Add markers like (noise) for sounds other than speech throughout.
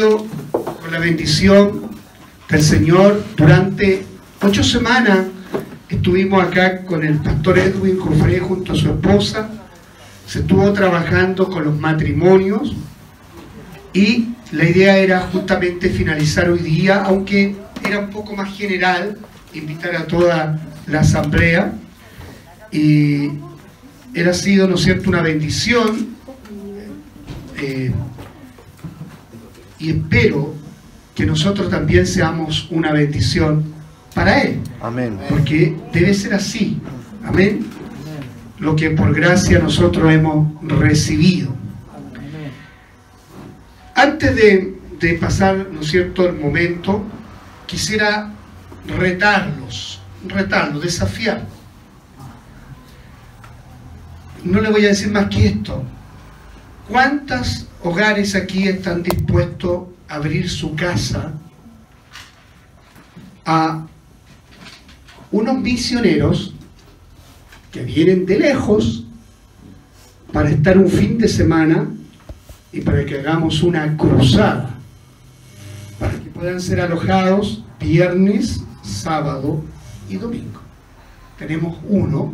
con la bendición del Señor. Durante ocho semanas estuvimos acá con el pastor Edwin Cofré junto a su esposa, se estuvo trabajando con los matrimonios y la idea era justamente finalizar hoy día, aunque era un poco más general, invitar a toda la asamblea. Y era sido, ¿no es cierto?, una bendición eh, y espero que nosotros también seamos una bendición para Él. Amén. Porque debe ser así. Amén. Lo que por gracia nosotros hemos recibido. Antes de, de pasar, ¿no es cierto?, el momento, quisiera retarlos, retarlos, desafiar. No le voy a decir más que esto. ¿Cuántos hogares aquí están dispuestos a abrir su casa a unos misioneros que vienen de lejos para estar un fin de semana y para que hagamos una cruzada, para que puedan ser alojados viernes, sábado y domingo. Tenemos uno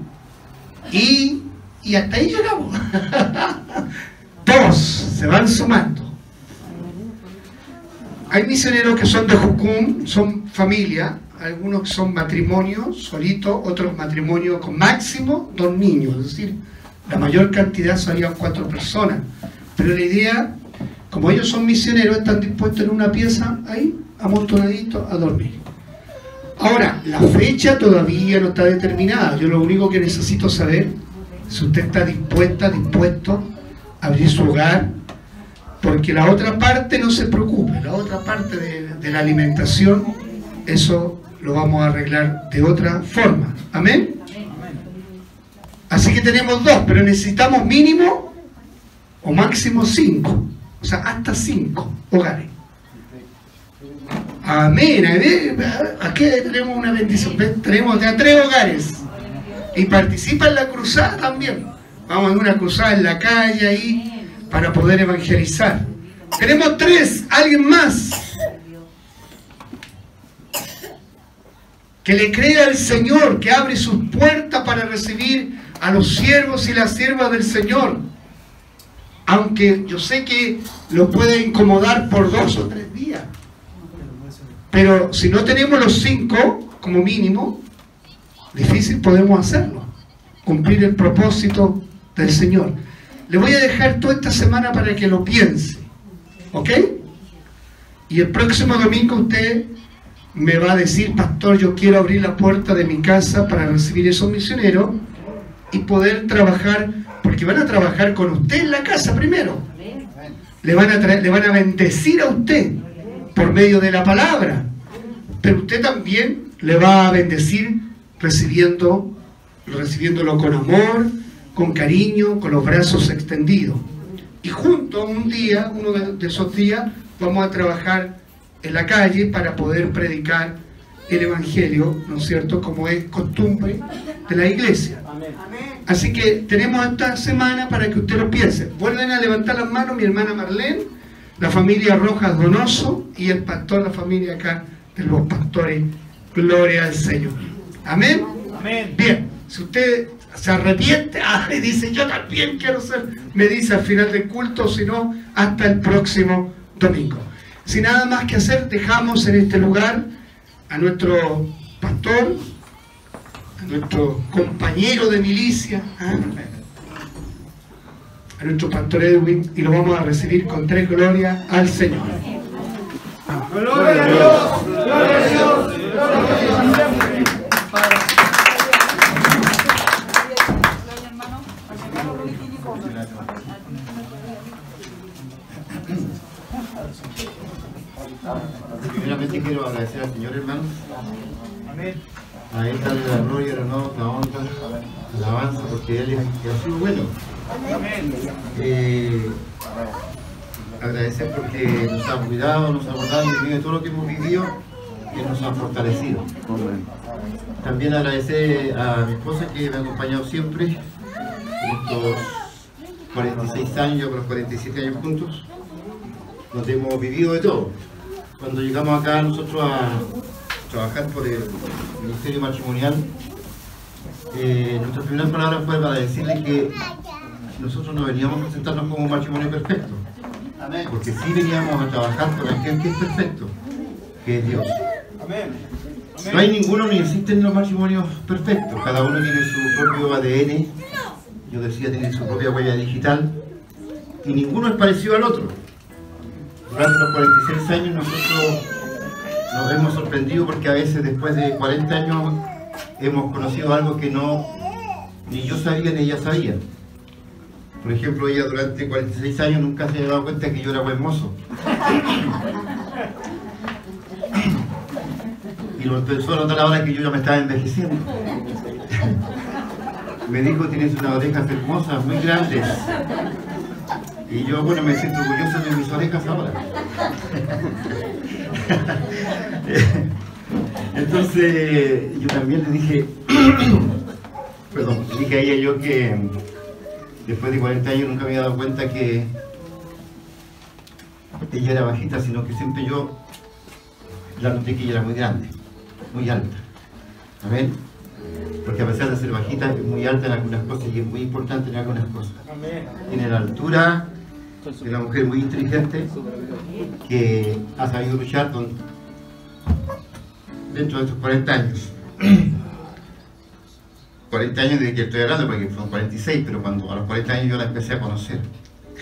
y, y hasta ahí llegamos. (laughs) Dos se van sumando. Hay misioneros que son de Jucum, son familia, algunos son matrimonios solitos, otros matrimonios con máximo dos niños, es decir, la mayor cantidad serían cuatro personas. Pero la idea, como ellos son misioneros, están dispuestos en una pieza ahí, amontonaditos, a dormir. Ahora, la fecha todavía no está determinada. Yo lo único que necesito saber si usted está dispuesta, dispuesto abrir su hogar, porque la otra parte no se preocupe, la otra parte de, la alimentación, eso lo vamos a arreglar de otra forma. Amén. Así que tenemos dos, pero necesitamos mínimo o máximo cinco. O sea, hasta cinco hogares. Amén. Aquí tenemos una bendición. Tenemos ya tres hogares. Y participa en la cruzada también. Vamos a una cruzada en la calle ahí para poder evangelizar. Tenemos tres. ¿Alguien más? que le crea al Señor, que abre sus puertas para recibir a los siervos y las siervas del Señor. Aunque yo sé que lo puede incomodar por dos o tres días. Pero si no tenemos los cinco, como mínimo, difícil podemos hacerlo. Cumplir el propósito del Señor. Le voy a dejar toda esta semana para que lo piense. ¿Ok? Y el próximo domingo usted me va a decir, pastor, yo quiero abrir la puerta de mi casa para recibir esos misioneros y poder trabajar, porque van a trabajar con usted en la casa primero. Le van a, le van a bendecir a usted por medio de la palabra, pero usted también le va a bendecir recibiendo, recibiéndolo con amor, con cariño, con los brazos extendidos. Y juntos un día, uno de esos días, vamos a trabajar en la calle para poder predicar el Evangelio, ¿no es cierto?, como es costumbre de la iglesia. Así que tenemos esta semana para que usted lo piense. Vuelven a levantar las manos mi hermana Marlene, la familia Rojas Donoso y el pastor, la familia acá de los pastores. Gloria al Señor. Amén. Bien, si usted se arrepiente y dice yo también quiero ser, me dice al final del culto, si no, hasta el próximo domingo. Sin nada más que hacer, dejamos en este lugar a nuestro pastor, a nuestro compañero de milicia, ¿ah? a nuestro pastor Edwin, y lo vamos a recibir con tres glorias al Señor. Gloria a Dios, gloria a Dios, gloria a Dios. Primeramente quiero agradecer al Señor hermano. A Él darle la gloria, la honra, la alabanza, porque Él ha sido bueno. Eh, agradecer porque nos ha cuidado, nos ha guardado y todo lo que hemos vivido, que nos ha fortalecido. También agradecer a mi esposa que me ha acompañado siempre, 46 años, con los 47 años juntos donde hemos vivido de todo. Cuando llegamos acá nosotros a trabajar por el Ministerio Matrimonial, eh, nuestra primera palabra fue para decirle que nosotros no veníamos a presentarnos como un matrimonio perfecto, porque sí veníamos a trabajar con aquel que es perfecto, que es Dios. No hay ninguno ni existen los matrimonios perfectos, cada uno tiene su propio ADN, yo decía tiene su propia huella digital, y ninguno es parecido al otro. Durante los 46 años nosotros nos hemos sorprendido porque a veces después de 40 años hemos conocido algo que no ni yo sabía ni ella sabía. Por ejemplo, ella durante 46 años nunca se había dado cuenta que yo era buen mozo. Y lo empezó a notar ahora que yo ya me estaba envejeciendo. Me dijo, tienes unas orejas hermosas, muy grandes. Y yo, bueno, me siento orgulloso de mis orejas ahora. (laughs) Entonces, yo también le dije, (clears throat) perdón, le dije a ella yo que después de 40 años nunca me había dado cuenta que ella era bajita, sino que siempre yo la noté que ella era muy grande, muy alta. Amén. Porque a pesar de ser bajita, es muy alta en algunas cosas y es muy importante en algunas cosas. Tiene la altura de una mujer muy inteligente que ha sabido luchar dentro de estos 40 años. (clears throat) 40 años desde que estoy hablando, porque son 46, pero cuando a los 40 años yo la empecé a conocer.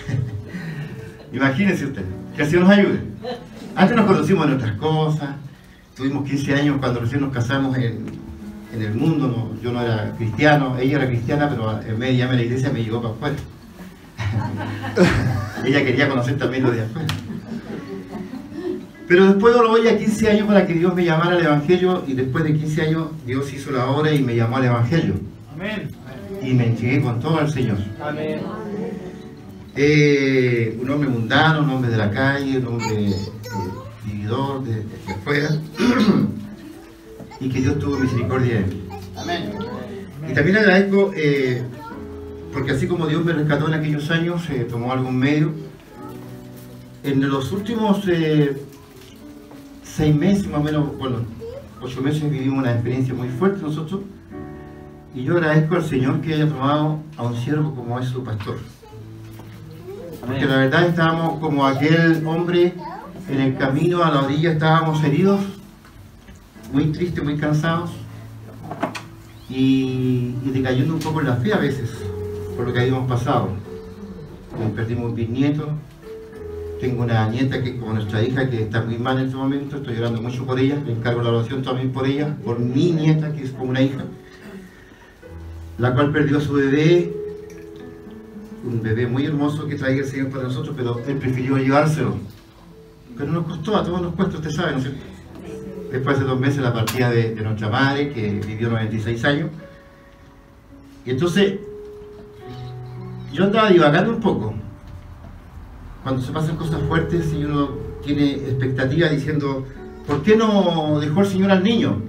(laughs) Imagínense ustedes, que así nos ayude. Antes nos conocimos en otras cosas, tuvimos 15 años cuando recién nos casamos en, en el mundo, no, yo no era cristiano, ella era cristiana, pero en vez de llamarme a la iglesia me llevó para afuera. (laughs) ella quería conocer también lo de afuera. Pero después lo voy a 15 años para que Dios me llamara al Evangelio y después de 15 años Dios hizo la obra y me llamó al Evangelio. Amén. Y me entregué con todo al Señor. Amén. Eh, un hombre mundano, un hombre de la calle, un hombre eh, vividor de, de afuera. (clears throat) y que Dios tuvo misericordia de mí. Y también agradezco, eh, porque así como Dios me rescató en aquellos años, eh, tomó algún medio. En los últimos eh, seis meses, más o menos, bueno, ocho meses vivimos una experiencia muy fuerte nosotros. Y yo agradezco al Señor que haya tomado a un siervo como es su pastor. Porque la verdad estábamos como aquel hombre en el camino a la orilla, estábamos heridos, muy tristes, muy cansados y, y decayendo un poco en la fe a veces, por lo que habíamos pasado. Eh, Perdimos un bisnieto, tengo una nieta que como nuestra hija que está muy mal en este momento, estoy llorando mucho por ella, le encargo la oración también por ella, por mi nieta que es como una hija, la cual perdió a su bebé, un bebé muy hermoso que traía el Señor para nosotros, pero él prefirió llevárselo. Pero nos costó, a todos nos cuesta, usted sabe, ¿no es cierto? Después de dos meses la partida de, de nuestra madre, que vivió 96 años. Y entonces, yo andaba divagando un poco. Cuando se pasan cosas fuertes y uno tiene expectativa diciendo, ¿por qué no dejó el Señor al niño?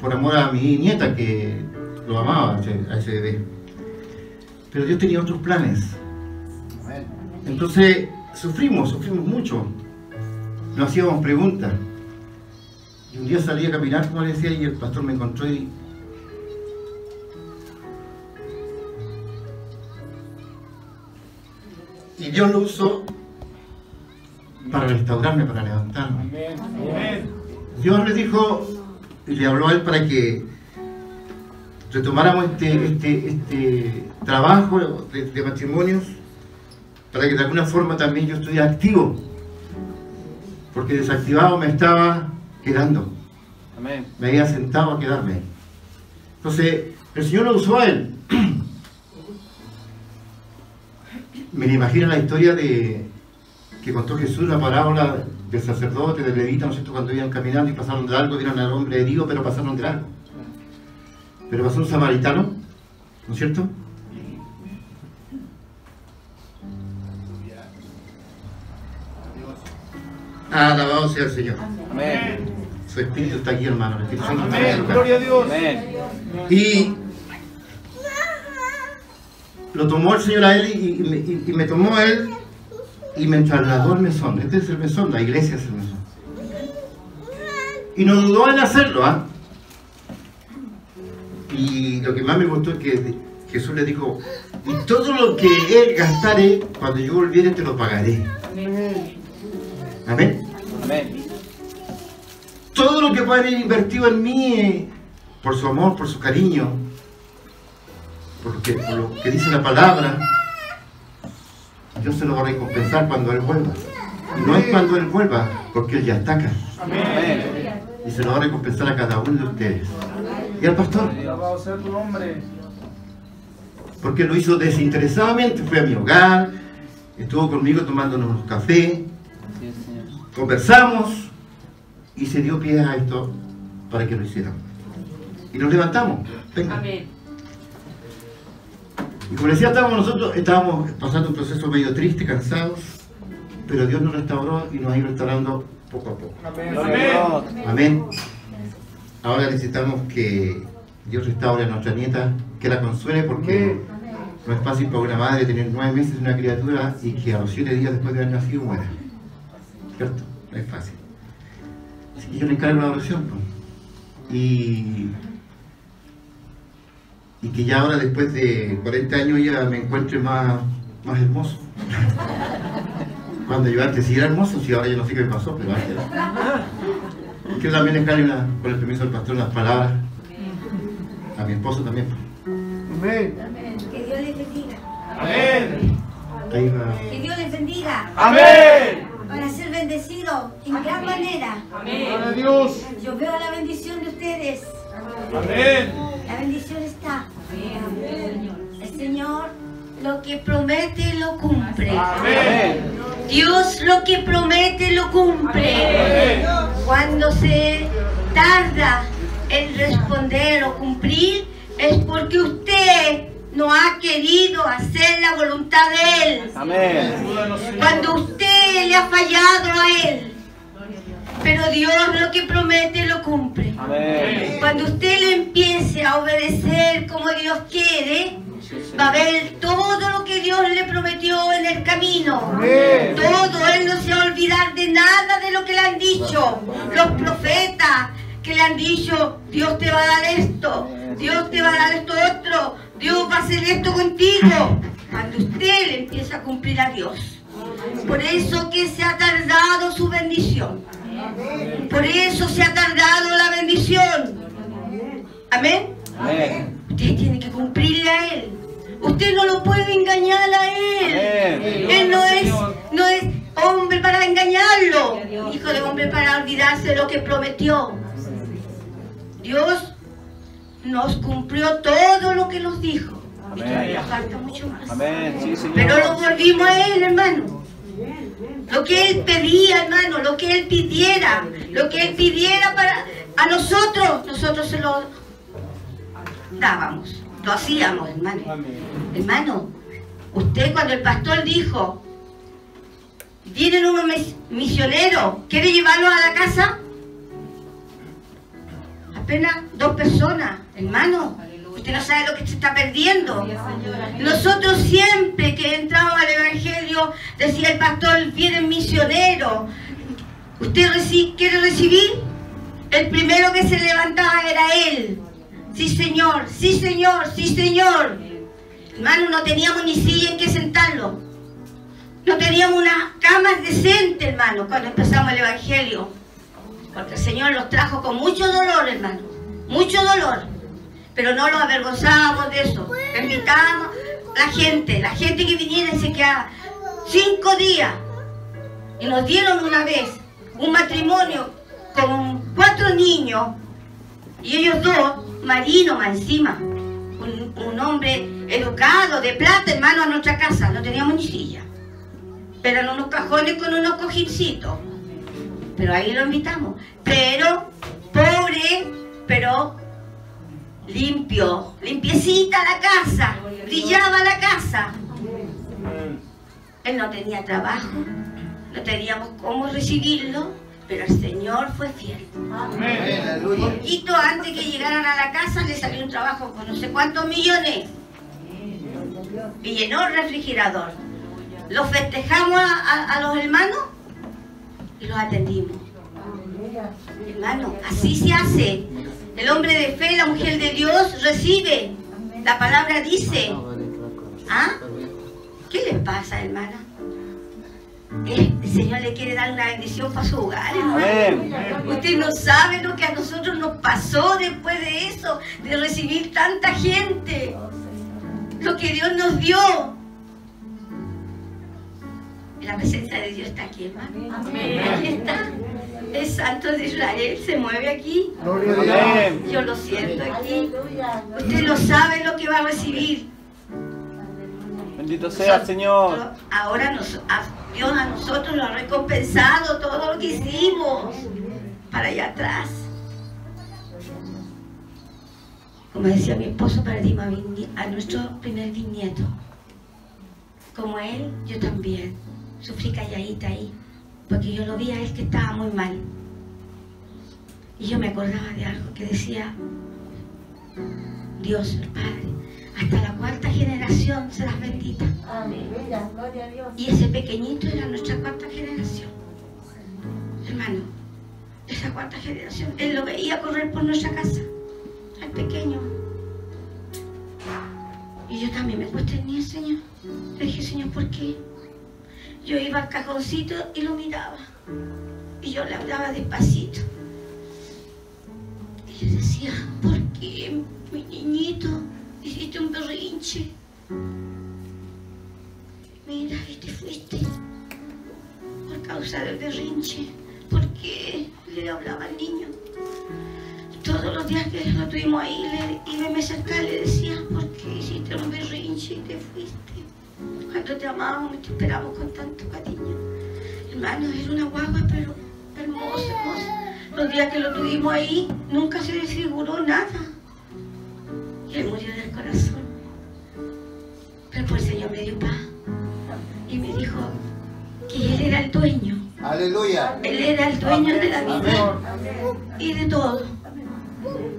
Por amor a mi nieta, que lo amaba a ese, a ese bebé. Pero Dios tenía otros planes. Entonces, sufrimos, sufrimos mucho. Nos hacíamos preguntas. Y un día salí a caminar, como le decía, y el pastor me encontró y... Y Dios lo usó para restaurarme, para levantarme. Dios le dijo y le habló a él para que retomáramos este, este, este trabajo de matrimonios, para que de alguna forma también yo estuviera activo, porque desactivado me estaba quedando, Amén. me había sentado a quedarme. Entonces, el Señor lo usó a él. (clears throat) Me imagino la historia de que contó Jesús, la parábola del sacerdote, del levita, ¿no es cierto?, cuando iban caminando y pasaron de algo, vieron al hombre herido, pero pasaron de algo. Pero pasó un samaritano, ¿no es cierto? Alabado sea el Señor. Amén. Su espíritu está aquí, hermano. El Espíritu Santo está en Amén. Gloria a Dios. y lo tomó el Señor a él y, y me, y- y me tomó a él y me trasladó al mesón. Este es el mesón, la iglesia es el mesón. Y no dudó en hacerlo, ¿ah? Y lo que más me gustó es que Jesús le dijo, y todo lo que él gastare, cuando yo volviere te lo pagaré. Amén. Amén. Todo lo que pueda haber invertido en mí, por su amor, por su cariño, por lo que, por lo que dice la palabra, Dios se lo va a recompensar cuando Él vuelva. Y no es cuando Él vuelva, porque Él ya está acá. Amén. Y se lo va a recompensar a cada uno de ustedes. Y al pastor, porque lo hizo desinteresadamente, fue a mi hogar, estuvo conmigo tomándonos un café. Conversamos y se dio pie a esto para que lo hiciéramos. Y nos levantamos. Venga. Amén. Y como decía, estábamos nosotros, estábamos pasando un proceso medio triste, cansados, pero Dios nos restauró y nos ha ido restaurando poco a poco. Amén. Ahora necesitamos que Dios restaure a nuestra nieta, que la consuele porque no es fácil para una madre tener nueve meses de una criatura y que a los siete días después de haber nacido muera. ¿Cierto? No es fácil. Así que yo le encargo la oración. pues. Y, y que ya ahora después de 40 años ya me encuentre más, más hermoso. Cuando yo antes sí era hermoso, si ahora yo no sé qué me pasó, pero antes era. Y que también encargue una- con el permiso del pastor unas palabras a mi esposo también. Amén. Que Dios les bendiga. Amén. Va. Que Dios les bendiga. Amén. Bendecidos en gran manera. Gloria a Dios. Yo veo la bendición de ustedes. Amén. La bendición está. El Señor lo que promete lo cumple. Amén. Dios lo que promete lo cumple. Amén. Cuando se tarda en responder o cumplir es porque usted no ha querido hacer la voluntad de Él. Amén. Cuando usted le ha fallado a Él. Pero Dios lo que promete lo cumple. Amén. Cuando usted le empiece a obedecer como Dios quiere, va a ver todo lo que Dios le prometió en el camino. Amén. Todo, Él no se va a olvidar de nada de lo que le han dicho. Los profetas que le han dicho, Dios te va a dar esto, Dios te va a dar esto otro, Dios va a hacer esto contigo. Cuando usted le empieza a cumplir a Dios. Por eso que se ha tardado su bendición. Por eso se ha tardado la bendición. Amén. Amén. Usted tiene que cumplirle a Él. Usted no lo puede engañar a Él. Amén. Él no es, no es hombre para engañarlo. Hijo de hombre para olvidarse de lo que prometió. Dios nos cumplió todo lo que nos dijo. Y Amén. todavía falta mucho más. Amén. Sí, Señor. Pero lo volvimos a Él, hermano. Lo que Él pedía, hermano, lo que Él pidiera, lo que Él pidiera para a nosotros, nosotros se lo dábamos, lo hacíamos, hermano. Hermano, usted cuando el pastor dijo, vienen unos mis- misioneros, ¿quiere llevarlos a la casa? Apenas dos personas, hermano. Usted no sabe lo que se está perdiendo. Nosotros siempre que entramos al Evangelio, decía el pastor, vienen misioneros. ¿Usted reci- quiere recibir? El primero que se levantaba era él. Sí, señor, sí, señor, sí, señor. Hermano, no teníamos ni silla en que sentarlo. No teníamos una cama decente, hermano, cuando empezamos el Evangelio. Porque el Señor los trajo con mucho dolor, hermano. Mucho dolor. Pero no los avergonzábamos de eso. Invitábamos la gente, la gente que viniera y se quedaba cinco días. Y nos dieron una vez un matrimonio con cuatro niños y ellos dos, marinos más encima. Un, un hombre educado, de plata, hermano, a nuestra casa. No teníamos ni silla. Pero en unos cajones con unos cojincitos. Pero ahí lo invitamos. Pero, pobre, pero limpio, limpiecita la casa, brillaba la casa. Él no tenía trabajo, no teníamos cómo recibirlo, pero el Señor fue fiel. Amén. Poquito antes que llegaran a la casa le salió un trabajo con no sé cuántos millones y llenó el refrigerador. los festejamos a, a- a los hermanos y los atendimos. Hermano, así se hace. El hombre de fe, la mujer de Dios recibe. La palabra dice. ¿Ah? ¿Qué les pasa, hermana? Eh, El Señor le quiere dar una bendición para su hogar, hermano. Usted no sabe lo que a nosotros nos pasó después de eso, de recibir tanta gente. Lo que Dios nos dio. La presencia de Dios está aquí, hermano. Aquí está. El santo de Israel se mueve aquí. Yo lo siento aquí. Usted no sabe lo que va a recibir. Bendito sea el Señor. Ahora nos, a- Dios a nosotros nos ha recompensado todo lo que hicimos para allá atrás. Como decía mi esposo, perdimos a, mi ni- a nuestro primer bisnieto. Como él, yo también. Sufrí calladita ahí, porque yo lo vi a él que estaba muy mal. Y yo me acordaba de algo que decía, Dios, el Padre, hasta la cuarta generación serás bendita. Y ese pequeñito era nuestra cuarta generación. Hermano, esa cuarta generación, él lo veía correr por nuestra casa, al pequeño. Y yo también me cuestioné, Señor. Le dije, Señor, ¿por qué? Yo iba al cajoncito y lo miraba. Y yo le hablaba despacito. Y yo decía, ¿por qué, mi niñito, hiciste un berrinche? Mira, y te fuiste por causa del berrinche. ¿Por qué le hablaba al niño? Todos los días que lo tuvimos ahí, le a me acercar, le decía, ¿por qué hiciste un berrinche y te fuiste? Cuando te amábamos y te esperábamos con tanto cariño. Hermano, era una guagua, pero hermosa, hermosa. Los días que lo tuvimos ahí, nunca se desfiguró nada. Y él murió del corazón. Pero pues el Señor me dio paz y me dijo que Él era el dueño. Aleluya. Él era el dueño de la vida y de todo.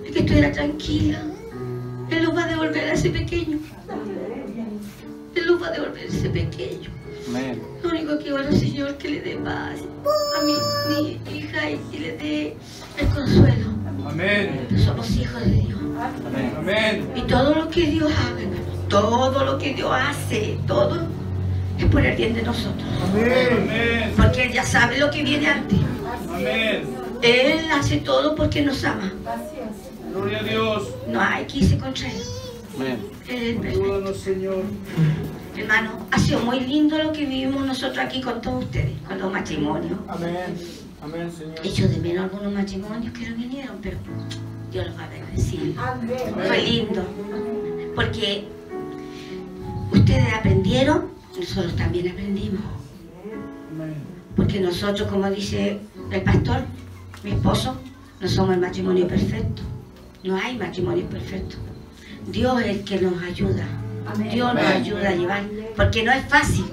Y que estuviera tranquila. Él nos va a devolver a ese pequeño. Él nos va a devolver a ese pequeño. Amén. Lo único que oro, Señor, que le dé paz a mi, mi hija y, y le dé el consuelo. Amén. Somos hijos de Dios. Amén. Amén. Y todo lo que Dios haga, todo lo que Dios hace, todo es por el bien de nosotros. Amén. Porque Él ya sabe lo que viene antes. Amén. Él hace todo porque nos ama. Gloria a Dios. No hay que irse contra Él. Amén. Ayúdanos, Señor. Hermano, ha sido muy lindo lo que vivimos nosotros aquí con todos ustedes, con los matrimonios. Amén. Amén, Señor. Echo de menos algunos matrimonios que no vinieron, pero Dios los va a bendecir. Fue lindo. Porque ustedes aprendieron, nosotros también aprendimos. Amén. Porque nosotros, como dice el pastor, mi esposo, no somos el matrimonio perfecto. No hay matrimonio perfecto. Dios es el que nos ayuda. Dios nos ayuda a llevar. Porque no es fácil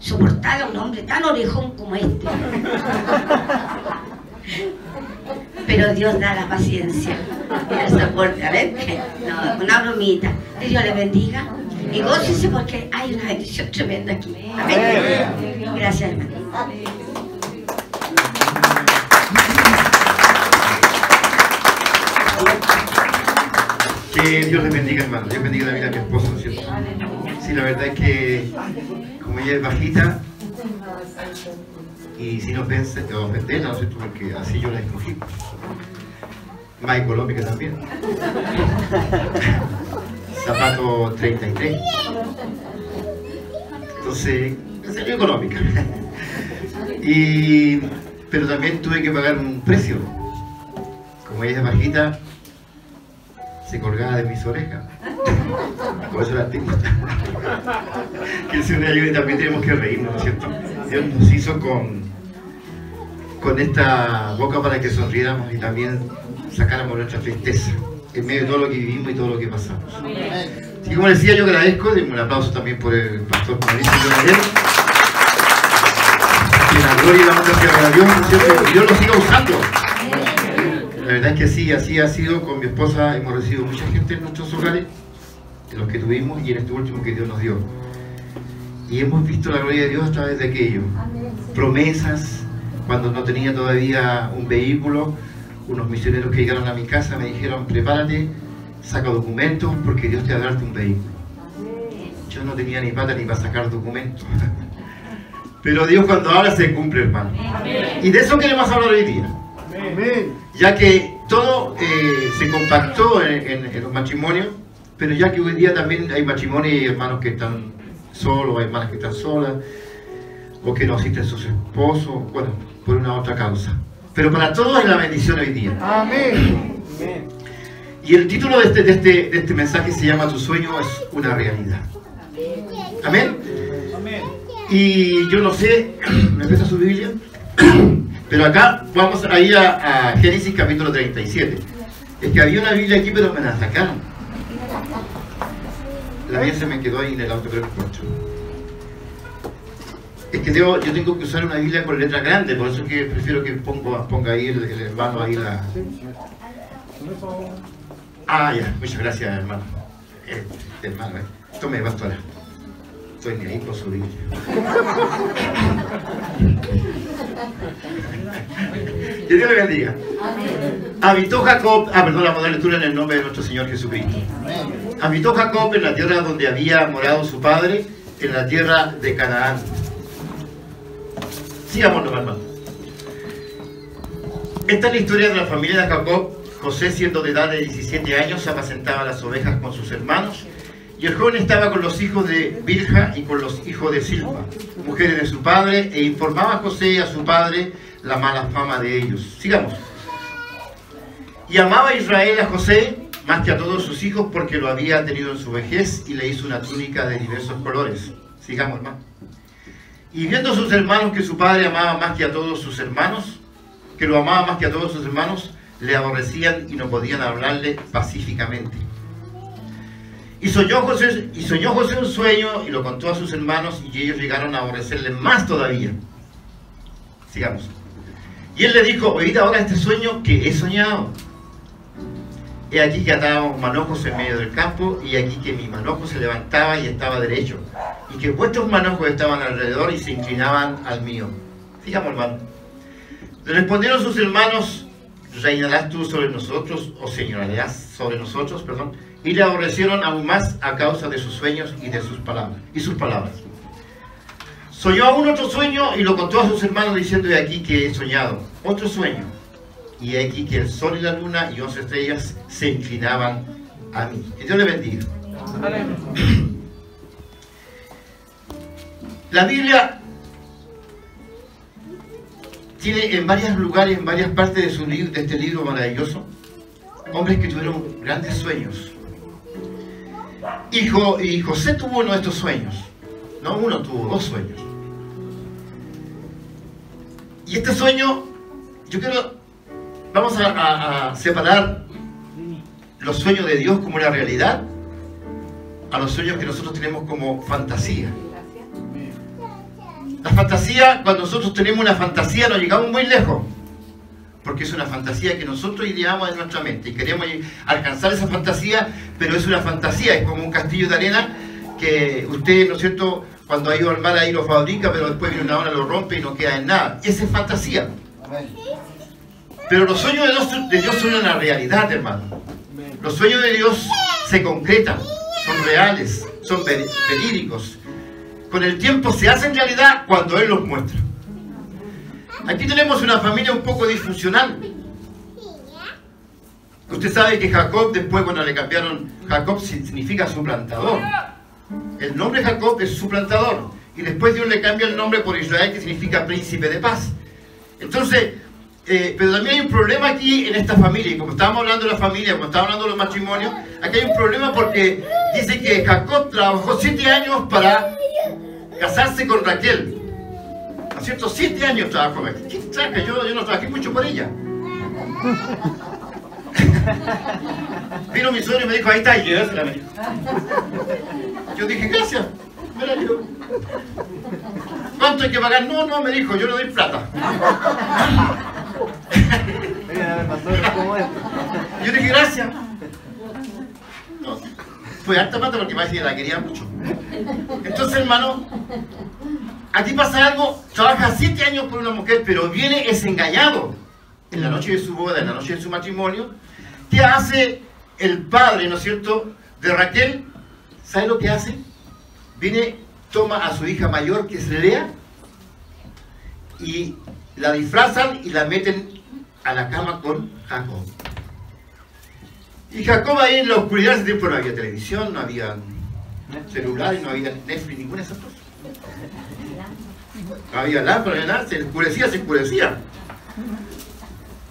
soportar a un hombre tan orejón como este. Pero Dios da la paciencia y el soporte. A ver, no, una bromita. Que Dios le bendiga. Y gócese porque hay una bendición tremenda aquí. Amén. Gracias, hermano. Que Dios les bendiga, hermano. Dios bendiga la vida de mi esposo, ¿no es cierto? Sí, la verdad es que como ella es bajita y sin ofensa, ofenderla, ¿no es cierto? Porque así yo la escogí. Más económica también. (laughs) Zapato 33. Entonces, salió económica. Y, pero también tuve que pagar un precio. Como ella es bajita, se colgaba de mis orejas. Por eso la tengo. que ayude y también tenemos que reírnos, ¿no es cierto? Dios nos hizo con, con esta boca para que sonriéramos y también sacáramos nuestra tristeza en medio de todo lo que vivimos y todo lo que pasamos. Y como decía, yo agradezco, denme un aplauso también por el pastor Mauricio. Que la gloria y la sea para Dios, ¿no es cierto? Y Dios lo siga usando. La verdad es que sí, así ha sido con mi esposa. Hemos recibido mucha gente en nuestros hogares, en los que tuvimos y en este último que Dios nos dio. Y hemos visto la gloria de Dios a través de aquello. Promesas, cuando no tenía todavía un vehículo, unos misioneros que llegaron a mi casa me dijeron, prepárate, saca documentos porque Dios te va a darte un vehículo. Yo no tenía ni pata ni para sacar documentos. (laughs) Pero Dios cuando habla se cumple, hermano. Y de eso queremos hablar hoy día. Ya que todo eh, se compactó en, en- en los matrimonios, pero ya que hoy día también hay matrimonios y hermanos que están solos, hay hermanas que están solas, o que no asisten sus esposos, bueno, por una u otra causa. Pero para todos es la bendición hoy día. Amén. Amén. Y el título de este, de este, de este mensaje se llama Tu sueño es una realidad. Amén. Amén. Y yo no sé, (clears throat) ¿me presta su Biblia? (clears throat) Pero acá vamos a ir a, a Génesis capítulo 37. Es que había una Biblia aquí, pero me la sacaron. La mía se me quedó ahí en el auto, creo que. Es que debo- yo tengo que usar una Biblia con letra grande, por eso que prefiero que ponga, ahí el, hermano ahí la. Ah, ya, muchas gracias, hermano. Eh, hermano, eh. Tome, pastora. Estoy ni ahí por su Biblia. Que Dios le bendiga. Habitó Jacob, ah, perdón, la modal lectura en el nombre de nuestro Señor Jesucristo. Habitó Jacob en la tierra donde había morado su padre, en la tierra de Canaán. Sigamos hermano. Esta es la historia de la familia de Jacob. José, siendo de edad de 17 años, apacentaba las ovejas con sus hermanos. Y el joven estaba con los hijos de Bilha y con los hijos de Silpa, mujeres de su padre, e informaba a José y a su padre la mala fama de ellos. Sigamos. Y amaba a Israel a José más que a todos sus hijos porque lo había tenido en su vejez y le hizo una túnica de diversos colores. Sigamos, hermano. Y viendo sus hermanos que su padre amaba más que a todos sus hermanos, que lo amaba más que a todos sus hermanos, le aborrecían y no podían hablarle pacíficamente. Y soñó José, y soñó José un sueño y lo contó a sus hermanos y ellos llegaron a aborrecerle más todavía. Sigamos. Y él le dijo, oíd ahora este sueño que he soñado. He aquí que atábamos manojos en medio del campo y aquí que mi manojo se levantaba y estaba derecho. Y que vuestros manojos estaban alrededor y se inclinaban al mío. Sigamos, hermano. Le respondieron sus hermanos, reinarás tú sobre nosotros, o señorearás sobre nosotros, perdón. Y le aborrecieron aún más a causa de sus sueños y de sus palabras. Y sus palabras. Soñó aún otro sueño y lo contó a sus hermanos diciendo de aquí que he soñado. Otro sueño. Y he aquí que el sol y la luna y once estrellas se inclinaban a mí. Que Dios le bendiga. La Biblia tiene en varios lugares, en varias partes de, su libro, de este libro maravilloso, hombres que tuvieron grandes sueños. Y, Jo- y José tuvo uno de estos sueños. No uno, tuvo dos sueños. Y este sueño, yo quiero, vamos a, a- a separar los sueños de Dios como una realidad a los sueños que nosotros tenemos como fantasía. La fantasía, cuando nosotros tenemos una fantasía, nos llegamos muy lejos. Porque es una fantasía que nosotros ideamos en nuestra mente y queremos alcanzar esa fantasía, pero es una fantasía, es como un castillo de arena que usted, ¿no es cierto?, cuando ha ido al mar ahí lo fabrica, pero después viene una hora, lo rompe y no queda en nada. Esa es fantasía. Pero los sueños de Dios, de Dios son una realidad, hermano. Los sueños de Dios se concretan, son reales, son ver- verídicos. Con el tiempo se hacen realidad cuando Él los muestra. Aquí tenemos una familia un poco disfuncional. Usted sabe que Jacob, después cuando le cambiaron, Jacob significa suplantador. El nombre Jacob es suplantador. Y después Dios le cambia el nombre por Israel, que significa príncipe de paz. Entonces, eh, pero también hay un problema aquí en esta familia. Y como estábamos hablando de la familia, como estábamos hablando de los matrimonios, aquí hay un problema porque dice que Jacob trabajó siete años para casarse con Raquel. ¿No es cierto? Siete años trabajó. ¿Qué traca? Yo, yo no trabajé mucho por ella. (laughs) Vino mi suegro y me dijo, ahí está, y llévesela, me dijo. Yo dije, gracias. Me la. ¿Cuánto hay que pagar? No, no, me dijo, yo le doy plata. Yo dije, gracias. No. fue harta plata porque parece que la quería mucho. Entonces, hermano, aquí pasa algo, trabaja siete años por una mujer, pero viene es engañado en la noche de su boda, en la noche de su matrimonio. ¿Qué hace el padre, no es cierto, de Raquel? ¿Sabe lo que hace? Viene, toma a su hija mayor, que es Lea, y la disfrazan y la meten a la cama con Jacob. Y Jacob ahí en la oscuridad, ese tiempo no había televisión, no había celulares, no había Netflix, ninguna de esas cosas. Había no había nada, se oscurecía, se oscurecía.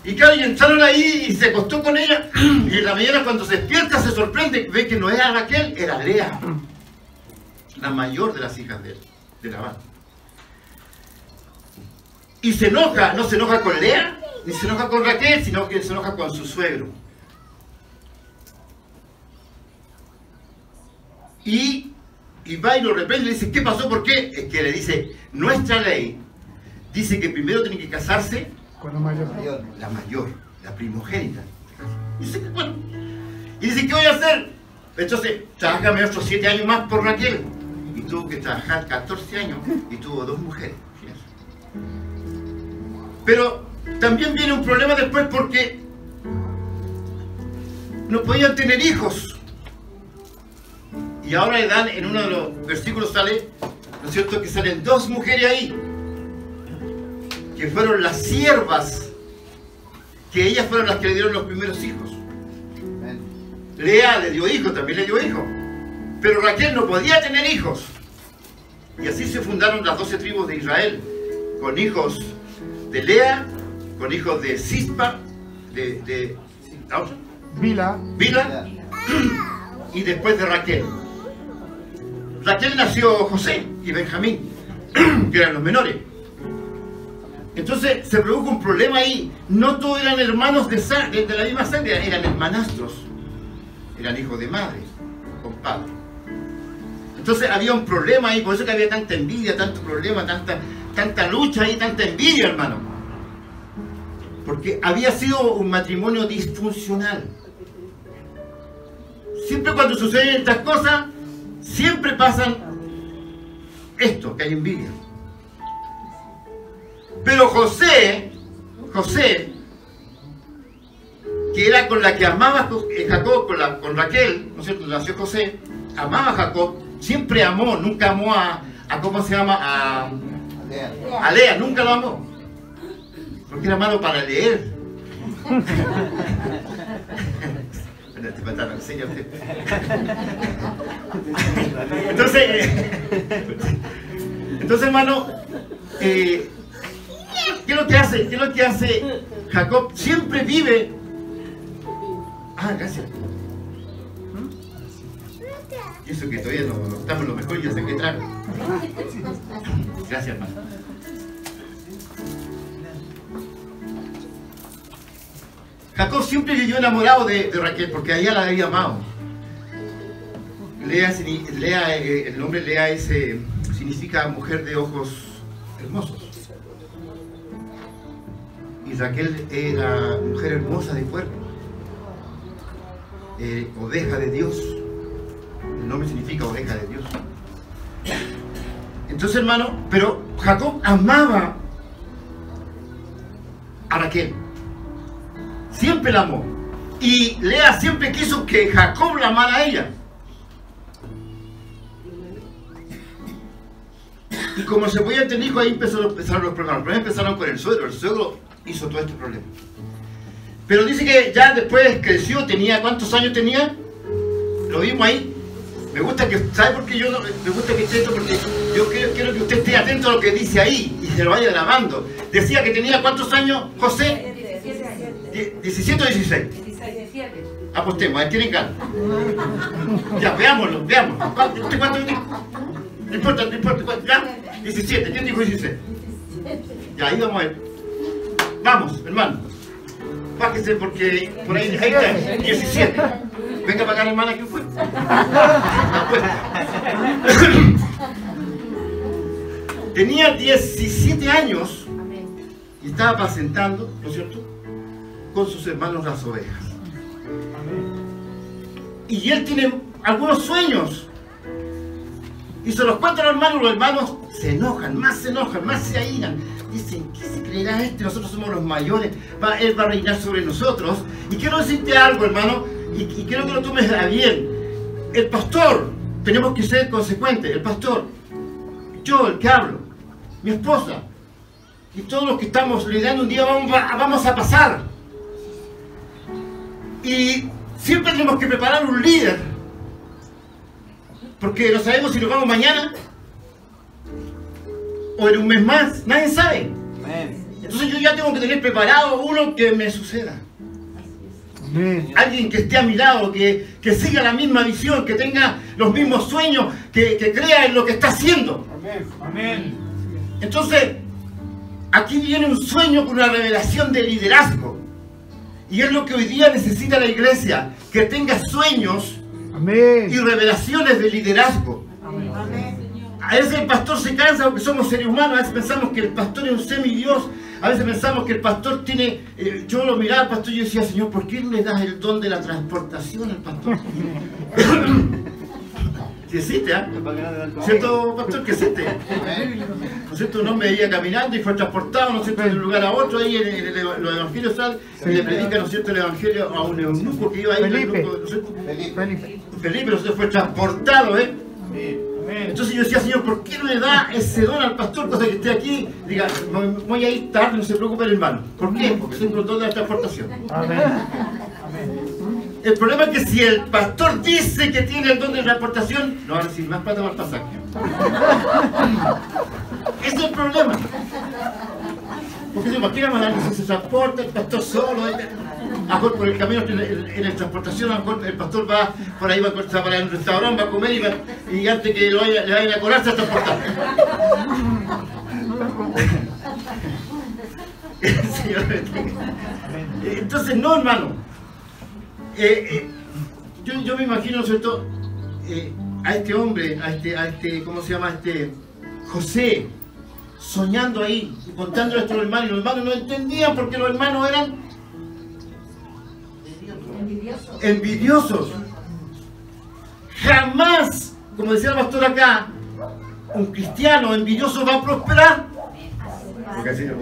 Y claro, y entraron ahí y se acostó con ella. Y en la mañana cuando se despierta se sorprende, ve que no era Raquel, era Lea, la mayor de las hijas de, de Labán. Y se enoja, no se enoja con Lea, ni se enoja con Raquel, sino que se enoja con su suegro. Y, y va y lo reprende y le dice, ¿qué pasó? ¿Por qué? Es que le dice, nuestra ley dice que primero tiene que casarse Con la mayor. la mayor, la primogénita. Y dice, bueno. Y dice, ¿qué voy a hacer? Entonces, trabajame otros siete años más por Raquel. Y tuvo que trabajar 14 años y tuvo dos mujeres. Pero también viene un problema después porque no podían tener hijos. Y ahora le dan, en uno de los versículos sale, ¿no es cierto?, que salen dos mujeres ahí, que fueron las siervas, que ellas fueron las que le dieron los primeros hijos. Lea le dio hijos, también le dio hijos. Pero Raquel no podía tener hijos. Y así se fundaron las doce tribus de Israel, con hijos de Lea, con hijos de Cispa, de, de ¿la otra? Vila. Bila y después de Raquel. Raquel nació José y Benjamín, (clears throat) que eran los menores. Entonces se produjo un problema ahí. No todos eran hermanos de, la misma sangre, eran hermanastros. Eran hijos de madre, compadre. Entonces había un problema ahí, por eso que había tanta envidia, tanto problema, tanta, tanta lucha y tanta envidia, hermano. Porque había sido un matrimonio disfuncional. Siempre cuando suceden estas cosas, siempre pasan esto, que hay envidia. Pero José, José, que era con la que amaba eh, Jacob, con, la, con Raquel, ¿no es cierto? Nació José, amaba a Jacob, siempre amó, nunca amó a, a ¿cómo se llama? A, a Lea, nunca lo amó. Porque era malo para leer. (laughs) Te mataron, enséñate. Entonces, eh, entonces hermano, eh, ¿qué es lo que hace? ¿Qué es lo que hace Jacob? Siempre vive. Ah, gracias. Y eso que todavía no, no estamos lo mejor y ya sé qué trago. Gracias, hermano. Jacob siempre vivió enamorado de, Raquel porque a ella la había amado. Lea, Lea, eh, el nombre Lea es, significa mujer de ojos hermosos. Y Raquel era mujer hermosa de cuerpo. Eh, de Dios. El nombre significa oveja de Dios. Entonces, hermano, pero Jacob amaba a Raquel. Siempre la amó. Y Lea siempre quiso que Jacob la amara a ella. Y como se podía tener hijos, ahí empezaron, empezaron los problemas. Los problemas empezaron con el suegro. El suegro hizo todo este problema. Pero dice que ya después creció, tenía, ¿cuántos años tenía? Lo vimos ahí. Me gusta que, ¿sabe por qué yo no, me gusta que esté esto? Porque yo quiero, quiero que usted esté atento a lo que dice ahí y se lo vaya grabando. Decía que tenía cuántos años, José? Die- 17 o 16. Apostemos, a ver, tienen ganas. Ya, veámoslo, veámoslo. ¿Cuánto- ¿Usted cuánto? No importa, no importa. ¿cuánto? Ya, 17. ¿Quién dijo 16? Ya, ahí vamos a ver. Vamos, hermano. Bájese porque por ahí, ahí está, 17. Venga para acá, hermana, ¿quién fue? Apuesta. Tenía 17 años y estaba apacentando, ¿no es cierto?, con sus hermanos las ovejas. Y él tiene algunos sueños. Y se los cuentan a los hermanos, los hermanos se enojan, más se enojan, más se airan. Dicen, ¿qué se creerá este? Nosotros somos los mayores, él va a reinar sobre nosotros. Y quiero decirte algo, hermano, y, quiero que lo tomes a bien. El pastor, tenemos que ser consecuentes, el pastor, yo el que hablo, mi esposa, y todos los que estamos liderando un día vamos a pasar. Y siempre tenemos que preparar un líder, porque no sabemos si nos vamos mañana o en un mes más, nadie sabe. Entonces yo ya tengo que tener preparado uno que me suceda. Alguien que esté a mi lado, que, que siga la misma visión, que tenga los mismos sueños, que, que crea en lo que está haciendo. Amén. Entonces, aquí viene un sueño con una revelación de liderazgo. Y es lo que hoy día necesita la iglesia, que tenga sueños y revelaciones de liderazgo. A veces el pastor se cansa porque somos seres humanos, a veces pensamos que el pastor es un semidios, a veces pensamos que el pastor tiene, eh, yo lo miraba al pastor y yo decía, Señor, ¿por qué no le das el don de la transportación al pastor? (laughs) Sí existe, ¿ah? ¿Cierto, pastor? Que existe. (laughs) ¿No es cierto? Un hombre iba caminando y fue transportado, ¿no es cierto?, de un lugar a otro, ahí en, el- los evangelios salen, y le predica, ¿no es cierto?, el evangelio a un eunuco que iba ahí, Felipe. ¿no es cierto? Felipe. Felipe, ¿no es cierto?, fue transportado, ¿eh? Amén. Entonces yo decía, Señor, ¿por qué no le da ese don al pastor, cosa que esté aquí? Diga, "Me voy a ir tarde, no se preocupe el hermano. ¿Por qué? Porque tengo el don de la transportación. Amén. El problema es que si el pastor dice que tiene el don de transportación, no va a recibir más plata para el pasaje. (laughs) Ese es el problema. Porque se imagina mandar que se transporta el pastor solo. eh, A lo mejor por el camino en, en- en la transportación, a lo mejor el pastor va por ahí, va a para el restaurante, va a comer y, antes que lo vaya- le vayan a colar, a transportar. (laughs) Entonces, no, hermano. Eh, eh, yo, yo me imagino, ¿no es cierto? Eh, a este hombre, a este, a este, ¿cómo se llama? A este José, soñando ahí, contando esto a los hermanos, y los hermanos no entendían porque los hermanos eran envidiosos. Jamás, como decía el pastor acá, un cristiano envidioso va a prosperar. Porque así no,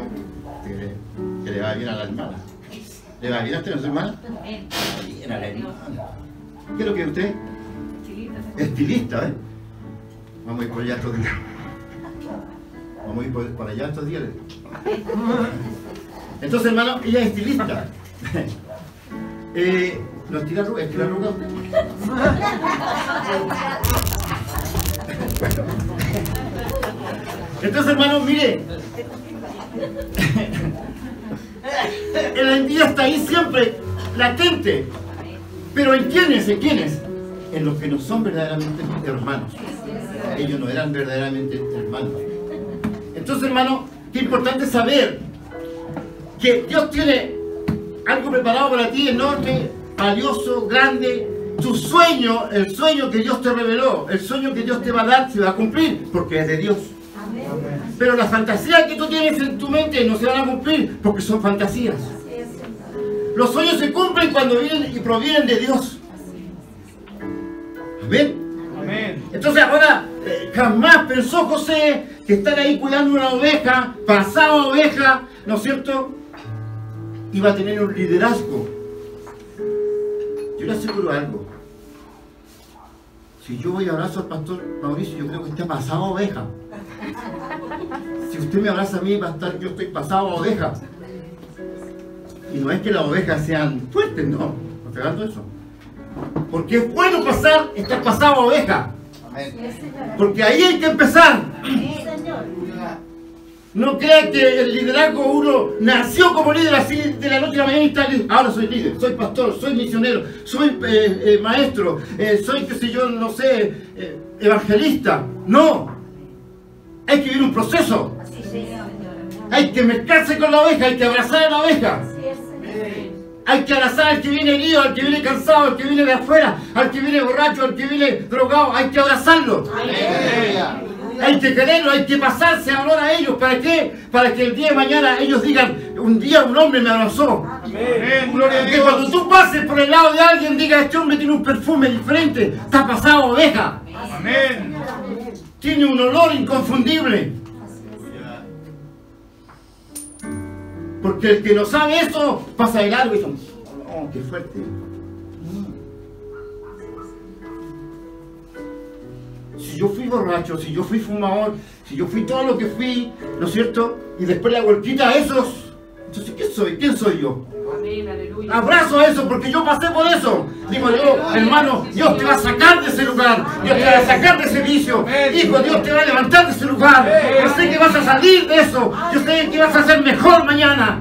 que, que le va bien a la hermana. ¿Le va bien a su hermana? Bien a la hermana. ¿Qué es lo que es usted? Estilista, ¿eh? Vamos a ir por allá estos días. Vamos a ir por, allá estos días. Entonces, hermano, ella es estilista. (laughs) eh, ¿Nos tira arruga? ¿Estira arruga usted? (laughs) Bueno. Entonces, hermano, mire. La envidia está ahí siempre, latente. Pero ¿en quiénes? ¿En quiénes? En los que no son verdaderamente hermanos. Ellos no eran verdaderamente hermanos. Entonces, hermano, qué importante saber que Dios tiene algo preparado para ti enorme, valioso, grande. Tu sueño, el sueño que Dios te reveló, el sueño que Dios te va a dar, se va a cumplir porque es de Dios. Pero las fantasías que tú tienes en tu mente no se van a cumplir porque son fantasías. Los sueños se cumplen cuando vienen y provienen de Dios. Amén. Amén. Entonces ahora eh, jamás pensó José que estar ahí cuidando una oveja, pasaba oveja, ¿no es cierto? Iba a tener un liderazgo. Yo le aseguro algo. Si yo voy a abrazo al pastor Mauricio, yo creo que está pasado oveja. Si usted me abraza a mí, pastor, yo estoy pasado a oveja. Y no es que las ovejas sean fuertes, no. ¿No estoy hablando de eso? Porque es bueno pasar, estar pasado a oveja. Porque ahí hay que empezar. No crea que el liderazgo uno nació como líder así de la noche a la mañana y está li- ahora soy líder, soy pastor, soy misionero, soy eh, eh, maestro, eh, soy qué sé yo, no sé, eh, evangelista. No. Hay que vivir un proceso. Hay que mezclarse con la oveja, hay que abrazar a la oveja. Hay que abrazar al que viene herido, al que viene cansado, al que viene de afuera, al que viene borracho, al que viene drogado. Hay que abrazarlo. Hay que quererlo, hay que pasarse amor a ellos. ¿Para qué? Para que el día de mañana ellos digan, un día un hombre me abrazó. Amén. Gloria a Que cuando tú pases por el lado de alguien, diga, este hombre tiene un perfume diferente, está pasado oveja, Amén. tiene un olor inconfundible. Porque el que no sabe eso, pasa de largo y dice, oh, qué fuerte. Si yo fui borracho, si yo fui fumador, si yo fui todo lo que fui, ¿no es cierto? Y después la vueltita a esos, entonces ¿qué soy? ¿Quién soy yo? Abrazo a eso porque yo pasé por eso. Digo yo, hermano, Dios te va a sacar de ese lugar. Dios te va a sacar de ese vicio. Hijo, Dios te va a levantar de ese lugar. Yo sé que vas a salir de eso. Yo sé que vas a ser mejor mañana.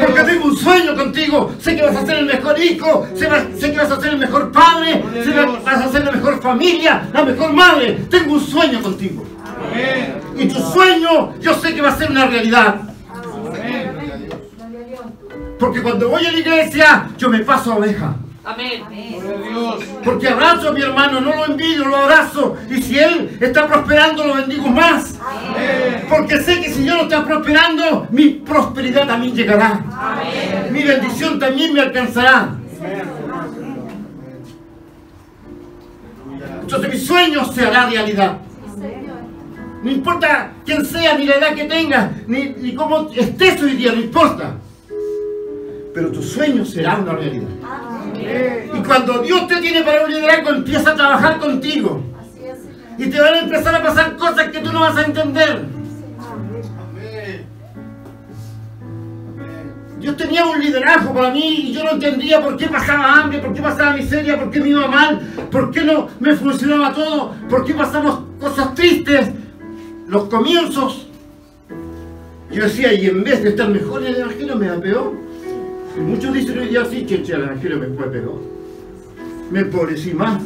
Porque tengo un sueño contigo. Sé que vas a ser el mejor hijo. Sé, que vas a ser el mejor padre. Sé que vas a ser la mejor familia, la mejor madre. Tengo un sueño contigo. Amén. Y tu sueño, yo sé que va a ser una realidad. Porque cuando voy a la iglesia, yo me paso a oveja. Amén. Porque abrazo a mi hermano, no lo envidio, lo abrazo. Y si él está prosperando, lo bendigo más. Porque sé que si yo no está prosperando, mi prosperidad también llegará. Mi bendición también me alcanzará. Entonces mi sueño se hará realidad. No importa quién sea, ni la edad que tenga, ni, ni cómo estés hoy día, no importa. Pero tu sueño será una realidad. Y cuando Dios te tiene para un liderazgo, empieza a trabajar contigo. Y te van a empezar a pasar cosas que tú no vas a entender. Dios tenía un liderazgo para mí y yo no entendía por qué pasaba hambre, por qué pasaba miseria, por qué me iba mal, por qué no me funcionaba todo, por qué pasamos cosas tristes. Los comienzos. Yo decía, y en vez de estar mejor en el evangelio, me da peor. Y muchos dicen hoy día, sí, che, el evangelio me fue peor. Me empobrecí más.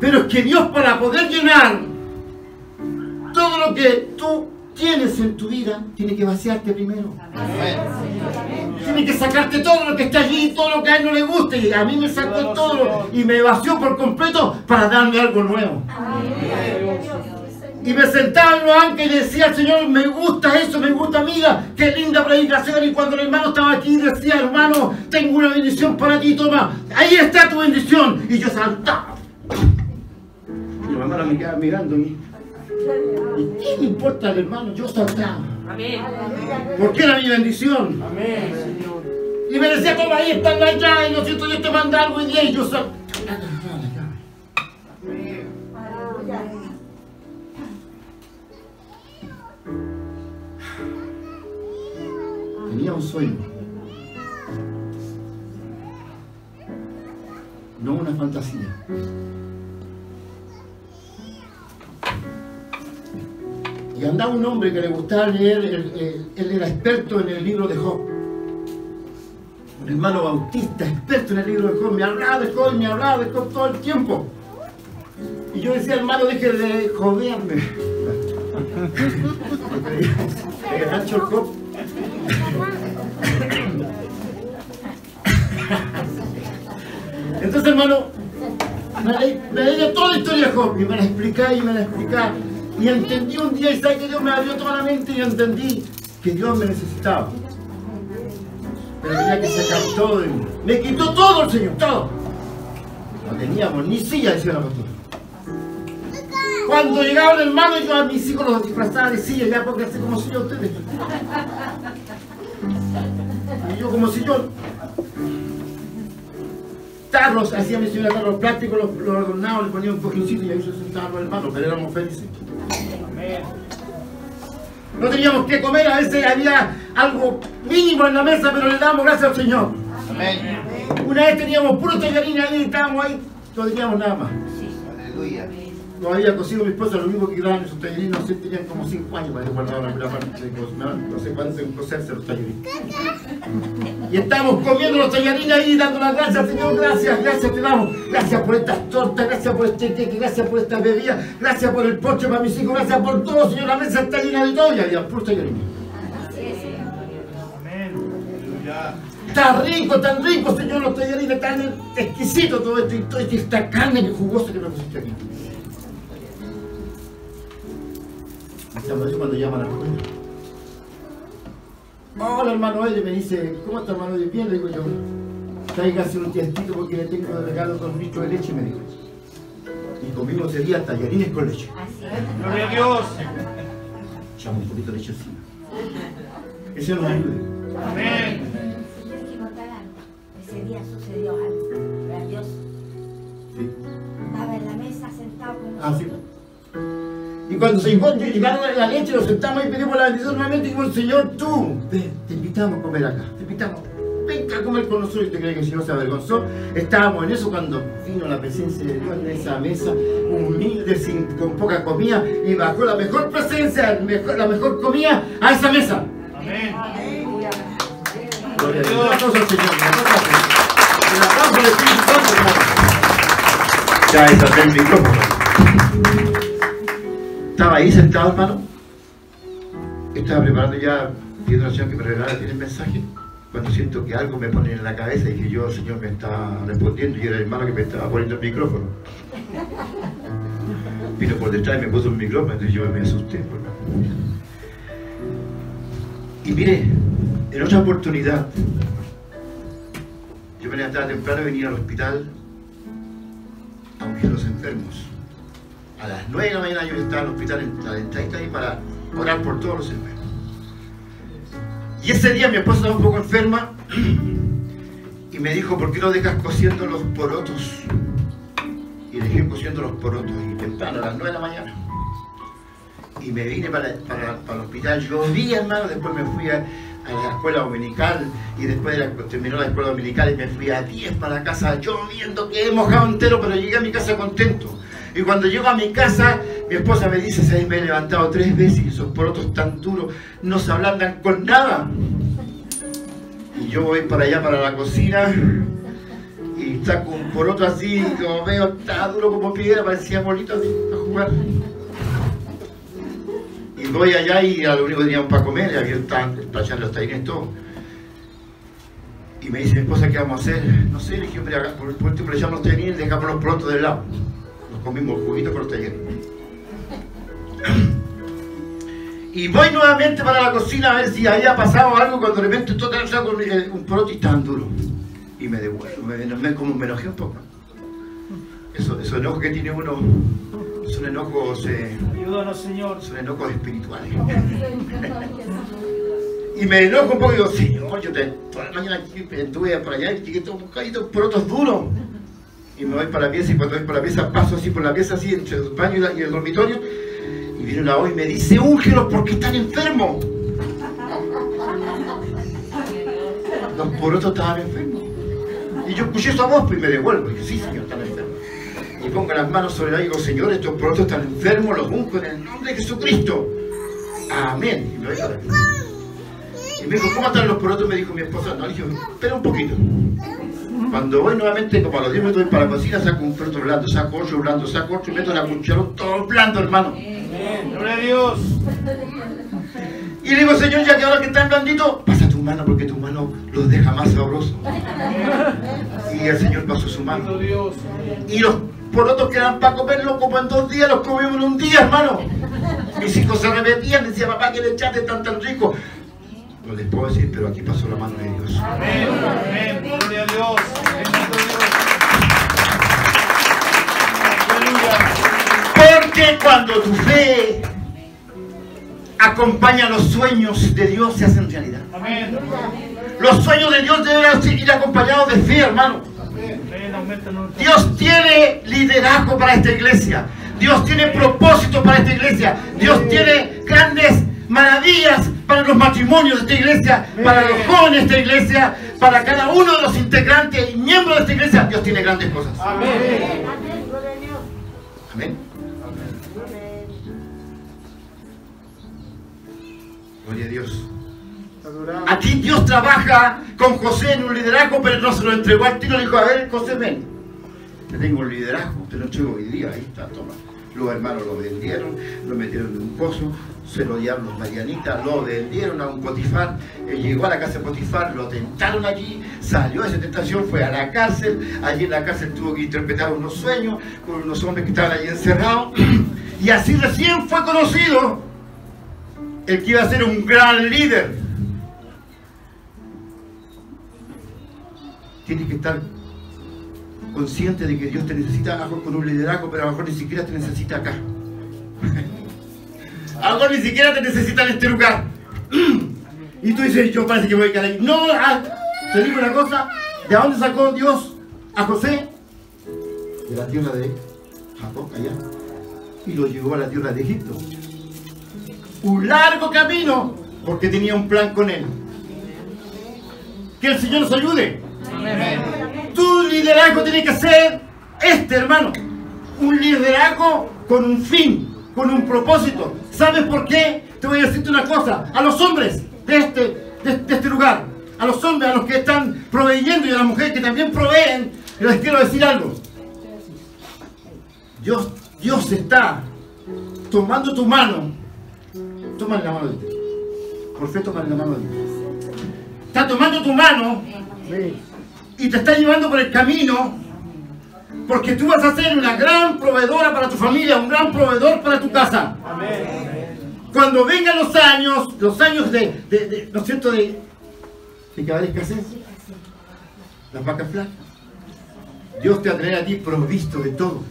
Pero es que Dios para poder llenar todo lo que tú tienes en tu vida, tiene que vaciarte primero. Tiene que sacarte todo lo que está allí, todo lo que a él no le gusta. Y a mí me sacó todo y me vació por completo para darme algo nuevo. Y me sentaba en los y decía al Señor, me gusta eso, me gusta, amiga, qué linda predicación. Y cuando el hermano estaba aquí, decía, hermano, tengo una bendición para ti, toma, ahí está tu bendición. Y yo saltaba. Y la hermana me quedaba mirando a mí. ¿Y qué me importa el hermano? Yo saltaba. Amén. Porque era mi bendición. Y me decía, toma, ahí están allá, y no siento, yo te manda algo y yo saltaba. Un sueño. No una fantasía. Y andaba un hombre que le gustaba leer, él, era experto en el libro de Job. Un hermano bautista, experto en el libro de Job, me hablaba de Job, me hablaba de Job todo el tiempo. Y yo decía, hermano, deje de joderme. (laughs) El Job. (coughs) Entonces, hermano, me leí, toda la historia de Job y me la explicaba y me la explicaba. Y entendí un día y sabe que Dios me abrió toda la mente y entendí que Dios me necesitaba. Pero tenía que sacar todo de mí. Me quitó todo el Señor, todo. No teníamos ni silla, decía la pastora. Cuando llegaba el hermano, yo a mis hijos los disfrazaba de silla, ya pónganse como silla ustedes. Y yo como sillón. Tarros, hacía mi señora tarros plásticos, los, los adornaba, le ponía un cojincito y ahí se sentaban los hermanos, pero éramos felices. No teníamos que comer, a veces había algo mínimo en la mesa, pero le damos gracias al Señor. Una vez teníamos puro tallarín ahí, estábamos ahí, no teníamos nada más. No había cocido mi esposa, lo único que quedaban esos tallarines, no sé, tenían como 5 años para guardar la primera parte de cocinar, no sé cuánto en cocerse los tallarines. Y estamos comiendo los tallarines ahí, dando las gracias, Señor, gracias, gracias te damos. Gracias por estas tortas, gracias por este té, gracias por esta bebida, gracias por el postre para mis hijos, gracias por todo, Señor, la mesa está llena de todo y había puros tallarines. Está rico, tan rico, Señor, los tallarines, tan exquisito todo esto y toda esta carne que jugosa que me pusiste aquí. Estamos eso cuando llaman a la escuela. Hola hermano Eddie, me dice, ¿cómo está hermano Eddie? Bien, le digo yo. Tráigase un tiestito porque le tengo de regalo dos litros de leche, me dijo. Y comimos ese día tallarines con leche. Gloria a Dios. Echamos un poquito de leche encima. Ese nos ayude. Amén. Ese día sucedió algo grandioso. Sí. Estaba en la mesa sentado con Ah, nosotros. sí. Y cuando se llegó, llegaron la leche, nos sentamos y pedimos la bendición nuevamente y dijimos, Señor, tú, ven, te invitamos a comer acá, te invitamos, venga a comer con nosotros. ¿Y te crees que el Señor se avergonzó? Estábamos en eso cuando vino la presencia de Dios en esa mesa, humilde, sin, con poca comida, y bajó la mejor presencia, mejor- la mejor comida a esa mesa. Amén. Gloria a Dios. Al Señor. El aplauso del Espíritu Santo, hermano. Ya está el micrófono. Estaba ahí sentado, hermano. Estaba preparando ya, pidiendo al Señor que me regalara el mensaje. Cuando siento que algo me pone en la cabeza y que yo, el Señor, me está respondiendo y era el hermano que me estaba poniendo el micrófono. (laughs) Vino por detrás y me puso el micrófono, entonces yo me asusté. pues. Y mire, en otra oportunidad, yo me levantaba temprano y venía al hospital a ungir a los enfermos. A las 9 de la mañana yo estaba en el hospital en la ahí para orar por todos los enfermos. Y ese día mi esposa estaba un poco enferma (clears throat) y me dijo, ¿por qué no dejas cociendo los porotos? Y dejé cociendo los porotos y temprano a las 9 de la mañana. Y me vine para, para- para el hospital, lloví hermano, después me fui a, la escuela dominical y después de la, terminó la escuela dominical y me fui a 10 para casa lloviendo, quedé mojado entero, pero llegué a mi casa contento. Y cuando llego a mi casa, mi esposa me dice, ¿sabes? Me he levantado tres veces y esos porotos tan duros no se ablandan con nada. Y yo voy para allá, para la cocina, y saco un poroto así, y como veo, está duro como piedra, parecía bolito así, a jugar. Y voy allá y a lo único que teníamos para comer, y había echarle los tallarines todo. Y me dice mi esposa, ¿qué vamos a hacer? No sé, le dije, por, último le echamos los tallarines y dejamos los porotos del lado. Comimos el juguito con los tallarines. Y voy nuevamente para la cocina a ver si había pasado algo cuando de repente todo saco un, eh, un poroto y tan duro. Y me devuelvo, me, me- como me enojé un poco. Eso, esos enojos que tiene uno son enojos, eh, Ayúdanos, Señor. son enojos espirituales. Y me enojo un poco y digo, Señor, yo te, toda la mañana aquí estuve por allá y llegué todo mojadito, porotos duros. Y me voy para la pieza y cuando voy para la pieza paso así por la pieza, así entre el baño y, la- el dormitorio. Y viene una voz y me dice, úngelos porque están enfermos. Los porotos estaban enfermos. Y yo escuché esa voz pues, y me devuelvo. Y dije, sí, señor, están enfermos. Y pongo las manos sobre él y digo, Señor, estos porotos están enfermos, los unjo en el nombre de Jesucristo. Amén. Y me voy para aquí. Y me dijo, ¿cómo están los porotos? Me dijo mi esposa. No, le dije, espera un poquito. Cuando voy nuevamente, como a los 10 minutos voy para la cocina, saco un poroto blando, saco otro blando, saco otro y meto la cuchara, todo blando, hermano. Gloria a Dios. Y le digo, Señor, ya que ahora que están blanditos, pasa tu mano porque tu mano los deja más sabrosos. Y el Señor pasó su mano. Y los porotos que eran para comerlos como en dos días, los comimos en un día, hermano. Mis hijos se repetían, decían, papá, que le echaste tan tan rico. No les puedo decir, pero aquí pasó la mano de Dios. Amén. Amén. Gloria a Dios. Bendito Dios. Aleluya. Porque cuando tu fe acompaña los sueños de Dios, se hacen realidad. Amén. Los sueños de Dios deben ir acompañados de fe, hermano. Dios tiene liderazgo para esta iglesia. Dios tiene propósito para esta iglesia. Dios tiene grandes maravillas para los matrimonios de esta iglesia, para los jóvenes de esta iglesia, para cada uno de los integrantes y miembros de esta iglesia. Dios tiene grandes cosas. Amén. Amén. Gloria a Dios. Aquí Dios trabaja con José en un liderazgo, pero no se lo entregó al tiro. Le dijo, a ver, José, ven. Te tengo un liderazgo, te lo entrego hoy día. Ahí está, toma. Los hermanos lo vendieron, lo metieron en un pozo, se lo dieron los marianitas, lo vendieron a un Potifar. Él llegó a la casa de Potifar, lo tentaron allí, salió de esa tentación, fue a la cárcel. Allí en la cárcel tuvo que interpretar unos sueños con unos hombres que estaban allí encerrados. Y así recién fue conocido el que iba a ser un gran líder. Tienes que estar consciente de que Dios te necesita con un liderazgo, pero a lo mejor ni siquiera te necesita acá. (laughs) a lo mejor ni siquiera te necesita en este lugar. (clears throat) y tú dices, yo parece que voy a quedar ahí. No, ah, te digo una cosa, ¿de dónde sacó Dios a José? De la tierra de Jacob, allá. Y lo llevó a la tierra de Egipto. Un largo camino, porque tenía un plan con él. Que el Señor nos ayude. Tu liderazgo tiene que ser este, hermano. Un liderazgo con un fin, con un propósito. ¿Sabes por qué? Te voy a decirte una cosa. A los hombres de este, de, este lugar, a los hombres, a los que están proveyendo y a las mujeres que también proveen, les quiero decir algo. Dios, Dios está tomando tu mano. Toma la mano de Dios. Por fe, toma la mano de Dios. Está tomando tu mano y te está llevando por el camino porque tú vas a ser una gran proveedora para tu familia, un gran proveedor para tu casa. Cuando vengan los años, los años de, de, de ¿no es cierto?, de, de escasez, las vacas flacas, Dios te va a ti provisto de todo.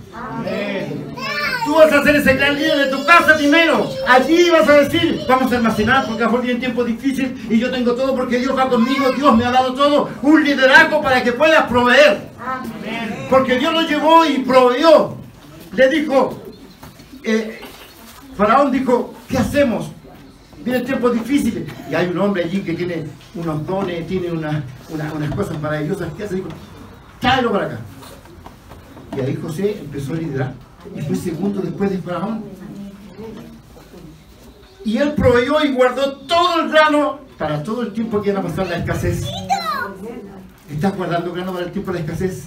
Tú vas a ser ese gran líder de tu casa primero. Allí vas a decir, vamos a almacenar porque a mejor viene tiempo difícil y yo tengo todo porque Dios va conmigo, Dios me ha dado todo. Un liderazgo para que puedas proveer. Porque Dios lo llevó y proveyó. Le dijo, eh, Faraón dijo, ¿qué hacemos? Vienen tiempos difíciles. Y hay un hombre allí que tiene unos dones, tiene una- una- unas cosas maravillosas. ¿Qué hace? Dijo, tráelo para acá. Y ahí José empezó a liderar. Y fue segundo después de Faraón. Y él proveyó y guardó todo el grano para todo el tiempo que iba a pasar la escasez. ¿Estás guardando grano para el tiempo de la escasez?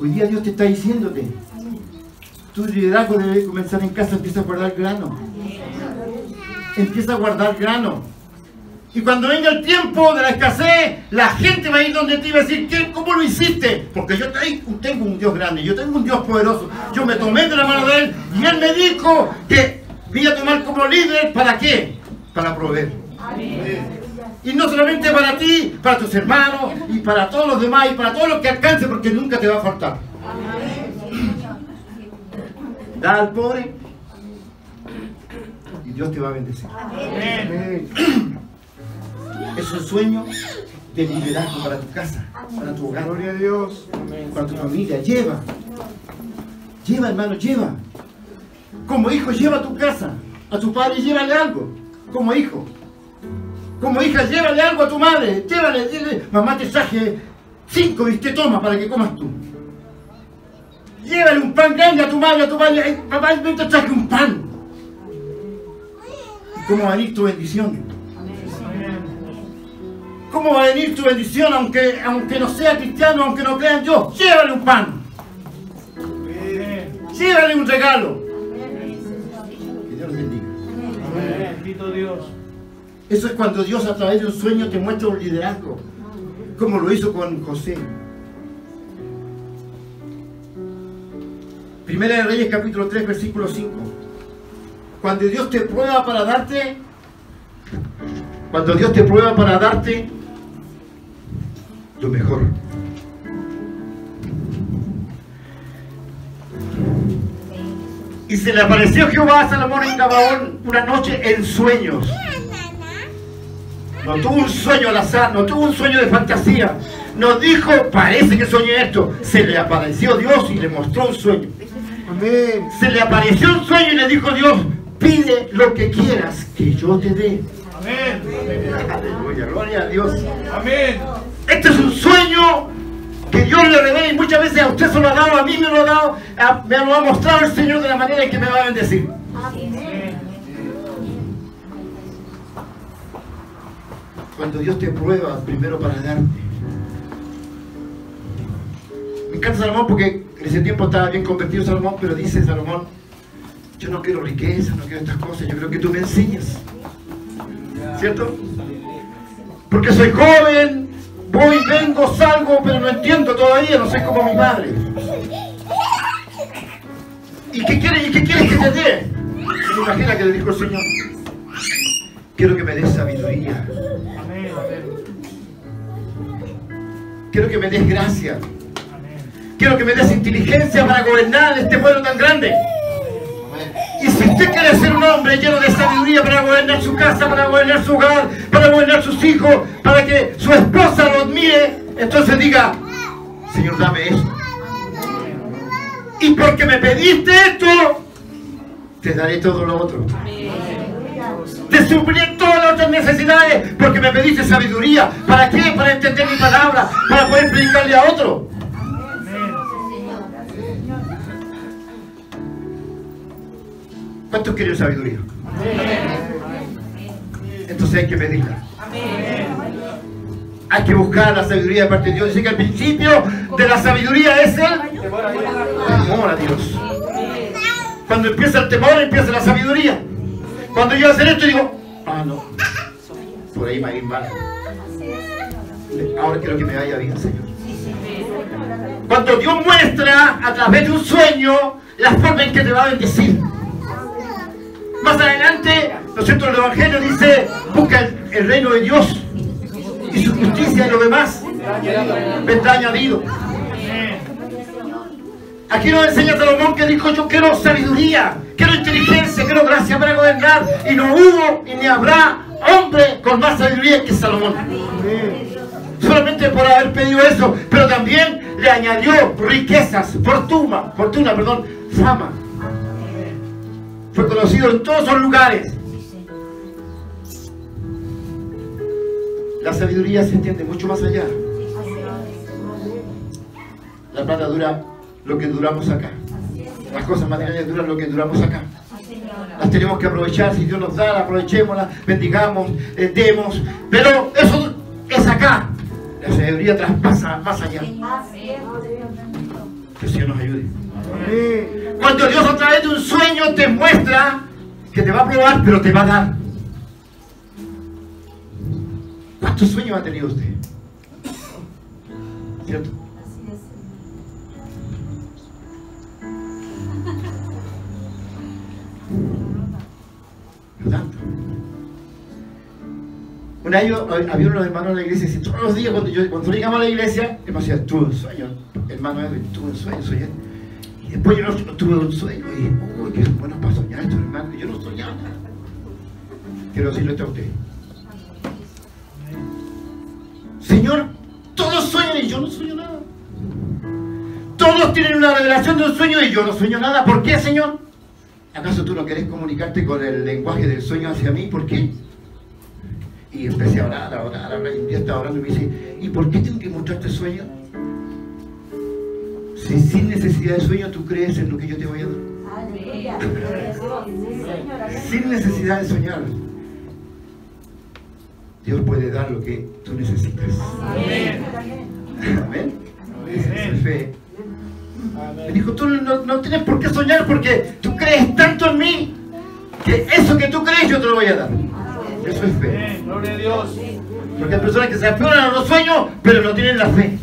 Hoy día Dios te está diciéndote. Tu liderazgo debe comenzar en casa, empieza a guardar grano. Empieza a guardar grano. Y cuando venga el tiempo de la escasez, la gente va a ir donde ti y va a decir, ¿qué, ¿cómo lo hiciste? Porque yo te- tengo un Dios grande, yo tengo un Dios poderoso. Yo me tomé de la mano de Él y Él me dijo que me iba a tomar como líder, ¿para qué? Para proveer. Y no solamente para ti, para tus hermanos y para todos los demás y para todos los que alcance, porque nunca te va a faltar. Da al pobre y Dios te va a bendecir. Es un sueño de liderazgo para tu casa, para tu hogar. Gloria a Dios. para tu familia. Lleva. Lleva, hermano, lleva. Como hijo, lleva a tu casa. A tu padre, llévale algo. Como hijo. Como hija, llévale algo a tu madre. Llévale, dile, mamá te traje cinco y te toma para que comas tú. Llévale un pan grande a tu madre, a tu padre. "Ay, Papá, ven, te traje un pan. ¿Y ¿Cómo va a venir tu bendición? ¿Cómo va a venir tu bendición aunque, aunque no sea cristiano, aunque no crean yo? Llévale un pan. Llévale un regalo. Que Dios los bendiga. Bendito Dios. Eso es cuando Dios a través de un sueño te muestra un liderazgo, como lo hizo con José. Primera de Reyes capítulo 3 versículo 5. Cuando Dios te prueba para darte, cuando Dios te prueba para darte lo mejor. Y se le apareció Jehová a Salomón en Gabaón una noche en sueños. No tuvo un sueño al azar, no tuvo un sueño de fantasía. No dijo, parece que soñé esto. Se le apareció Dios y le mostró un sueño. Amén. Se le apareció un sueño y le dijo Dios, pide lo que quieras que yo te dé. Amén. Aleluya, gloria a Dios. Amén. Este es un sueño que Dios le revela y muchas veces a usted se lo ha dado, a mí me lo ha dado, me lo ha mostrado el Señor de la manera en que me va a bendecir. Cuando Dios te prueba primero para darte. Me encanta Salomón porque en ese tiempo estaba bien convertido Salomón, pero dice Salomón, yo no quiero riqueza, no quiero estas cosas, yo creo que tú me enseñas. ¿Cierto? Porque soy joven, voy, vengo, salgo, pero no entiendo todavía, no sé como mi padre. ¿Y qué quieres, y qué quieres que te dé? ¿Se imagina que le dijo el Señor? Quiero que me des sabiduría. Quiero que me des gracia. Quiero que me des inteligencia para gobernar este pueblo tan grande. Y si usted quiere ser un hombre lleno de sabiduría para gobernar su casa, para gobernar su hogar, para gobernar sus hijos, para que su esposa lo admire, entonces diga, Señor, dame esto. Y porque me pediste esto, te daré todo lo otro. Te supliré todas las otras necesidades porque me pediste sabiduría. ¿Para qué? Para entender mi palabra, para poder predicarle a otro. ¿Cuántos quieren sabiduría? Entonces hay que pedirla. Hay que buscar la sabiduría de parte de Dios. Dice que el principio de la sabiduría es el temor a Dios. Cuando empieza el temor, empieza la sabiduría. Cuando yo hacer esto, digo, ah, no, por ahí va a ir mal. Ahora quiero que me vaya bien, Señor. Cuando Dios muestra a través de un sueño la forma en que te va a bendecir. Más adelante, ¿no es cierto? El Evangelio dice, busca el, reino de Dios y su justicia y lo demás vendrá añadido. Aquí nos enseña Salomón que dijo, yo quiero sabiduría, quiero inteligencia, quiero gracia para gobernar. Y no hubo y ni habrá hombre con más sabiduría que Salomón. Solamente por haber pedido eso, pero también le añadió riquezas, fortuna, fortuna, perdón, fama. Fue conocido en todos los lugares. La sabiduría se entiende mucho más allá. La plata dura lo que duramos acá. Las cosas materiales duran lo que duramos acá. Las tenemos que aprovechar, si Dios nos da, aprovechémoslas, bendigamos, eh, demos. Pero eso es acá. La sabiduría traspasa más allá. Que el Señor nos ayude. Cuando Dios a través de un sueño te muestra que te va a probar, pero te va a dar. ¿Cuántos sueños ha tenido usted? ¿Cierto? Tanto. Un año había unos hermanos en la iglesia y todos los días cuando, yo, cuando llegamos a la iglesia, él me decía, tuve un sueño, hermano Edwin, tuve un sueño, soñé. Después yo no, tuve un sueño y dije, uy, qué bueno para soñar esto, hermano, yo no soñaba. Quiero decirle esto a usted. Señor, todos sueñan y yo no sueño nada. Todos tienen una revelación de un sueño y yo no sueño nada. ¿Por qué, Señor? ¿Acaso tú no querés comunicarte con el lenguaje del sueño hacia mí? ¿Por qué? Y empecé a orar, a orar, a orar. Y un día estaba orando y me dice, ¿y por qué tengo que mostrarte sueño? Si sin necesidad de sueño tú crees en lo que yo te voy a dar. Sin necesidad de soñar. Dios puede dar lo que tú necesitas. Amén. Amén. Es fe. Me dijo, tú no, no tienes por qué soñar porque tú crees tanto en mí que eso que tú crees yo te lo voy a dar. Eso es fe. Amén. Gloria a Dios. Porque hay personas que se aferran a los sueños, pero no tienen la fe.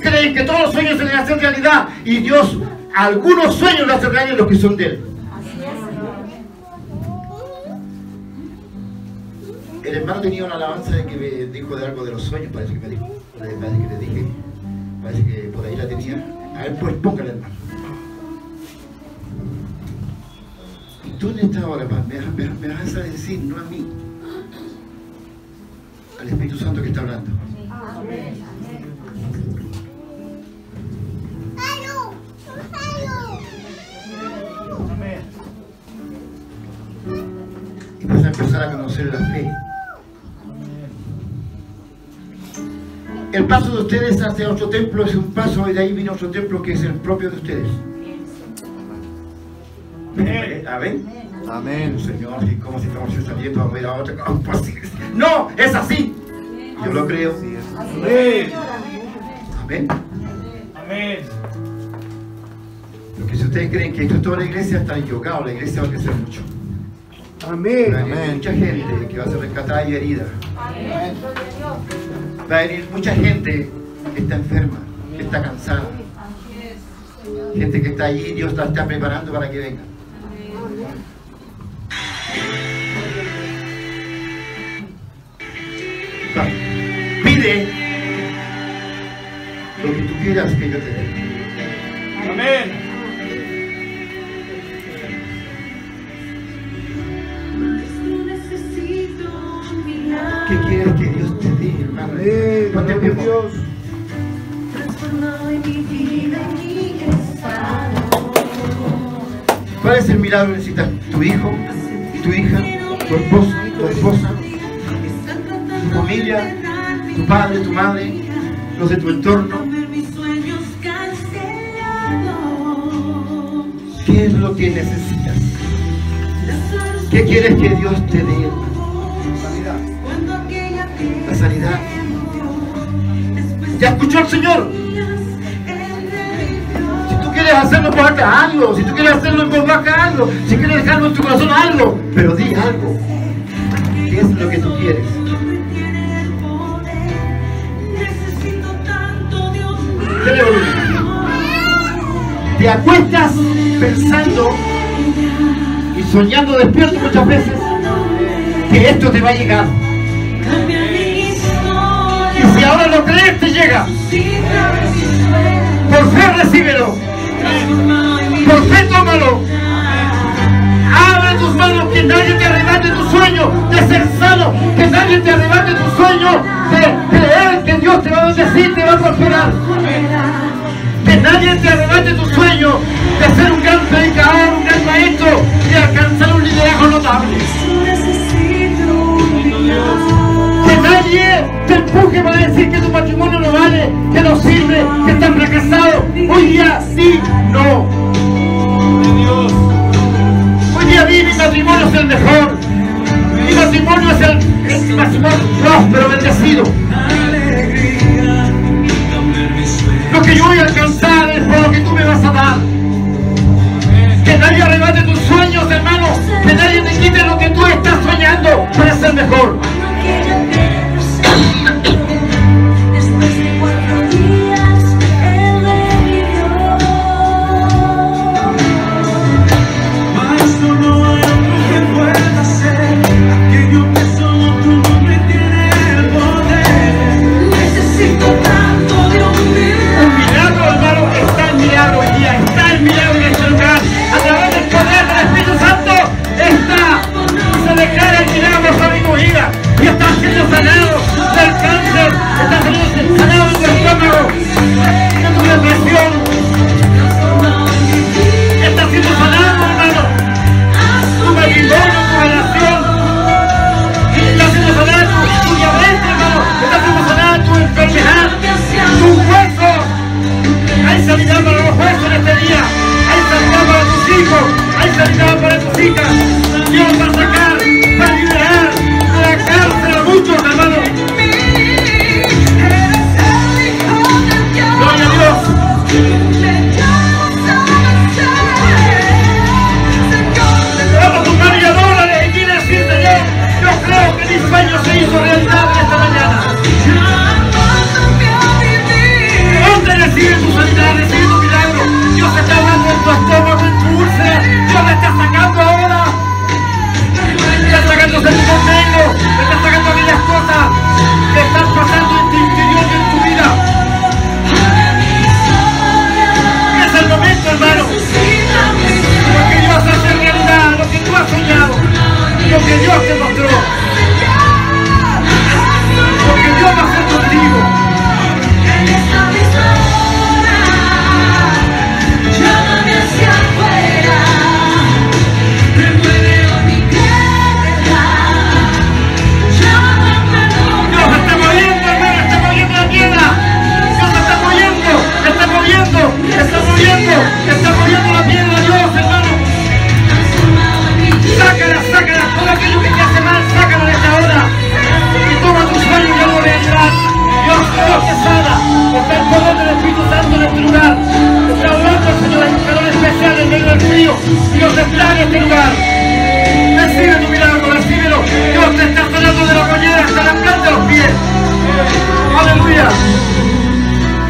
Creen que todos los sueños se les hacen realidad y Dios algunos sueños le hacen realidad los que son de Él. El hermano tenía una alabanza de que me dijo de algo de los sueños, parece que me dijo. Parece que le dije, parece que por ahí la tenía. A ver, pues póngale hermano. Y tú en esta hora me- me vas a decir, no a mí, al Espíritu Santo que está hablando. Amén. Y vas a empezar a conocer la fe. El paso de ustedes hacia otro templo es un paso y de ahí viene otro templo que es el propio de ustedes. Amén. Amén. Señor, y como si estamos saliendo a ver a otra. (laughs) No, es así. Yo lo creo. Amén. Amén. Amén. Lo que si ustedes creen que esto es toda la iglesia, están equivocados. La iglesia va a crecer mucho. Amén. Va a venir mucha gente que va a ser rescatada y herida. Amén. Va a venir mucha gente que está enferma, que está cansada. Gente que está allí, Dios la está preparando para que venga. Va. Pide lo que tú quieras que yo te dé. Amén. ¿Cuál es el milagro que necesitas? ¿Tu hijo? ¿Tu hija? ¿Tu esposo? ¿Tu esposa? ¿Tu familia? ¿Tu padre? ¿Tu madre? ¿Los de tu entorno? ¿Qué es lo que necesitas? ¿Qué quieres que Dios te dé? Sanidad. ¿Ya escuchó el Señor? Si tú quieres hacerlo en voz alta, hazlo. Si tú quieres hacerlo en voz baja, hazlo. Si quieres dejarlo en tu corazón, hazlo. Pero di algo. ¿Qué es lo que tú quieres? Te acuestas pensando y soñando despierto muchas veces que esto te va a llegar. Ahora lo crees, te llega. Por fe recíbelo. Por fe tómalo. Abre tus manos, que nadie te arrebate tu sueño de ser sano, que nadie te arrebate tu sueño de creer que Dios te va a bendecir, te va a prosperar. Que nadie te arrebate tu sueño de ser un gran predicador, un gran maestro, de alcanzar un liderazgo notable. Que nadie te empuje para decir que tu matrimonio no vale, que no sirve, que estás fracasado. Hoy día sí, no. Hoy día di, mi matrimonio es el mejor. Mi matrimonio es el, es mi matrimonio próspero, bendecido. Lo que yo voy a alcanzar es por lo que tú me vas a dar. Que nadie arrebate tus sueños, hermano. Que nadie te quite lo que tú estás soñando para ser mejor. Este lugar. Recibe tu milagro, recíbelo. Dios te está sanando de la mollera hasta la planta de los pies. Aleluya.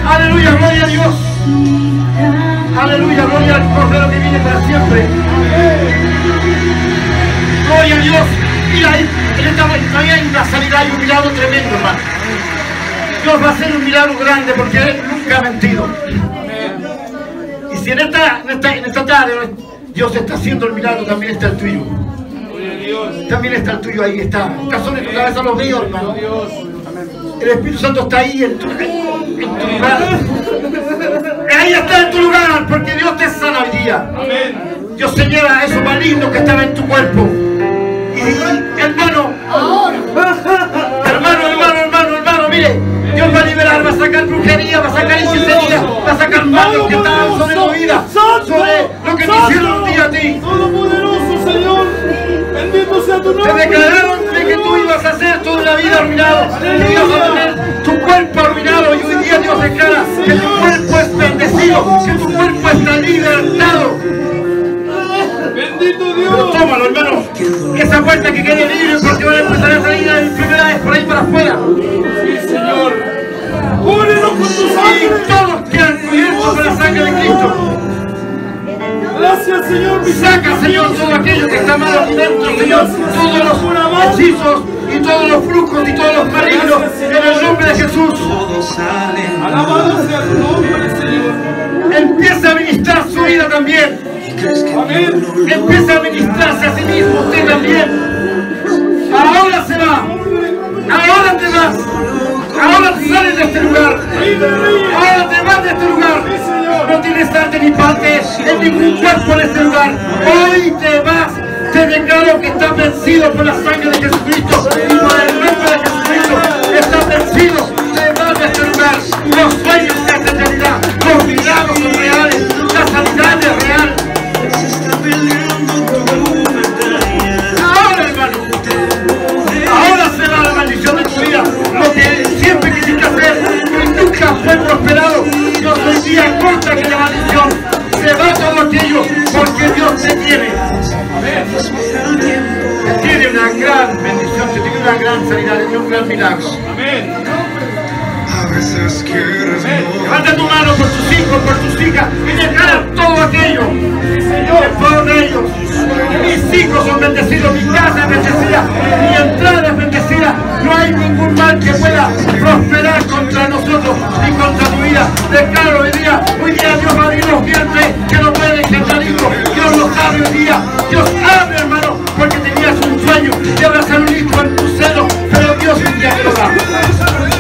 Aleluya, gloria a Dios. Aleluya, gloria al Cordero que viene para siempre. Gloria a Dios. Mira, ahí, en esta todavía hay una sanidad y un milagro tremendo, hermano. Dios va a hacer un milagro grande porque Él nunca ha mentido. Y si en esta, en esta, en esta tarde Dios está haciendo el milagro, también está el tuyo. También está el tuyo ahí, está. Está sobre tu cabeza los míos, hermano. El Espíritu Santo está ahí en tu, en tu lugar. Ahí está en tu lugar, porque Dios te sana hoy día. Amén. Dios señala eso maligno que estaba en tu cuerpo. Y hermano, hermano, hermano, hermano, hermano, mire, Dios va a liberar, va a sacar brujería, va a sacar hechicería, va a sacar malos que estaban sobre tu vida, sobre lo que te hicieron a ti. Todopoderoso Señor, bendito sea tu Te nombre. declararon de que tú ibas a hacer toda la vida arruinado, que ibas a tener tu cuerpo arruinado y hoy día Dios declara que tu cuerpo es bendecido, que tu cuerpo está libertado. Bendito Pero Dios. tómalo, hermano. Esa puerta que quede libre porque van a empezar a salir en enfermedades por ahí para afuera. Sí, Señor. Cúbrenos con tu sangre. todos quedan cubiertos por la sangre de Cristo. Gracias, Señor. mi Saca, Señor, todo aquello que está mal dentro, Señor. Todos los hechizos y todos los flujos y todos los malignos. En el nombre de Jesús. Alabado sea tu nombre, Señor. Empieza a ministrar su vida también. Amén. Empieza a ministrarse a sí mismo usted también. Ahora se va. Ahora te vas. Ahora te sales de este lugar. Ahora te vas de este lugar. No tienes parte ni parte en ningún cuerpo en este lugar. Hoy te vas. Te declaro que estás vencido por la sangre de Jesucristo y por el nombre de Jesucristo. Estás vencido. Te vas de este. Los sueños se hacen realidad. Los milagros son reales. La sanidad es real. Ahora, hermano. Ahora se va la maldición de tu vida. Lo que siempre quisiste hacer, que nunca fue prosperado. Hoy día contra que la maldición. Se va todo aquello porque Dios te tiene. Te tiene una gran bendición, te tiene una gran sanidad, te tiene un gran milagro. Amén. Levanta tu mano por tus hijos, por tus hijas y declara todo aquello. Señor, por ellos. Mis hijos son bendecidos, mi casa es bendecida, mi entrada es bendecida. No hay ningún mal que pueda prosperar contra nosotros ni contra tu vida. Declaro hoy día, hoy día Dios va a abrir los vientres que no pueden engendrar hijos. Dios los abre hoy día. Dios abre, hermano, porque tenías un sueño de abrazar un hijo en tu seno, pero Dios te lo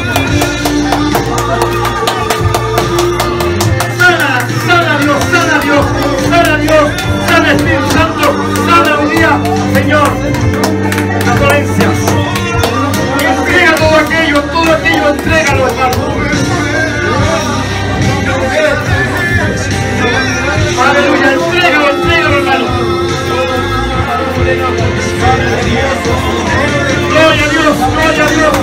Espíritu Santo, sana hoy día, Señor, las dolencias. Entrega todo aquello, todo aquello, entrégalo, hermano. Aleluya, entrégalo, entrégalo, hermano. Gloria a Dios, gloria a Dios,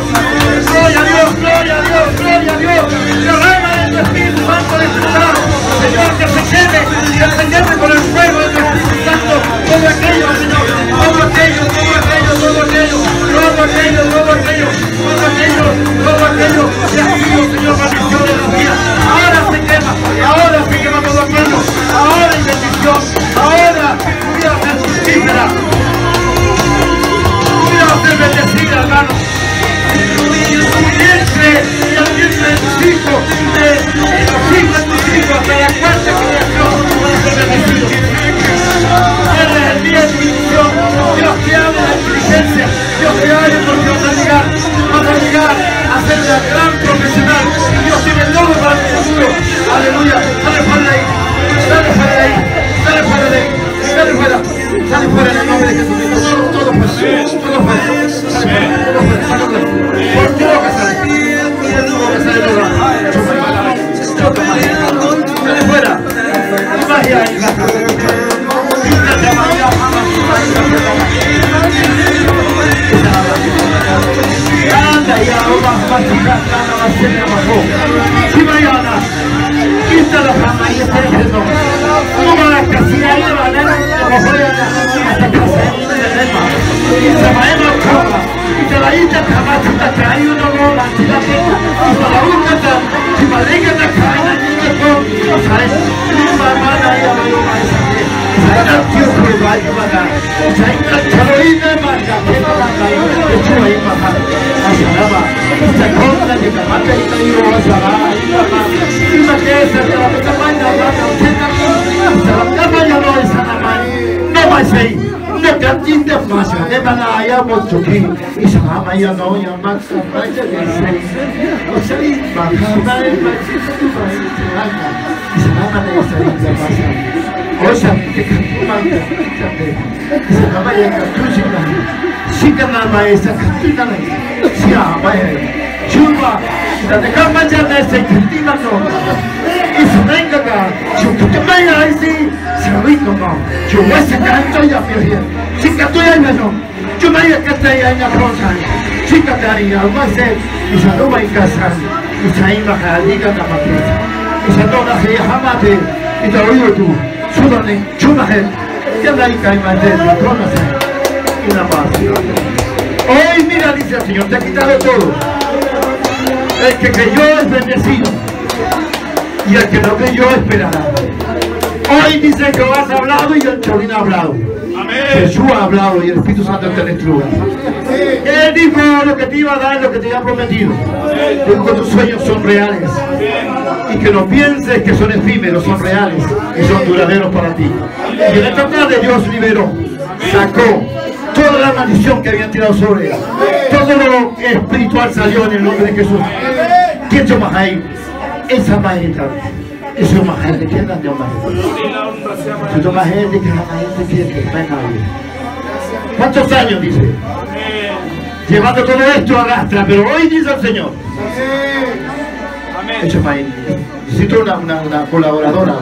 gloria a Dios, gloria a Dios, gloria a Dios. Derrama de tu Espíritu Santo de tu. Señor, que se quede, que se con el fuego Aquello, Señor, que Señor, de. Ahora se quema, ahora se quema todo aquello, ahora hay bendición, ahora la cuarta creación, Dios te abre porque vas a llegar, vas a llegar a ser una gran profesional. Dios tiene todo para tu futuro. Aleluya. Sale fuera de ahí. Sale fuera de ahí. Sale fuera de ahí. Sale fuera. Sale fuera en el nombre de Jesucristo. Todo, fuera. Todo fuera. Fuera. Todo fuera. Fuera. Por tu boca sale. Fuera. Y Allah başımdan Semaya de Oysa bir de kapı var. Kapı. Kapı. Kapı. Kapı. Manda, se llama ya cachucha. Sí que la maestra cantina la. Sí, ah, vaya. Chupa, la de cama ya de ese cantina no. Y se venga acá, yo que me ahí sí, una más. Hoy mira, dice el Señor, te ha quitado todo. El que creyó es bendecido. Y el que no creyó esperará. Hoy dice que has hablado y el Cholín ha hablado. Jesús ha hablado y el Espíritu Santo está en este lugar. Él dijo lo que te iba a dar, lo que te había prometido. Dijo que tus sueños son reales. Y que no pienses que son efímeros, son reales y son duraderos para ti. Y en esta tarde Dios liberó, sacó toda la maldición que habían tirado sobre él. Todo lo espiritual salió en el nombre de Jesús. ¿Quién se más ahí? Esa maestra. Eso es más gente. ¿Quién anda más gente? Eso más gente que la gente quiere que ¿Cuántos años dice? Llevando todo esto arrastra, pero hoy dice el Señor. Eso es más. Necesito una, una, una colaboradora.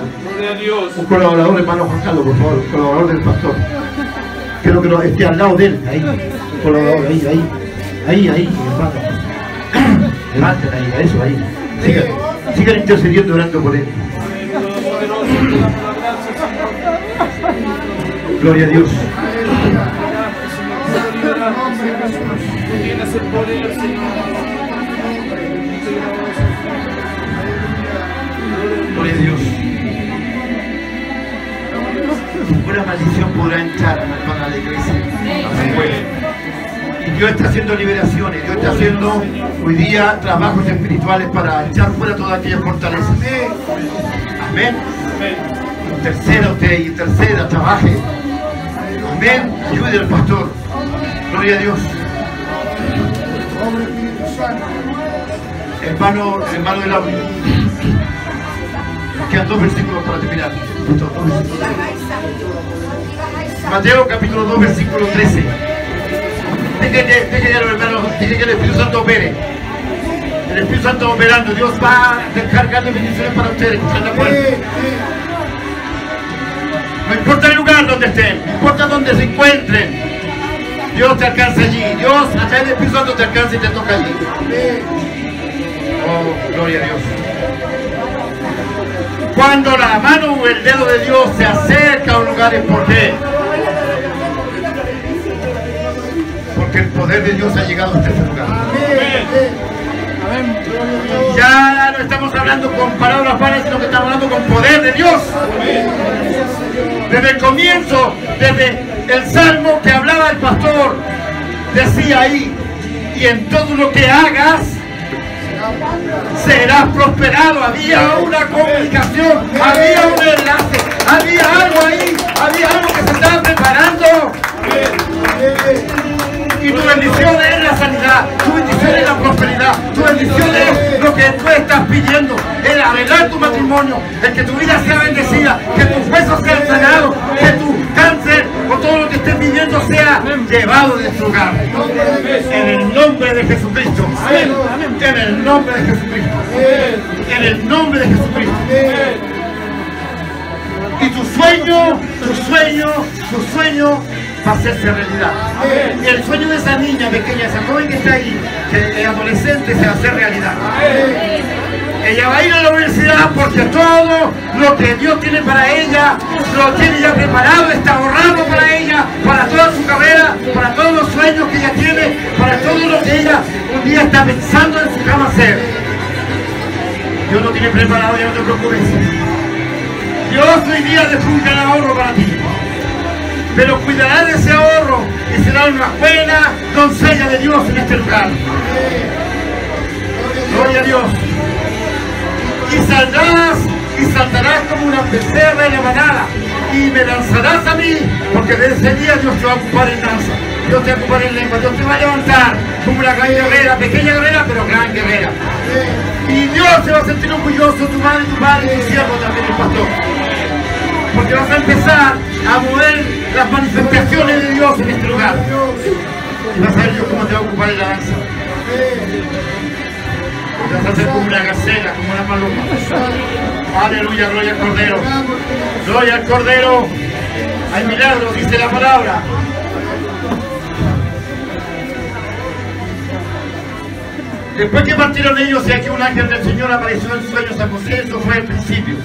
Un colaborador, hermano Juan Carlos, por favor, un colaborador del pastor. Quiero que lo esté al lado de él, ahí, un colaborador, ahí, ahí, ahí, ahí, hermano. Levanten (clears throat) ahí, eso, ahí. Sigan, intercediendo, orando por él. Gloria a Dios. Tienes el poder, Señor. Ninguna maldición podrá entrar a la iglesia. a su pueblo. Y Dios está haciendo liberaciones, Dios está haciendo hoy día trabajos espirituales para echar fuera todas aquellas fortalezas. Amén. Tercera usted y tercera, trabaje. Amén. Ayude al pastor. Gloria a Dios. Hermano, hermano del audio. Nos quedan dos versículos para terminar. Mateo capítulo 2, versículo 13. Deje que, deje que el hermano, deje que el Espíritu Santo opere. El Espíritu Santo operando. Dios va descargando bendiciones para ustedes. ¿Están de? No importa el lugar donde estén, no importa donde se encuentren. Dios te alcanza allí. Dios a través del Espíritu Santo te alcanza y te toca allí. Oh, gloria a Dios. Cuando la mano o el dedo de Dios se acerca a un lugar es porque porque el poder de Dios ha llegado hasta este lugar. Ya no estamos hablando con palabras vanas, sino que estamos hablando con poder de Dios. Desde el comienzo, desde el salmo que hablaba el pastor, decía ahí, y en todo lo que hagas, serás prosperado. Había una comunicación, había un enlace, había algo ahí, había algo que se estaba preparando. Y tu bendición es la sanidad, tu bendición es la prosperidad, tu bendición es lo que tú estás pidiendo, el arreglar tu matrimonio, el que tu vida sea bendecida, que tus huesos sean sanados, que tu cáncer o todo estés viviendo sea llevado de su hogar. En el nombre de Jesucristo. En el nombre de Jesucristo. En el nombre de Jesucristo. Y tu sueño, tu sueño, tu sueño va a hacerse realidad. Y el sueño de esa niña pequeña, esa joven que está ahí, que es adolescente, se va a hacer realidad. Ella va a ir a la universidad porque todo lo que Dios tiene para ella, lo tiene ya preparado, está ahorrado para ella, para toda su carrera, para todos los sueños que ella tiene, para todo lo que ella un día está pensando en su cama hacer. Dios lo tiene preparado, ya no te preocupes. Dios hoy día un gran ahorro para ti. Pero cuidará de ese ahorro y será una buena doncella de Dios en este lugar. Gloria a Dios. Y saldrás y saltarás como una becerra en la manada. Y me lanzarás a mí, porque de ese día Dios te va a ocupar en danza. Dios te va a ocupar en lengua. Dios te va a levantar como una gran guerrera, pequeña guerrera, pero gran guerrera. Y Dios se va a sentir orgulloso, tu madre, tu padre, y tu siervo también, el pastor. Porque vas a empezar a mover las manifestaciones de Dios en este lugar. Y vas a ver Dios cómo te va a ocupar en la danza. Te vas a hacer como una gacela, como una paloma. Aleluya, gloria al Cordero. Gloria al Cordero. Hay milagros, dice la palabra. Después que partieron ellos, y aquí un ángel del Señor apareció en sueños a José, eso fue el principio.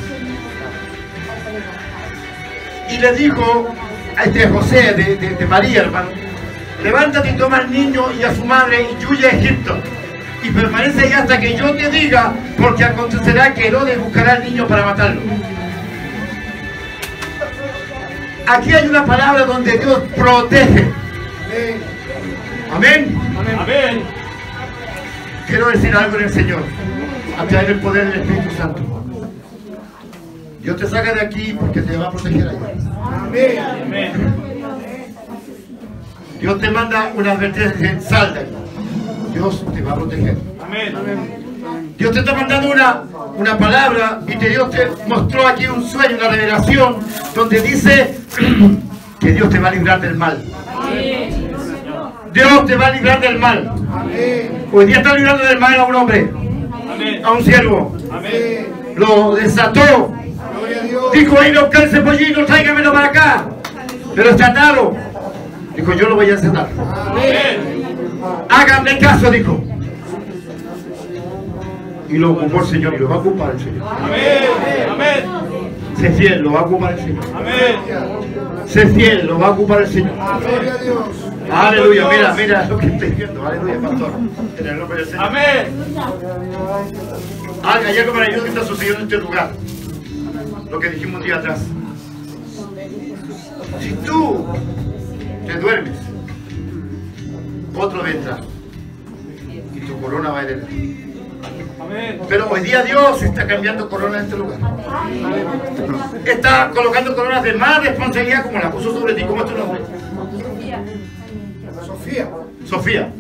Y le dijo a este José de, de- de María, hermano, levántate y toma al niño y a su madre y huye a Egipto. Y permanece ahí hasta que yo te diga, porque acontecerá que Herodes buscará al niño para matarlo. Aquí hay una palabra donde Dios protege. Amén. Amén. Quiero decir algo en el Señor, a través del poder del Espíritu Santo. Dios te saca de aquí porque te va a proteger allá. Amén. Dios te manda una advertencia, sal de aquí. Dios te va a proteger. Amén. Dios te está mandando una, una palabra y te, Dios te mostró aquí un sueño, una revelación, donde dice (clears throat) que Dios te va a librar del mal. Dios te va a librar del mal. Hoy día está librando del mal a un hombre, Amén. a un siervo. Amén. Lo desató. Dijo, ahí no ese pollino, tráigamelo para acá. Pero está atado. Dijo, yo lo voy a sanar. Amén. Háganme caso, dijo. Y lo ocupó el Señor y lo va a ocupar el Señor. Amén. Amén. Sé fiel, lo va a ocupar el Señor. Amén. Sé fiel, lo va a ocupar el Señor. Aleluya, mira, mira lo que estoy viendo. Aleluya, pastor. En el nombre del Señor. Amén. Haga hay algo maravilloso que está sucediendo en este lugar. Lo que dijimos un día atrás. Si tú te duermes, otro vendrá. Y tu corona va a heredar. Pero hoy día Dios está cambiando corona en este lugar. Está colocando coronas de más responsabilidad como la puso sobre ti. ¿Cómo es tu nombre? Sofía. Sofía.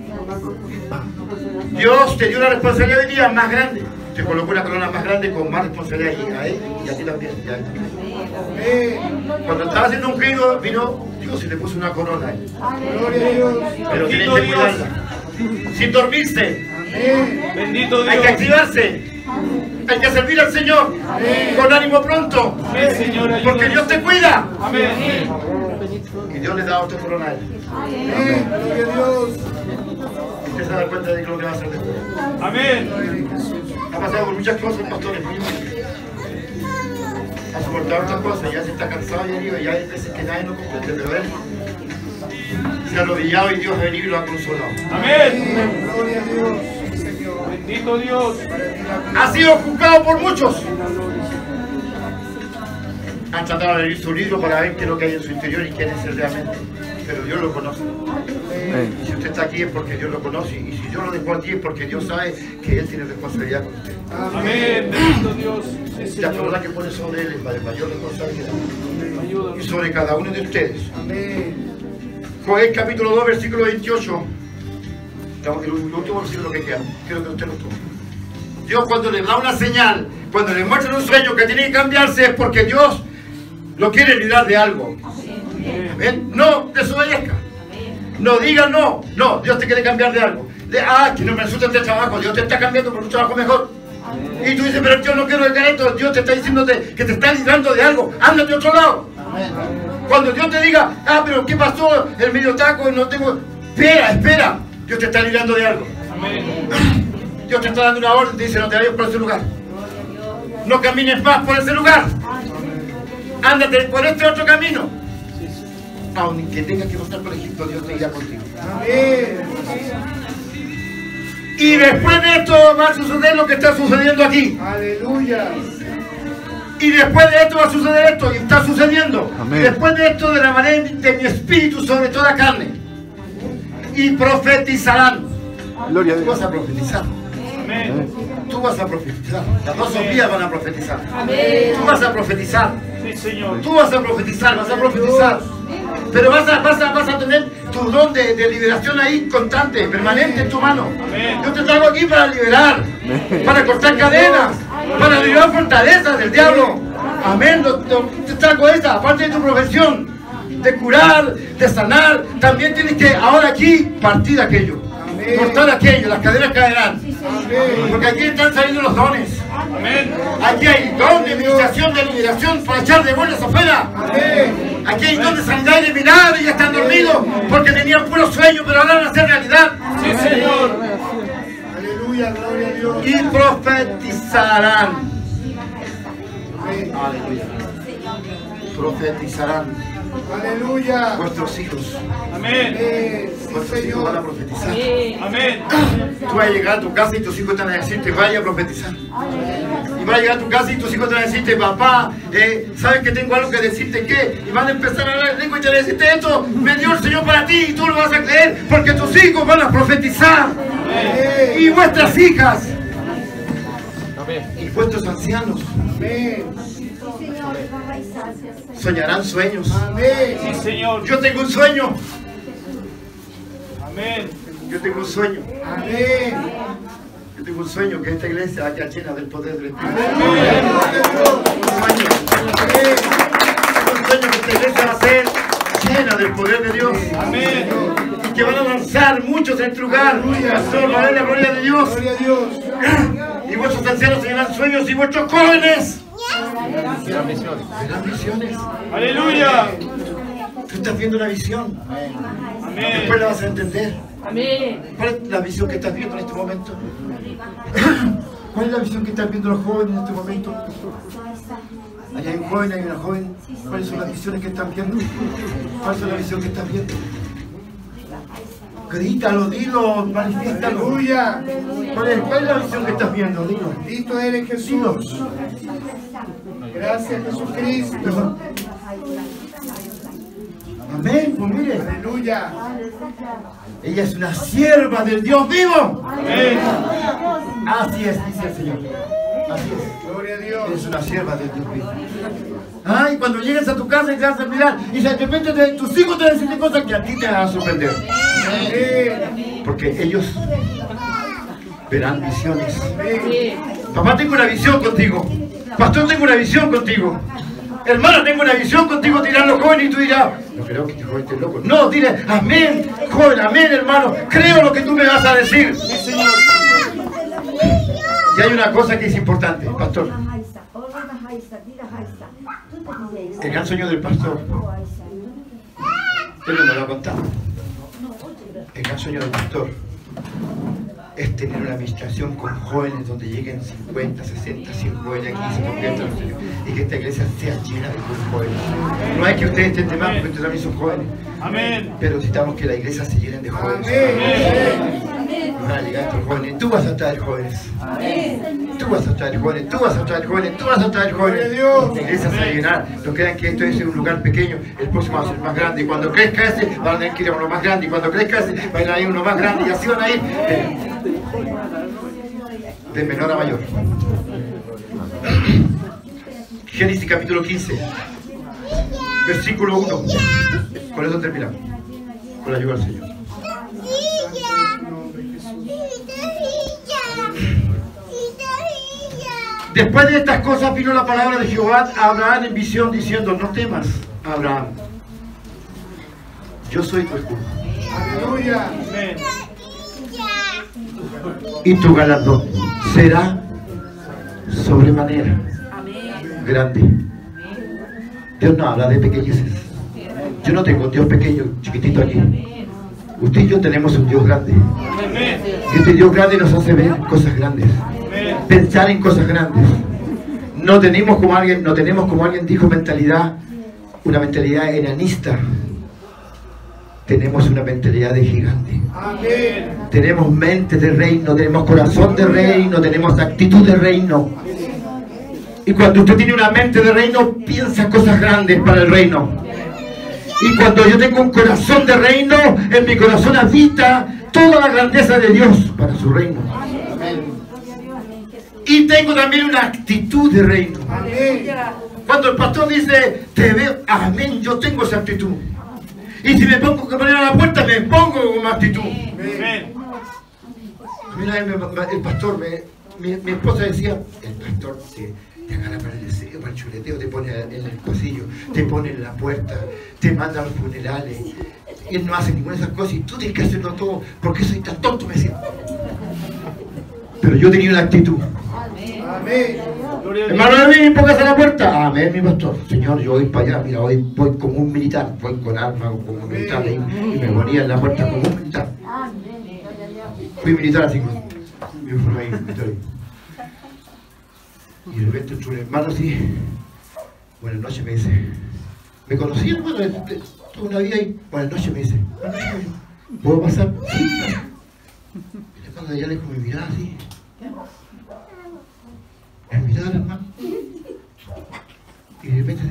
Dios te dio una responsabilidad hoy día más grande. Te colocó una corona más grande con más responsabilidad y a él y a ti también. y a él también. Cuando estaba haciendo un giro, vino Dios y le puso una corona a él. Gloria a Dios. Pero tienes Bendito que Dios. cuidarla. Sin dormirse. Bendito Hay que Dios. activarse. Hay que servir al Señor. Con ánimo pronto. Amén, Señor. Porque Dios te cuida. Amén. Y Dios le da otra corona a él. Gloria a Dios. Usted se da cuenta de que lo que va a hacer después. Amén. Ha pasado por muchas cosas, pastores. Ha soportado muchas cosas. Ya se está cansado y herido. Ya hay veces que nadie lo comprende. Pero él se ha arrodillado y Dios ha venido y lo ha consolado. Amén. Gloria a Dios. Bendito Dios. Ha sido juzgado por muchos. Han tratado de abrir su libro para ver qué es lo que hay en su interior y quién es él realmente. Pero Dios lo conoce. Y si usted está aquí es porque Dios lo conoce. Y si Dios lo dejó aquí es porque Dios sabe que Él tiene responsabilidad con usted. Amén. Bendito Dios. Sí, La corona que pone sobre Él es mayor responsabilidad. Y sobre cada uno de ustedes. Amén. Joel capítulo 2, versículo 28. Estamos en el último versículo que queda. Quiero que usted lo tome. Dios cuando le da una señal, cuando le muestra un sueño que tiene que cambiarse es porque Dios lo quiere librar de algo. Amén. No desobedezca. No diga no. No, Dios te quiere cambiar de algo. De, ah, que no me asusta este trabajo. Dios te está cambiando por un trabajo mejor. Y tú dices, pero yo no quiero dejar esto. Dios te está diciendo que te está librando de algo. Ándate a otro lado. Cuando Dios te diga, ah, pero ¿qué pasó? El medio taco, no tengo. Espera, espera. Dios te está librando de algo. Amén. (clears throat) Dios te está dando una orden, te dice, no te vayas por ese lugar. No camines más por ese lugar. Ándate por este otro camino. Aunque tengas que pasar por Egipto, Dios te irá contigo. Amén. Y después de esto va a suceder lo que está sucediendo aquí. Aleluya. Y después de esto va a suceder esto, y está sucediendo. Y después de esto derramaré de mi espíritu sobre toda carne. Y profetizarán. Gloria a Dios. vas a profetizar. Amén. Tú vas a profetizar. Las dos Sofías van a profetizar. Tú vas a profetizar. Sí, Señor. Tú vas a profetizar, vas a profetizar. Pero vas a, vas a, vas a tener tu don de, de liberación ahí constante, permanente en tu mano. Amén. Yo te traigo aquí para liberar, para cortar cadenas, para liberar fortalezas del diablo. Amén. Lo- lo- Te traigo esta, aparte de tu profesión, de curar, de sanar, también tienes que ahora aquí partir aquello. Cortar aquello, las cadenas caerán. Porque aquí están saliendo los dones. Amén. Aquí hay don de administración, de liberación para echar demonios afuera. Aquí hay don de sanidad y de milagro y ya están dormidos porque tenían puro sueño, pero ahora van a ser realidad. Sí, Señor. Aleluya, gloria a Dios. Y profetizarán. Aleluya. Profetizarán Aleluya. vuestros hijos. Amén. Eh, sí, Vuestros hijos van a profetizar. Amén. Tú vas a llegar a tu casa y tus hijos te van a decirte, vaya a profetizar. Y vas a llegar a tu casa y tus hijos te van a decirte, papá, eh, ¿sabes que tengo algo que decirte qué? Y van a empezar a hablar en lengua y te van a decirte esto, me dio el Señor para ti y tú lo vas a creer porque tus hijos van a profetizar. Y vuestras hijas. Y vuestros ancianos Amén. Soñarán sueños. Amén. Sí, Señor. Yo tengo un sueño. Amén. Yo tengo un sueño. Amén. Yo tengo un sueño que esta iglesia haya llena del poder del Espíritu. Aleluya, gloria a Dios. Un sueño. Amén. un sueño que esta iglesia va a ser llena del poder de Dios. Amén. Y que van a avanzar muchos en este lugar. Pastor, para la gloria de Dios. Gloria a Dios. Y vuestros ancianos tendrán sueños y vuestros jóvenes. Verán visiones. Aleluya. Tú estás viendo una visión. Amén. Después la vas a entender. Amén. ¿Cuál es la visión que estás viendo en este momento? (clears throat) ¿Cuál es la visión que están viendo los jóvenes en este momento? Allá hay un joven, hay una joven. ¿Cuáles son las visiones que están viendo? ¿Cuál es la visión que están viendo? Grítalo, dilo, manifiéstalo. Aleluya. ¿Cuál es, cuál es la visión que estás viendo? Dilo. Bendito eres Jesús. Gracias Jesucristo. Amén, pues mire. Aleluya. Ella es una sierva del Dios vivo. Amén. Así es, dice el Señor. Así es. Gloria a Dios. una sierva del Dios vivo. Ay, cuando llegues a tu casa y te vas a mirar y de repente te- tus hijos te van a decir cosas que a ti te van a sorprender. Porque ellos verán visiones. Papá, tengo una visión contigo. Pastor, tengo una visión contigo. Hermana, tengo una visión contigo, dirán los jóvenes y tú dirás, no creo que este joven esté loco. No, dile, amén, joven, amén, hermano. Creo lo que tú me vas a decir. Sí, Señor. Y hay una cosa que es importante, pastor. El gran sueño del pastor, él no me lo ha contado. El gran sueño del pastor es tener una administración con jóvenes donde lleguen 50, 60, 100 jóvenes aquí y se conviertan en Señor. Y que esta iglesia sea llena de jóvenes. No hay que ustedes estén de más porque ustedes también son jóvenes. Amén. Pero necesitamos que la iglesia se llene de jóvenes. Amén. Jóvenes. Tú vas a traer jóvenes. Tú vas a traer jóvenes. Tú vas a traer jóvenes. Tú vas a traer jóvenes. Dios. La iglesia se llenar. No crean que esto es un lugar pequeño. El próximo va a ser más grande. Y cuando crezca ese, van a tener que ir a uno más grande. Y cuando crezca ese, van a ir a uno más grande. Y así van a ir. De, de menor a mayor. Génesis capítulo 15. Versículo 1. Con eso terminamos. Con la ayuda del Señor. Después de estas cosas vino la palabra de Jehová a Abraham en visión diciendo, no temas, Abraham, yo soy tu escudo Aleluya. Amén. y tu galardón será sobremanera grande. Dios no habla de pequeñeces. Yo no tengo un Dios pequeño, chiquitito aquí. Usted y yo tenemos un Dios grande. Amén. Y este Dios grande nos hace ver cosas grandes. Pensar en cosas grandes. No tenemos como alguien, no tenemos como alguien dijo mentalidad, una mentalidad enanista. Tenemos una mentalidad de gigante. Amén. Tenemos mente de reino, tenemos corazón de reino, tenemos actitud de reino. Y cuando usted tiene una mente de reino, piensa cosas grandes para el reino. Y cuando yo tengo un corazón de reino, en mi corazón habita toda la grandeza de Dios para su reino. Y tengo también una actitud de reino. Cuando el pastor dice, te veo, amén, yo tengo esa actitud. Y si me pongo que poner a la puerta, me pongo con actitud. Amén. Mira, el, pastor, me- mi, mi esposa decía, el pastor te, te agarra para el deseo, para el chuleteo, te pone en el pasillo, te pone en la puerta, te manda a los funerales. Él no hace ninguna de esas cosas y tú tienes que hacerlo todo. ¿Por qué soy tan tonto? Me decía. Pero yo tenía una actitud. Gloria a Dios. Hermano David, póngase a la puerta. Amén, mi pastor. Señor, yo voy para allá. Mira, hoy voy como un militar. Voy con armas, como un militar. ahí, Y me ponía en la puerta como un militar. Fui militar así. uniforme ahí, militar ahí. Y de repente entró un hermano así. Buenas noches, me dice. ¿Me conocía, hermano? Tuve una vida ahí. Buenas noches, me dice. ¿Puedo pasar? Sí. Y le allá lejos me miraba así. Me miraba, hermano. Y de repente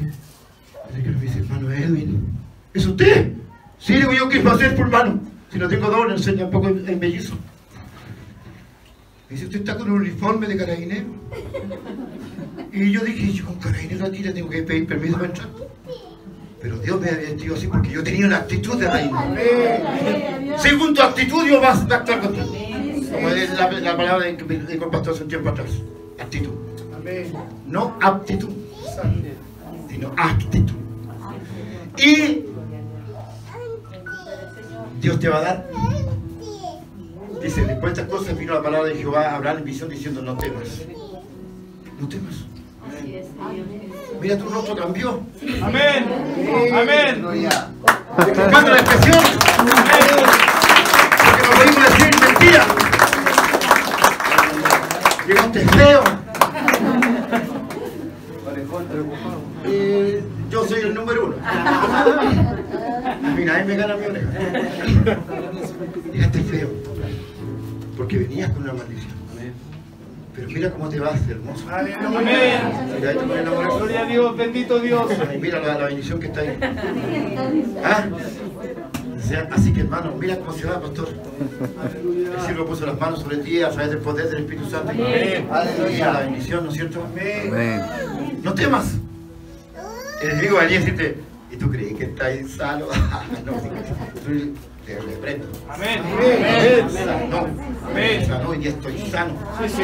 me dice, hermano Edwin, ¿es usted? Sí, digo yo, ¿qué va a hacer por hermano? Si no tengo doble, enseña un poco el, el mellizo. Me dice, ¿usted está con un uniforme de carabinero? Y yo dije, yo con carabinero aquí le tengo que pedir permiso para entrar. Pero Dios me había vestido así porque yo tenía una actitud de reino. Según tu actitud, Dios va a actuar contigo. Como es la, la palabra que me dijo el pastor hace un tiempo atrás. Actitud. No aptitud, sino actitud. Y Dios te va a dar. Dice, después de estas cosas vino la palabra de Jehová a Abraham en visión diciendo, no temas. No temas. Mira, tu rostro cambió. Amén. Amén. Buscando la expresión. Porque no podemos decir mentira. Llegaste feo. Eh, yo soy el número uno. A mí nadie me gana mi oreja. Llegaste feo. Porque venías con una maldición. Pero mira cómo te vas, hermoso. Te. Gloria a Dios. Bendito Dios. Mira la, la bendición que está ahí. ¿Ah? Así que hermano, mira cómo se va, pastor. El cielo puso las manos sobre ti a través del poder del Espíritu Santo. Aleluya. La bendición, ¿no es cierto? No temas. El enemigo va a decirte, ¿y tú crees que estás insano? (laughs) no, tú te reprendo. Amén. Sano. Amén. Sano y estoy sano. Sí, sí.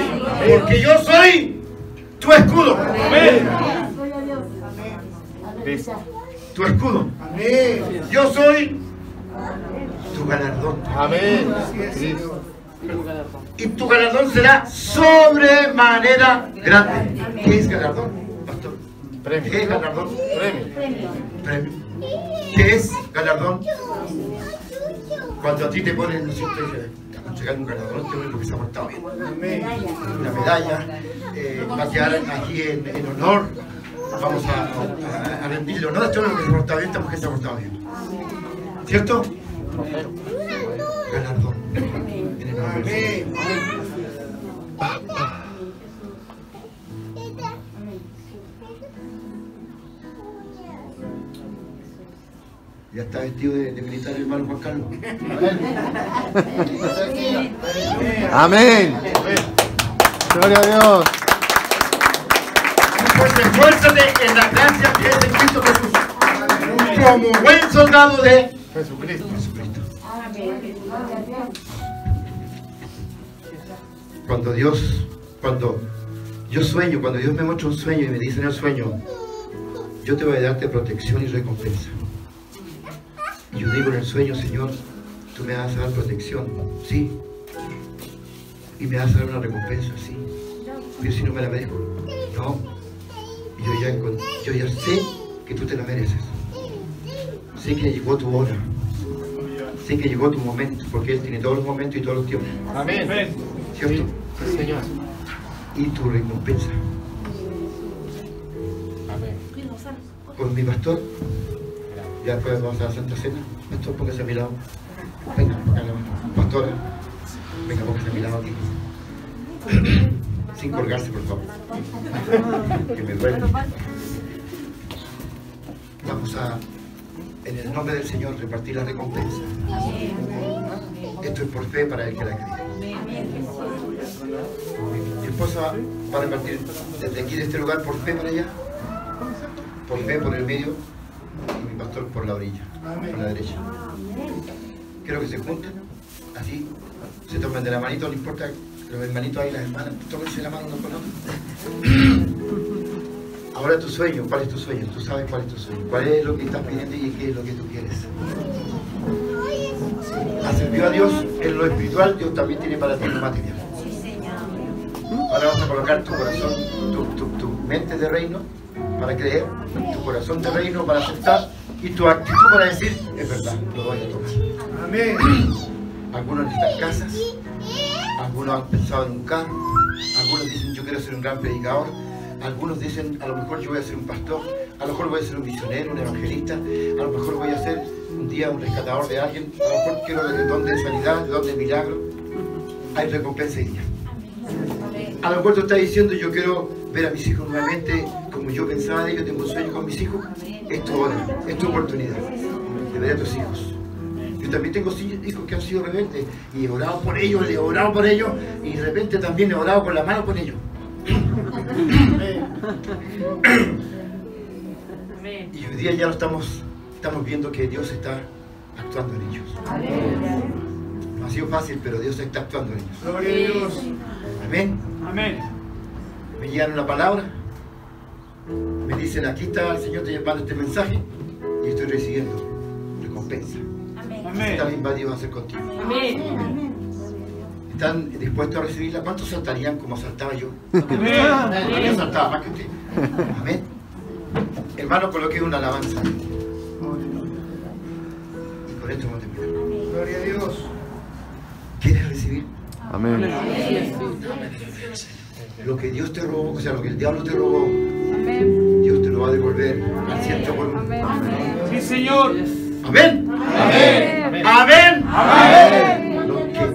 Porque yo soy tu escudo. Amén. Tu escudo. Yo soy tu galardón. Amén. Y tu galardón será sobremanera grande. ¿Qué es galardón, pastor? Premio. ¿Qué es galardón? Premio. Premio. ¿Qué es galardón? Cuando a ti te ponen, no sé, te dicen, te van a entregar un galardón, te ponen porque se ha portado bien. Una medalla, eh, va a quedar aquí en, en honor. Vamos a, a, a rendirle honor a todo lo que se ha portado bien, esta mujer se ha portado bien. ¿Cierto? Galardón. En el nombre Señor. Ya está vestido de, de militar el hermano Juan Carlos. Amén. Gloria a Dios. Pues esfuérzate en la gracia que es de Cristo Jesús. Como buen soldado de Jesucristo. Jesucristo. Cuando Dios, cuando yo sueño, cuando Dios me muestra un sueño y me dice en el sueño, yo te voy a darte protección y recompensa. Y yo digo en el sueño, Señor, tú me vas a dar protección, sí. Y me vas a dar una recompensa, sí. Pero si no me la merezco, no. Y yo ya, encon- yo ya sé que tú te la mereces. Sé que llegó tu hora. Sé que llegó tu momento, porque Él tiene todos los momentos y todos los tiempos. Amén. ¿Cierto? Sí, Señor. Y tu recompensa. Amén. Con mi pastor, ya después vamos a la Santa Cena. Pastor, póngase a mi lado. Venga, pastora. Venga, póngase a mi lado aquí. Sin colgarse, por favor. (laughs) Que me duele. Vamos a, en el nombre del Señor, repartir la recompensa. Esto es por fe para el que la cree. Yo esposa va a repartir desde aquí de este lugar por fe para allá, por fe por el medio y mi pastor por la orilla, por la derecha. Quiero que se junten, así, se tomen de la manito, no importa los hermanitos ahí, las hermanas, tómense la mano uno con. Ahora tu sueño, ¿cuál es tu sueño? Tú sabes cuál es tu sueño, cuál es lo que estás pidiendo y qué es lo que tú quieres. Has servido a Dios en lo espiritual, Dios también tiene para ti lo material. Ahora vas a colocar tu corazón, tu, tu- tu mente de reino para creer, tu corazón de reino para aceptar y tu actitud para decir, es verdad, lo voy a tomar. Amén. Algunos necesitan casas, algunos han pensado en un carro, algunos dicen yo quiero ser un gran predicador, algunos dicen a lo mejor yo voy a ser un pastor, a lo mejor voy a ser un misionero, un evangelista, a lo mejor voy a ser un día un rescatador de alguien, a lo mejor quiero el don de sanidad, el don de milagro. Hay recompensa y. A lo mejor tú estás diciendo yo quiero ver a mis hijos nuevamente como yo pensaba de ellos, tengo un sueño con mis hijos, es tu hora, es tu oportunidad de ver a tus hijos. Yo también tengo hijos que han sido rebeldes y he orado por ellos, he orado por ellos y de repente también he orado con la mano por ellos. (laughs) Y hoy día ya lo estamos, estamos viendo que Dios está actuando en ellos. No ha sido fácil, pero Dios está actuando en ellos. Gloria a Dios. Amén. Amén. Me llegan una palabra, me dicen aquí está el Señor te llevando este mensaje y estoy recibiendo recompensa. Amén. También va a hacer contigo. Amén. ¿Están dispuestos a recibirla? ¿Cuántos saltarían como saltaba yo? Amén. Saltaba más que usted. Amén. Hermano, coloqué una alabanza. Y con esto vamos a terminar. Gloria a Dios. ¿Quieres recibir Amén. lo que Dios te robó? O sea, lo que el diablo te robó. Dios te lo va a devolver al ciento por uno. Sí, Señor. Amén. Amén. Amén. Amén.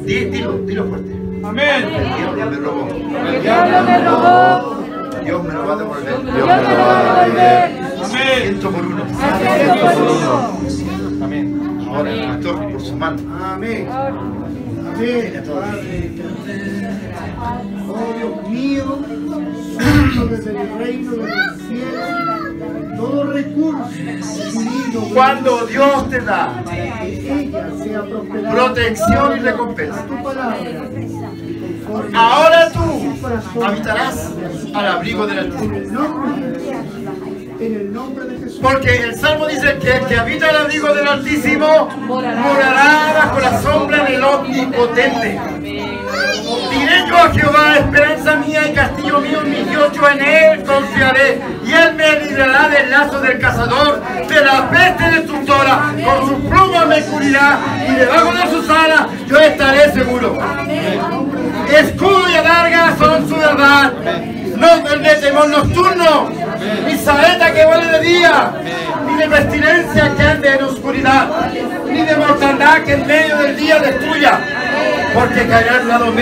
Dilo, dilo fuerte. Amén. El diablo me robó. El diablo me robó. Dios me lo va a devolver. Dios me lo va a devolver. Amén. Ciento por uno. Amén. Ahora el pastor por su mano. Amén. Amén. Padre. Oh Dios mío, santo desde el reino del cielo, todo recurso divino Cuando Dios te da protección y recompensa. Ahora tú habitarás al abrigo del Altísimo. En el nombre, en el nombre de Jesús. Porque el Salmo dice que el que habita al abrigo del Altísimo morará bajo la sombra del Omnipotente. A Jehová, esperanza mía y castillo mío, mi Dios, yo en él confiaré. Y él me librará del lazo del cazador, de la peste destructora. Con sus plumas me cubrirá y debajo de sus alas yo estaré seguro. Escudo y adarga son su verdad. No tendré temor nocturno, ni saeta que vuele de día, ni de pestilencia que ande en oscuridad, ni de mortandad que en medio del día destruya, porque caerá al lado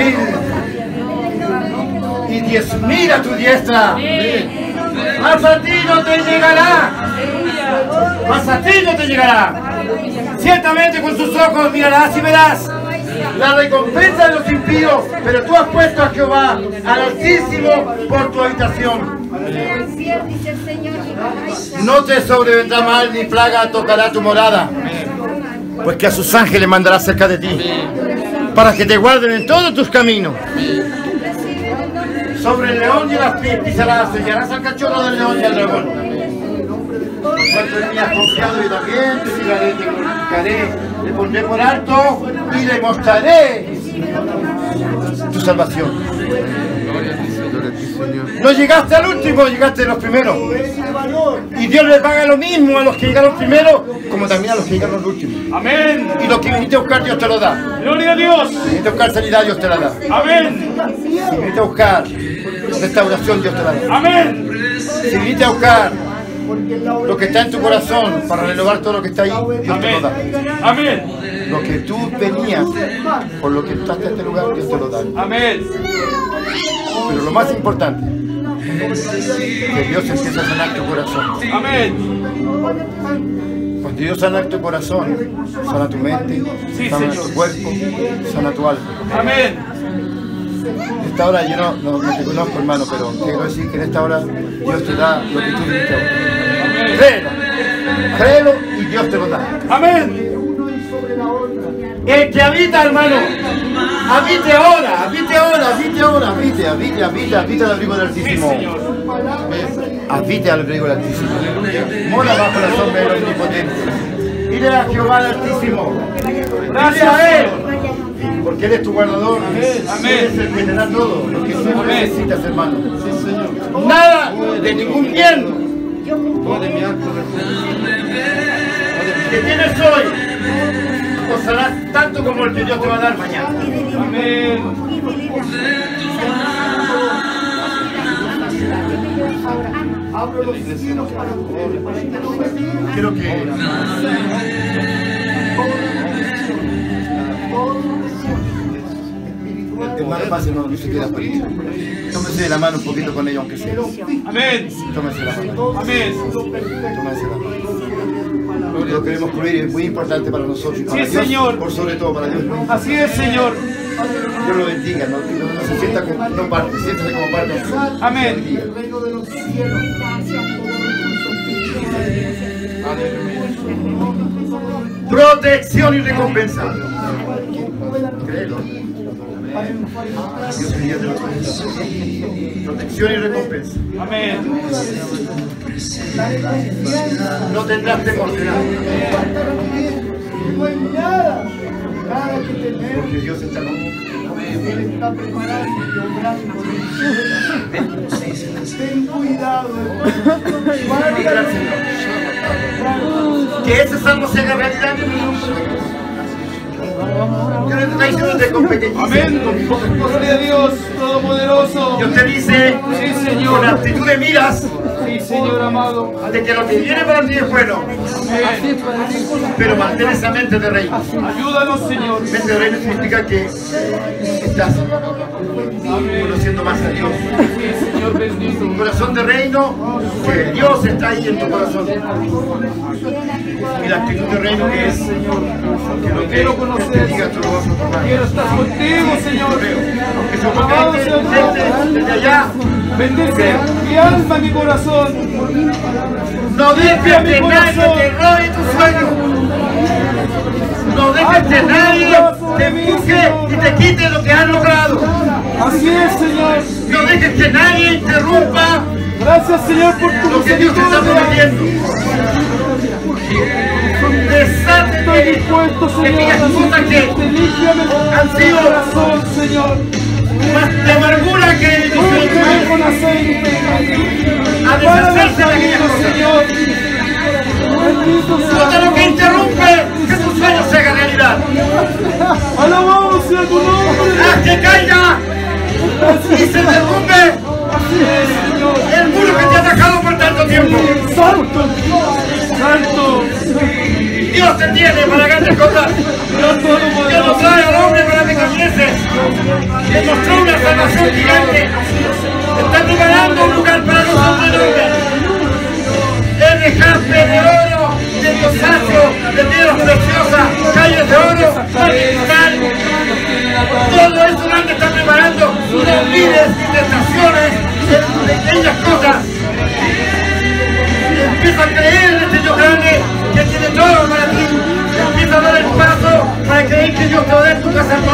y diez mil a tu diestra. Mas a ti no te llegará. Mas a ti no te llegará. Ciertamente con sus ojos mirarás y verás la recompensa de los impíos, pero tú has puesto a Jehová, al Altísimo, por tu habitación. No te sobrevendrá mal ni plaga tocará tu morada, pues que a sus ángeles mandará cerca de ti, para que te guarden en todos tus caminos. Sobre el león y las pi- pisarás, sellarás al cachorro del león y al dragón. Por cuanto en mí has confiado yo también, te libraré, te glorificaré, le pondré por alto y le mostraré tu salvación. No llegaste al último, llegaste a los primeros. Y Dios le paga lo mismo a los que llegaron primero, como también a los que llegaron al último. Amén. Y lo que viniste a buscar, Dios te lo da. Gloria a Dios. Si viniste a buscar sanidad, Dios te la da. Amén. Si viniste a buscar restauración, Dios te la da. Amén. Si viniste a buscar lo que está en tu corazón para renovar todo lo que está ahí, Dios te lo da. Amén. Lo que tú venías, por lo que entraste a este lugar, Dios te lo da. Amén. Pero lo más importante, que Dios empieza a sanar tu corazón. Amén. Cuando Dios sana tu corazón, sana tu mente, sana tu cuerpo, sana tu alma. Amén. Esta hora yo no, no, no te conozco, hermano, pero quiero decir que en esta hora Dios te da lo que tú necesitas. Créelo, créelo y Dios te lo da. Amén. El que habita, hermano, habite ahora, habite ahora, habite ahora, habite, habite, habite, habite al abrigo del Altísimo. Habite al abrigo del Altísimo. Mora bajo la sombra del Omnipotente. Dile a Jehová el Altísimo. Gracias a Él. Porque Él es tu guardador. Él es el que te da todo lo que tú necesitas, hermano. Nada de ningún bien. Que tienes hoy gozarás tanto como el que Dios te va a dar mañana. Quiero que hermano pase no, no se queda por ahí. Tómese de la mano un poquito con ellos aunque sea. Amén. Tómese la mano. Amén. Tómese la mano. Lo queremos cubrir es muy importante para nosotros. y Para Sí, Dios, Señor. Por sobre todo para Dios. Así es, Señor. Dios lo bendiga, no, no, no se sienta como no parte, siéntase como parte. Amén. Dios lo bendiga. Protección y recompensa. Créelo. Dios el día de los Protección y recompensa. Amén. No tendrás temor de nada. No hay nada, nada que temer. Porque Dios está contigo. Él está preparando y obrando Ten cuidado, hermano. Que ese salmo se haga realidad. De competencia. Amén. Gloria a Dios Todopoderoso. Dios te dice Sí, con Señor. actitud de miras Señor amado. de que lo que viene para ti es bueno, Amén. pero mantén esa mente de reino. Ayúdanos, Señor. Mente de reino significa que estás conociendo más a Dios. Un corazón de reino, que Dios está ahí en tu corazón. Y la actitud de reino que es que lo que Quiero conocer. Quiero estar contigo, Señor. Que tu nombre. desde allá. Bendice mi alma, mi corazón. No dejes que nadie te robe tu sueño. No dejes que nadie te empuje y te quite lo que has logrado. Así es, Señor. No dejes que nadie interrumpa Gracias, Señor, por tu lo que Dios te está prometiendo. Desate Estoy dispuesto, de Señor, cosas que servirte. Límpiame han sido- corazón, Señor. Más de amargura que Úngeme con aceite. a deshacerse de aquellas cosas. Todo lo que interrumpe que tus sueños se hagan realidad. Alabado sea tu nombre. Haz que caiga y se derrumbe el muro que te ha atacado por tanto tiempo. Santo. Santo. Dios te tiene para grandes cosas. Dios nos trae al hombre para que cambies.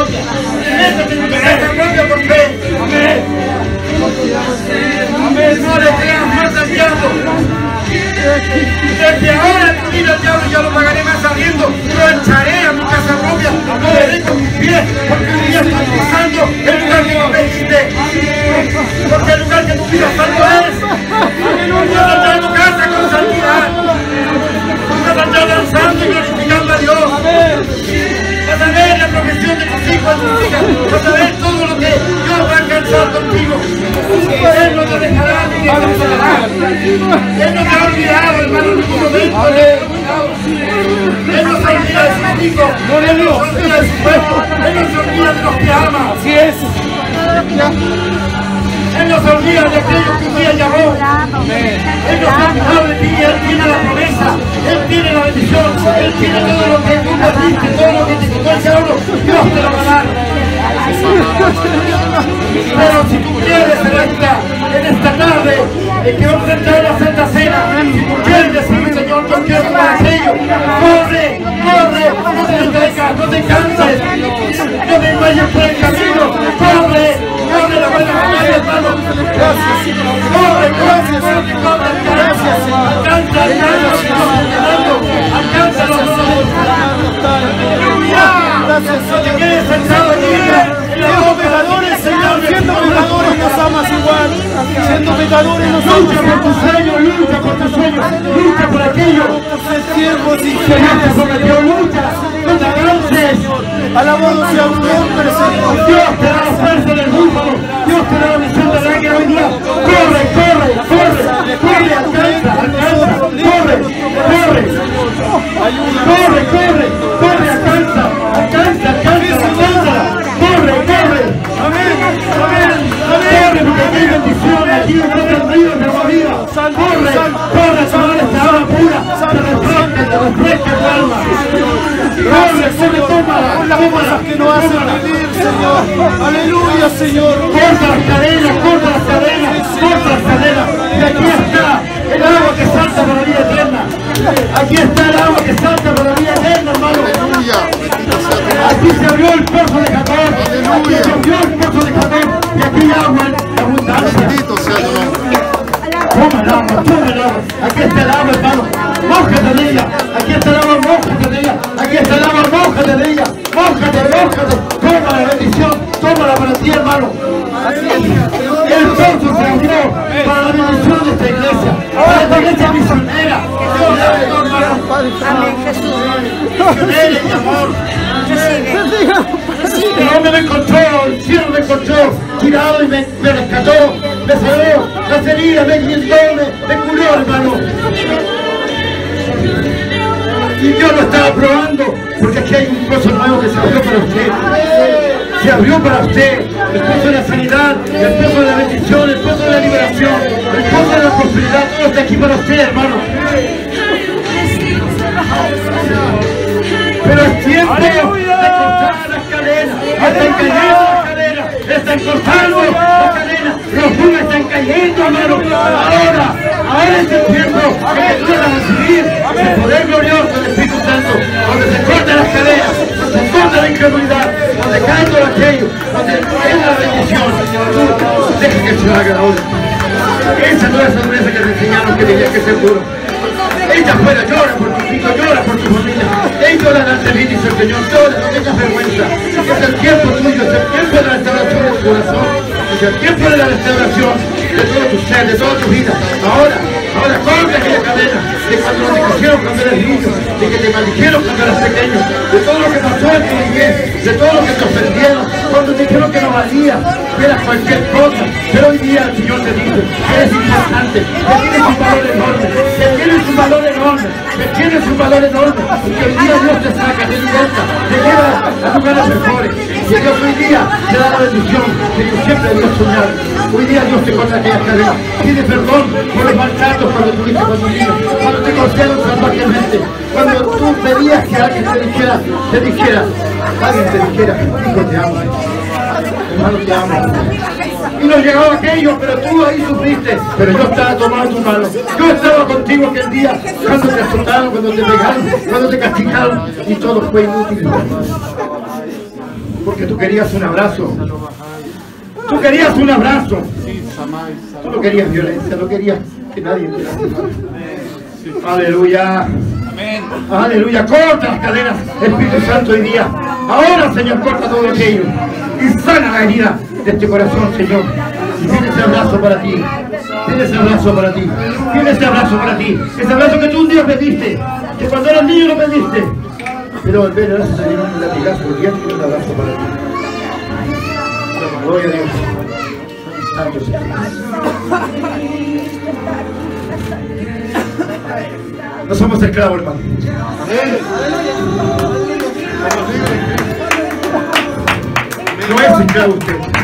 Propia. Casa propia por fe. Amén. Amén. No le creas más al. Desde ahora tu vida al diablo yo lo pagaré más sabiendo. Lo echaré a mi casa propia. No le con mis pies porque hoy día estoy pisando el lugar que no me. Porque el lugar que tu vida santo es. De tus hijos, tus hijas. A ver todo lo que Dios va a alcanzar contigo. Él no te dejará ni te desamparará. Él no te ha olvidado, hermano, en ningún momento. Él no se olvida de sus hijos. Él no se olvida de su pueblo. Él no se olvida de los que ama. Así es. No se olvida de aquellos que un día llamó. Él no ha olvidado de ti, Él tiene la promesa, Él tiene la bendición, Él tiene todo lo que tú perdiste, todo lo que te quitó el diablo, Dios te lo va a dar. Pero si tú quieres en esta, en esta tarde, que vamos a entrar a la Santa Cena, si tú quieres Señor, yo quiero ser aquello, corre, corre, no te detengas, no te canses, no te vayas por el camino, corre, la hermano. Corre, alcanza, alcanza, no te quedes sentado allí en los pecadores, Señor. Siendo pecadores nos amas igual. Siendo pecadores nos Lucha por tus sueños, lucha por tus sueños, lucha por aquello. siervos y Señor te prometió, lucha, canses. Alabado tu nombre, Señor. Dios te da la fuerza del búfalo, Dios te da la visión del águila hoy día. Corre, corre, corre, corre, alcanza, alcanza, corre, corre. Corre, corre, corre, alcanza, aquí bendición, aquí brotan ríos de agua viva. Corre, corre, tomar esta agua pura. Te refresca, te refresca tu alma. Corre, corre, tómala, tómala. Que nos hacen vivir, Señor. Aleluya, Señor. Corta las cadenas, corta las cadenas, corta las cadenas. Y aquí está el agua que salta para la vida eterna. Aquí está el agua que salta para la vida eterna, hermano. Aquí se abrió el pozo de Jacob. Aquí se abrió el pozo de Jacob. Y aquí hay agua en abundancia. Toma el agua, toma el agua. Aquí está el agua, hermano. Mójate de ella. Aquí está el agua, mójate de ella. Aquí está el agua, mójate de ella. Mójate, mójate. Toma la bendición. Tómala para ti, hermano. El pozo se abrió para la bendición de esta iglesia. Para esta iglesia misionera. Amén, Jesús. Misionera y amor. Recibe. El hombre me encontró, el cielo me encontró, tirado y me, me rescató, me sanó, las heridas me guindó, me, me curó, hermano. Y Dios lo estaba probando, porque aquí hay un pozo nuevo que se abrió para usted. Se abrió para usted el pozo de la sanidad, el pozo de la bendición, el pozo de la liberación, el pozo de la prosperidad, todo está aquí para usted, hermano. Pero es tiempo de cortar las cadenas. Están cayendo las cadenas. Están cortando las cadenas. Los muros están cayendo, hermano. Ahora, ahora es el tiempo de que a recibir el poder glorioso del Espíritu Santo. Donde se cortan las cadenas, se corta la incredulidad, todo aquello, donde cae la bendición. Tú deja que se haga ahora. Esa no es la dureza que te enseñaron que tenía que ser duro. Ella afuera llora por tus hijos, llora por tu familia. Ellos la dan de dice el Señor, llora, no tengas vergüenza. Es el tiempo tuyo, es el tiempo de la restauración de tu corazón. Es el tiempo de la restauración de toda tu vida. Ahora, ahora corta aquella cadena de cuando te quisieron cuando eres niño, de que te maldijeron cuando eras pequeño, de todo lo que pasó en tu niñez, de todo lo que te ofendieron, cuando te dijeron que no valía, que eras cualquier cosa. Pero hoy día el Señor te dice eres importante, que tienes un valor enorme, que un valor enorme, que tienes un valor enorme, que hoy día Dios te saca, te liberta, te lleva a lugares mejores. Y Dios hoy día te da la bendición que tú siempre habías soñado. Hoy día Dios te corta aquellas cadenas. Pide perdón por los maltratos cuando tuviste cuando niño, cuando te golpearon salvajemente, cuando tú pedías que alguien te dijera, te dijera, alguien te dijera, hijo te amo, hermano te amo. Y no llegaba aquello, pero tú ahí sufriste. Pero yo estaba tomando tu mano. Yo estaba contigo aquel día cuando te azotaron, cuando te pegaron, cuando te castigaron. Y todo fue inútil. Porque tú querías un abrazo. Tú querías un abrazo. Tú no querías violencia, no querías que nadie te. Aleluya. Aleluya. Corta las cadenas, Espíritu Santo, hoy día. Ahora, Señor, corta todo aquello. Y sana la herida de este corazón, Señor. Y tiene ese abrazo para ti. Tiene ese abrazo para ti. Tiene ese abrazo para ti. Ese abrazo que tú un día pediste. Que cuando eras niño lo pediste. Pero al ver gracias a Dios, porque ya tiene un abrazo para ti. Gloria a Dios. Santo Señor. No somos esclavos, hermano. No es esclavo usted.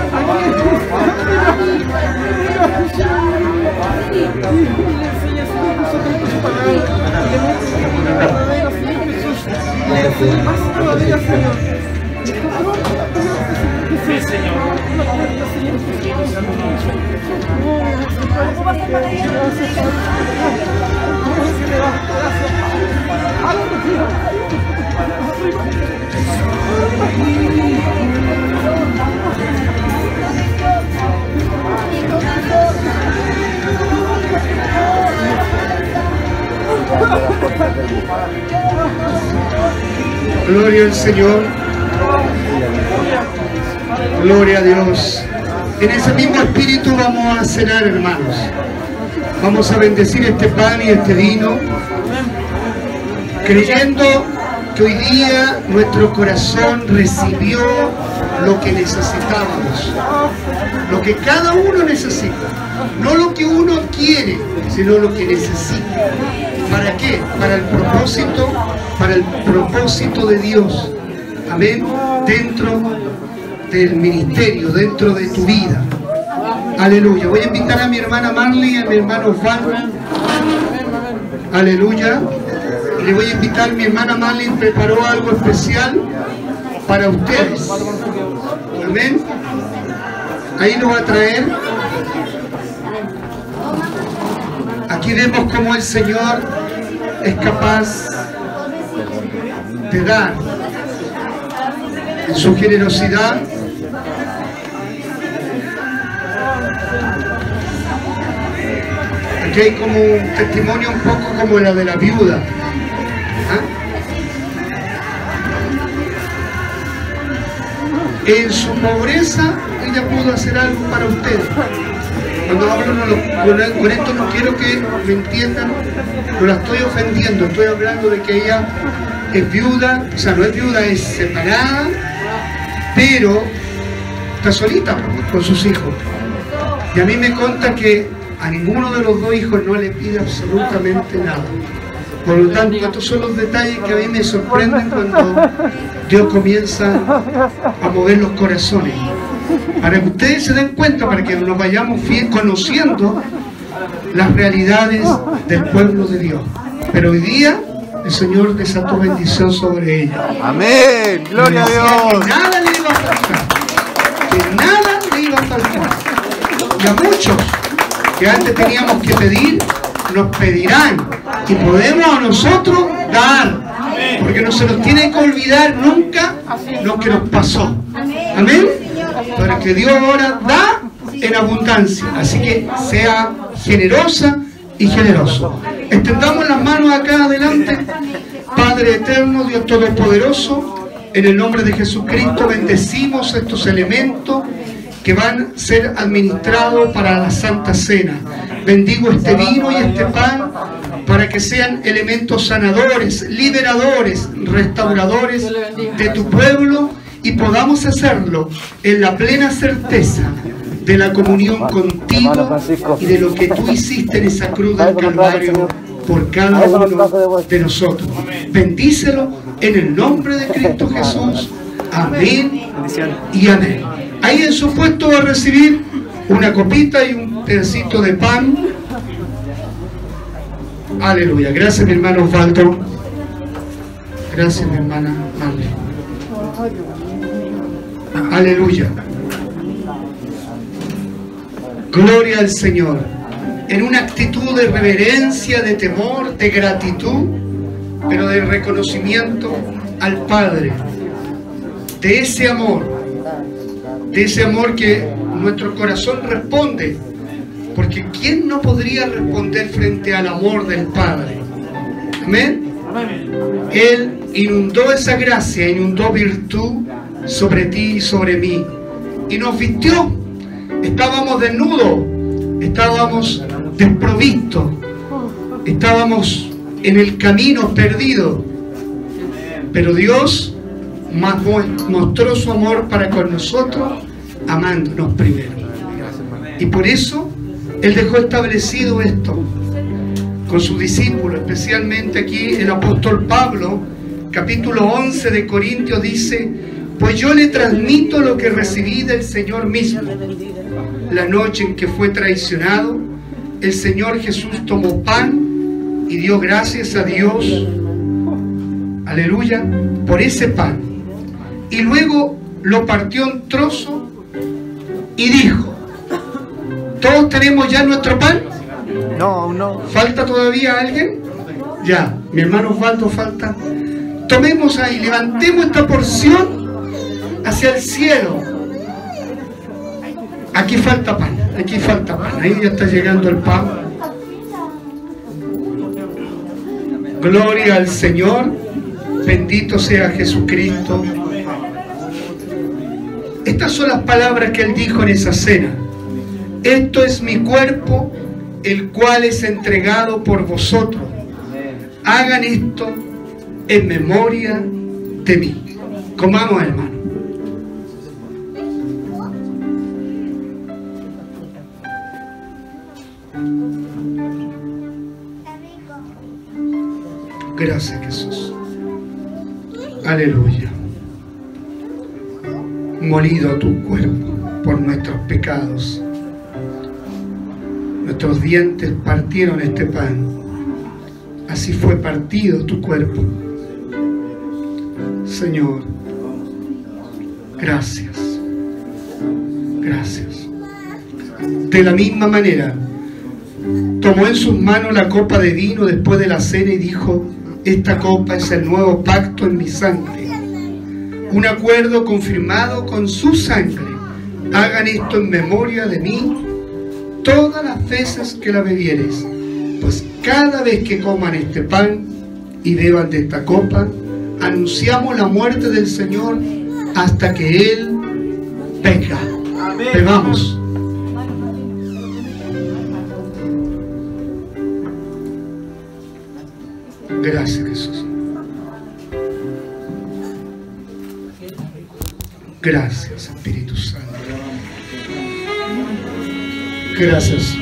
¿Cómo Gloria al Señor. Gloria a Dios. En ese mismo espíritu vamos a cenar, hermanos. Vamos a bendecir este pan y este vino, creyendo hoy día nuestro corazón recibió lo que necesitábamos, lo que cada uno necesita, no lo que uno quiere, sino lo que necesita. ¿Para qué? Para el propósito, para el propósito de Dios. Amén. Dentro del ministerio, dentro de tu vida. Aleluya. Voy a invitar a mi hermana Marley y a mi hermano Osvaldo. Aleluya. Le voy a invitar, mi hermana Marley preparó algo especial para ustedes. Amén. Ahí lo va a traer. Aquí vemos cómo el Señor es capaz de dar en su generosidad. Aquí hay como un testimonio un poco como la de la viuda. En su pobreza ella pudo hacer algo para ustedes. Cuando hablo con esto no quiero que me entiendan, no la estoy ofendiendo, estoy hablando de que ella es viuda, o sea, no es viuda, es separada, pero está solita con sus hijos. Y a mí me conta que a ninguno de los dos hijos no le pide absolutamente nada. Por lo tanto, estos son los detalles que a mí me sorprenden cuando Dios comienza a mover los corazones. Para que ustedes se den cuenta, para que nos vayamos conociendo las realidades del pueblo de Dios. Pero hoy día el Señor desató bendición sobre ella. Amén. Gloria a Dios. Que nada le iba a faltar. Que nada le iba a faltar. Y a muchos que antes teníamos que pedir, nos pedirán. Y podemos a nosotros dar. Porque no se nos tiene que olvidar nunca lo que nos pasó. Amén. Para que Dios ahora da en abundancia. Así que sea generosa y generoso. Extendamos las manos acá adelante. Padre eterno, Dios Todopoderoso, en el nombre de Jesucristo bendecimos estos elementos que van a ser administrados para la Santa Cena. Bendigo este vino y este pan para que sean elementos sanadores, liberadores, restauradores de tu pueblo y podamos hacerlo en la plena certeza de la comunión contigo y de lo que tú hiciste en esa cruz del Calvario por cada uno de nosotros. Bendícelo en el nombre de Cristo Jesús. Amén y amén. Ahí en su puesto va a recibir una copita y un pedacito de pan. Aleluya. Gracias mi hermano Osvaldo. Gracias mi hermana Marley. Aleluya. Gloria al Señor. En una actitud de reverencia, de temor, de gratitud, pero de reconocimiento al Padre. De ese amor. De ese amor que nuestro corazón responde. Porque ¿quién no podría responder frente al amor del Padre? Amén. Él inundó esa gracia, inundó virtud sobre ti y sobre mí. Y nos vistió. Estábamos desnudos, estábamos desprovistos, estábamos en el camino perdidos. Pero Dios mostró su amor para con nosotros, amándonos primero. Y por eso Él dejó establecido esto con sus discípulos, especialmente aquí el apóstol Pablo, capítulo 11 de Corintios dice, pues yo le transmito lo que recibí del Señor mismo. La noche en que fue traicionado, el Señor Jesús tomó pan y dio gracias a Dios, aleluya, por ese pan. Y luego lo partió en trozo y dijo, ¿todos tenemos ya nuestro pan? No, no. ¿Falta todavía alguien? Ya, mi hermano Osvaldo falta. Tomemos ahí, levantemos esta porción hacia el cielo. Aquí falta pan, aquí falta pan. Ahí ya está llegando el pan. Gloria al Señor. Bendito sea Jesucristo. Estas son las palabras que Él dijo en esa cena. Esto es mi cuerpo, el cual es entregado por vosotros. Hagan esto en memoria de mí. Comamos, hermano. Gracias, Jesús. Aleluya. Molido tu cuerpo por nuestros pecados. Dientes partieron este pan. Así fue partido tu cuerpo. Señor, gracias. Gracias. De la misma manera, tomó en sus manos la copa de vino después de la cena y dijo, esta copa es el nuevo pacto en mi sangre, un acuerdo confirmado con su sangre. Hagan esto en memoria de mí todas las veces que la bebieres, pues cada vez que coman este pan y beban de esta copa, anunciamos la muerte del Señor hasta que Él venga. Bebamos. Gracias Jesús. Gracias Espíritu Gracias.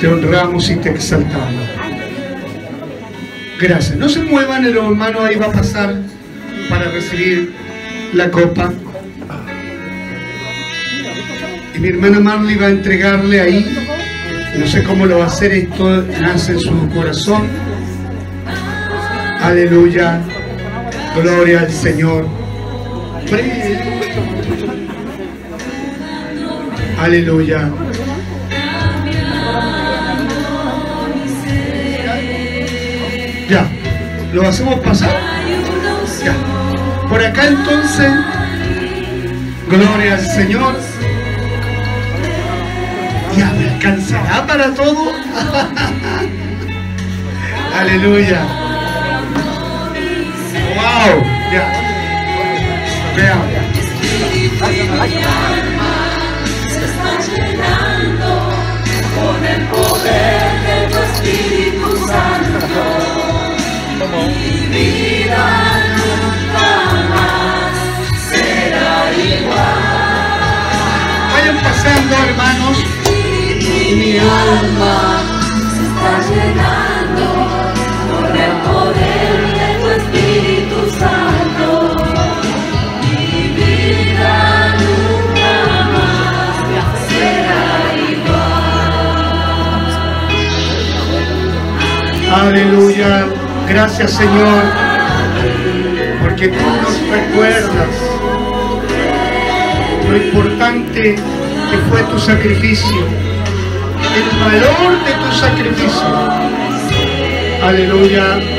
Te honramos y te exaltamos. Gracias. No se muevan, el hermano ahí va a pasar para recibir la copa. Y mi hermana Marley va a entregarle ahí. No sé cómo lo va a hacer, esto nace en su corazón. Aleluya. Gloria al Señor. Aleluya. ¿Lo hacemos pasar? Ya. Por acá entonces, gloria al Señor. Ya, ¿me alcanzará para todo? (laughs) Aleluya. Wow, ya. Veamos. Con el poder de tu Espíritu Santo, mi vida nunca más será igual. Vayan pasando, hermanos. Mi alma se está llenando con el poder de tu Espíritu Santo. Mi vida nunca más será igual. Aleluya. Gracias, Señor. Porque tú nos recuerdas lo importante que fue tu sacrificio. El valor de tu sacrificio. Aleluya.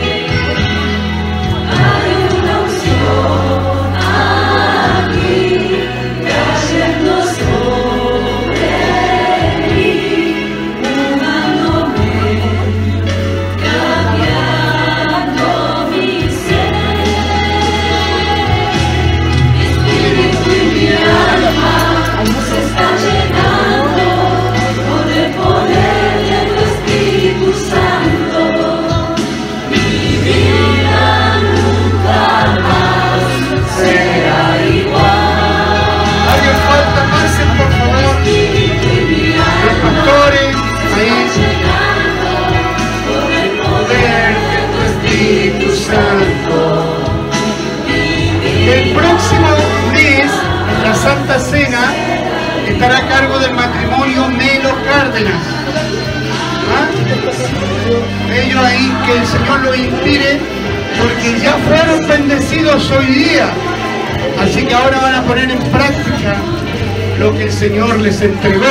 Señor les entregó.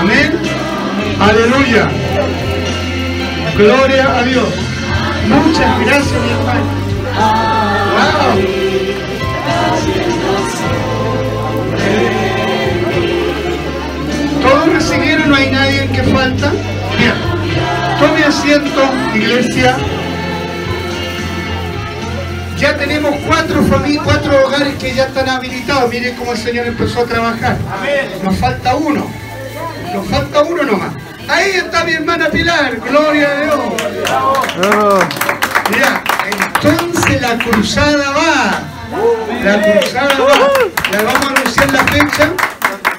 Amén. Aleluya. Gloria a Dios. Muchas gracias, mi hermano. Wow. ¿Todos recibieron? ¿No hay nadie que falta? Bien. Tome asiento, iglesia. Ya tenemos cuatro familias, cuatro hogares que ya están habilitados. Miren cómo el Señor empezó a trabajar. Nos falta uno. Nos falta uno nomás. Ahí está mi hermana Pilar. Gloria a Dios. Mira, entonces la cruzada va. La cruzada va. La vamos a anunciar la fecha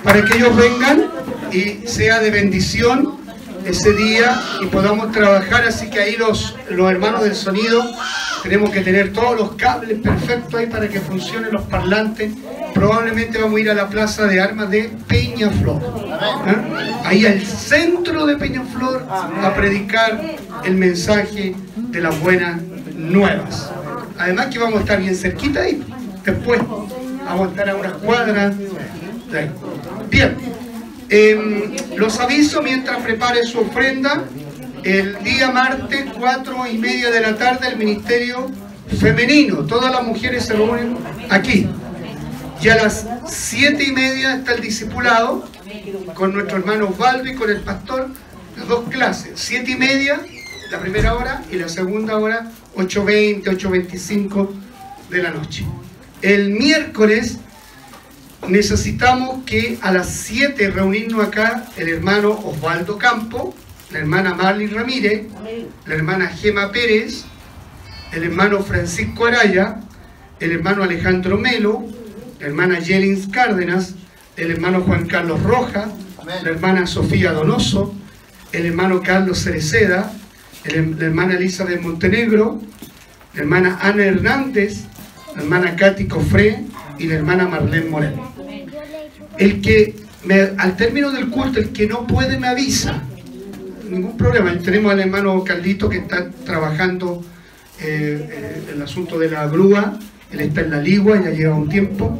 para que ellos vengan y sea de bendición ese día y podamos trabajar. Así que ahí los, los hermanos del sonido tenemos que tener todos los cables perfectos ahí para que funcionen los parlantes. Probablemente vamos a ir a la plaza de armas de Peñaflor. ¿Ah? Ahí al centro de Peñaflor a predicar el mensaje de las buenas nuevas. Además que vamos a estar bien cerquita ahí. Después vamos a estar a unas cuadras. Bien. Em, los aviso mientras prepare su ofrenda. El día martes, cuatro y media de la tarde, el Ministerio Femenino. Todas las mujeres se reúnen aquí. Y a las siete y media está el discipulado con nuestro hermano Osvaldo y con el pastor. Las dos clases. Siete y media, la primera hora, y la segunda hora, 8.20, 8.25 de la noche. El miércoles necesitamos que a las 7 reunirnos acá el hermano Osvaldo Campo, la hermana Marley Ramírez, la hermana Gema Pérez, el hermano Francisco Araya, el hermano Alejandro Melo, la hermana Yelins Cárdenas, el hermano Juan Carlos Roja, la hermana Sofía Donoso, el hermano Carlos Cereceda, el- la hermana Elizabeth Montenegro, la hermana Ana Hernández, la hermana Katy Cofré y la hermana Marlene Moreno. El que, me- al término del culto, el que no puede me avisa. Ningún problema. Tenemos al hermano Carlito que está trabajando eh, eh, el asunto de la grúa. Él está en la ligua, ya lleva un tiempo.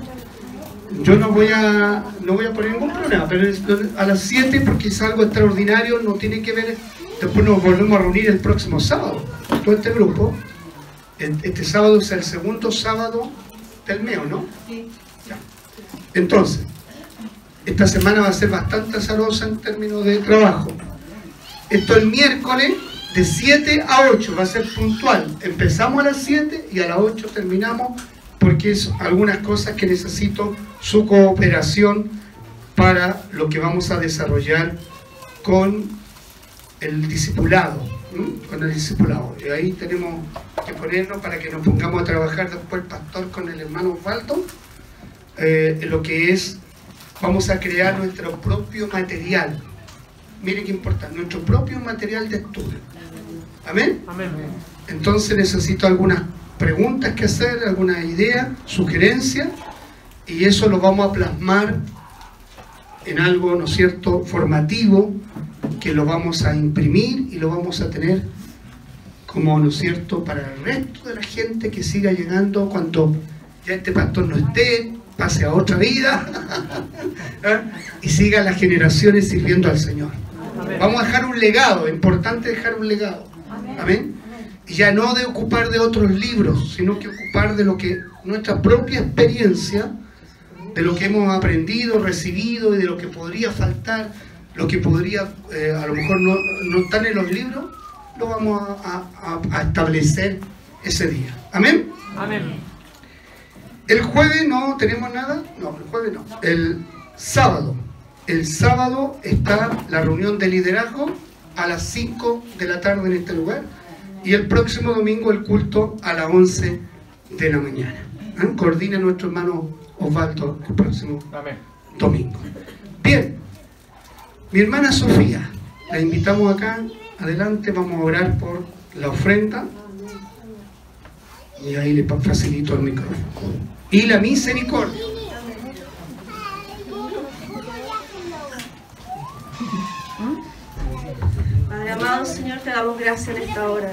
Yo no voy a, no voy a poner ningún problema, pero a las 7 porque es algo extraordinario, no tiene que ver. Después nos volvemos a reunir el próximo sábado. Todo este grupo. Este sábado es el segundo sábado del mes, ¿no? Ya. Entonces, esta semana va a ser bastante azarosa en términos de trabajo. Esto el miércoles de 7 a 8 va a ser puntual. Empezamos a las 7 y a las 8 terminamos porque es algunas cosas que necesito su cooperación para lo que vamos a desarrollar con el discipulado. Con el discipulado. Y ahí tenemos que ponernos para que nos pongamos a trabajar después el pastor con el hermano Osvaldo. eh, lo que es, vamos a crear nuestro propio material. Miren qué importante, nuestro propio material de estudio. Amén. Entonces necesito algunas preguntas que hacer, algunas ideas, sugerencias, y eso lo vamos a plasmar en algo, ¿no es cierto?, formativo, que lo vamos a imprimir y lo vamos a tener como, ¿no es cierto?, para el resto de la gente que siga llegando cuando ya este pastor no esté, pase a otra vida (laughs) ¿eh? y sigan las generaciones sirviendo al Señor. Vamos a dejar un legado, es importante dejar un legado. Amén. Y ya no de ocupar de otros libros, sino que ocupar de lo que nuestra propia experiencia, de lo que hemos aprendido, recibido y de lo que podría faltar, lo que podría eh, a lo mejor no, no estar en los libros, lo vamos a, a- a establecer ese día. Amén. El jueves no tenemos nada. No, el jueves no. El sábado. El sábado está la reunión de liderazgo a las 5 de la tarde en este lugar. Y el próximo domingo el culto a las 11 de la mañana. ¿Ah? Coordina nuestro hermano Osvaldo el próximo domingo. Bien. Mi hermana Sofía, la invitamos acá. Adelante, vamos a orar por la ofrenda. Y ahí le facilito el micrófono. Y la misericordia. Amado Señor, te damos gracias en esta hora.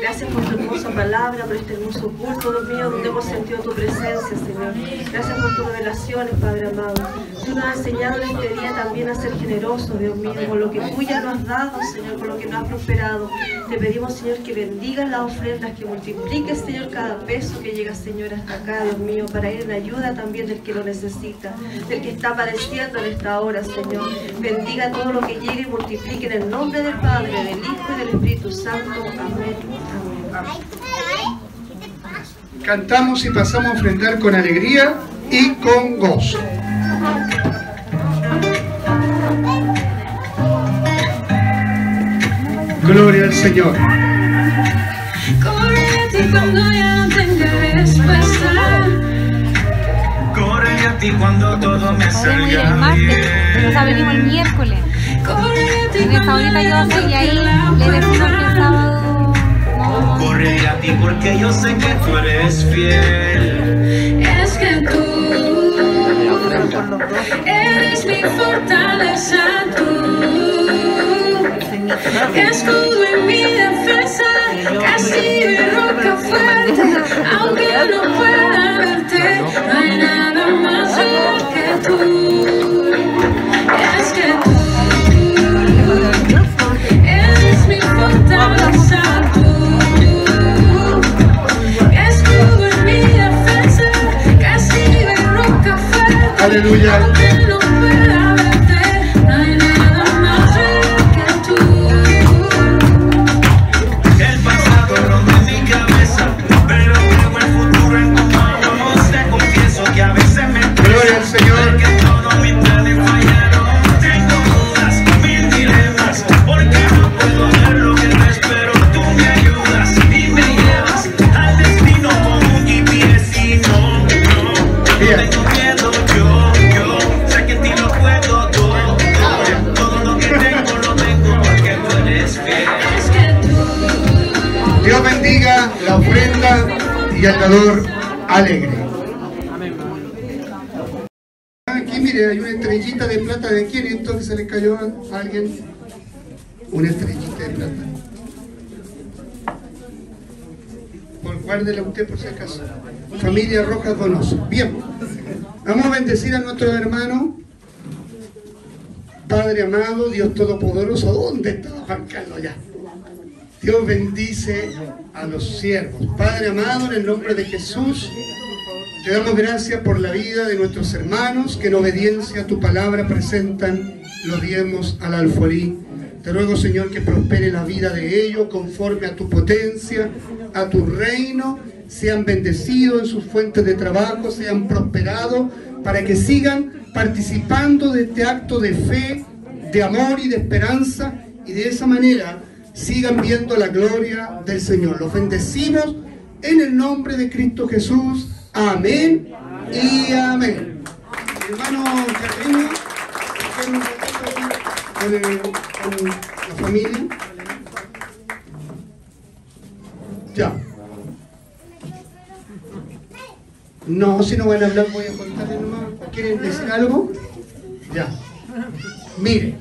Gracias por tu hermosa palabra, por este hermoso culto, Dios mío, donde hemos sentido tu presencia, Señor. Gracias por tus revelaciones, Padre amado. Tú nos has enseñado en este día también a ser generosos, Dios mío, con lo que tú ya nos has dado, Señor, con lo que nos has prosperado. Te pedimos, Señor, que bendigas las ofrendas, que multipliques, Señor, cada peso que llega, Señor, hasta acá, Dios mío, para ir en ayuda también del que lo necesita, del que está padeciendo en esta hora, Señor. Bendiga todo lo que llegue y multiplique en el nombre del Padre, del Hijo y del Espíritu Santo. Amén. Cantamos y pasamos a ofrendar con alegría y con gozo. Gloria al Señor. Corre a ti cuando ya no tenga respuesta. Corre a ti cuando todo me ir el salga martes, pero venimos el miércoles. Corre a ti cuando horita yo ya no sé y ahí le decimos que el sábado a ti porque yo sé que tú eres fiel. Es que tú eres mi fortaleza, tú. Escudo en mi defensa, castillo y roca fuerte. Aunque no pueda verte, no hay nada más que tú. Es que tú eres mi fortaleza, fuerte. Y al dador alegre. Aquí mire, hay una estrellita de plata de quién esto que se le cayó a alguien. Una estrellita de plata. Por guárdela usted por si acaso. Familia Rojas Donoso. Bien. Vamos a bendecir a nuestros hermanos. Padre amado, Dios Todopoderoso, ¿dónde está Juan Carlos ya? Dios bendice a los siervos. Padre amado, en el nombre de Jesús, te damos gracias por la vida de nuestros hermanos que en obediencia a tu palabra presentan los diezmos al alfolí. Te ruego, Señor, que prospere la vida de ellos conforme a tu potencia, a tu reino. Sean bendecidos en sus fuentes de trabajo, sean prosperados para que sigan participando de este acto de fe, de amor y de esperanza y de esa manera sigan viendo la gloria del Señor. Los bendecimos en el nombre de Cristo Jesús. Amén y amén. Hermano Carreño, con, la familia. Ya. No, si no van a hablar voy a contarles nomás. ¿Quieren decir algo? Ya. Mire,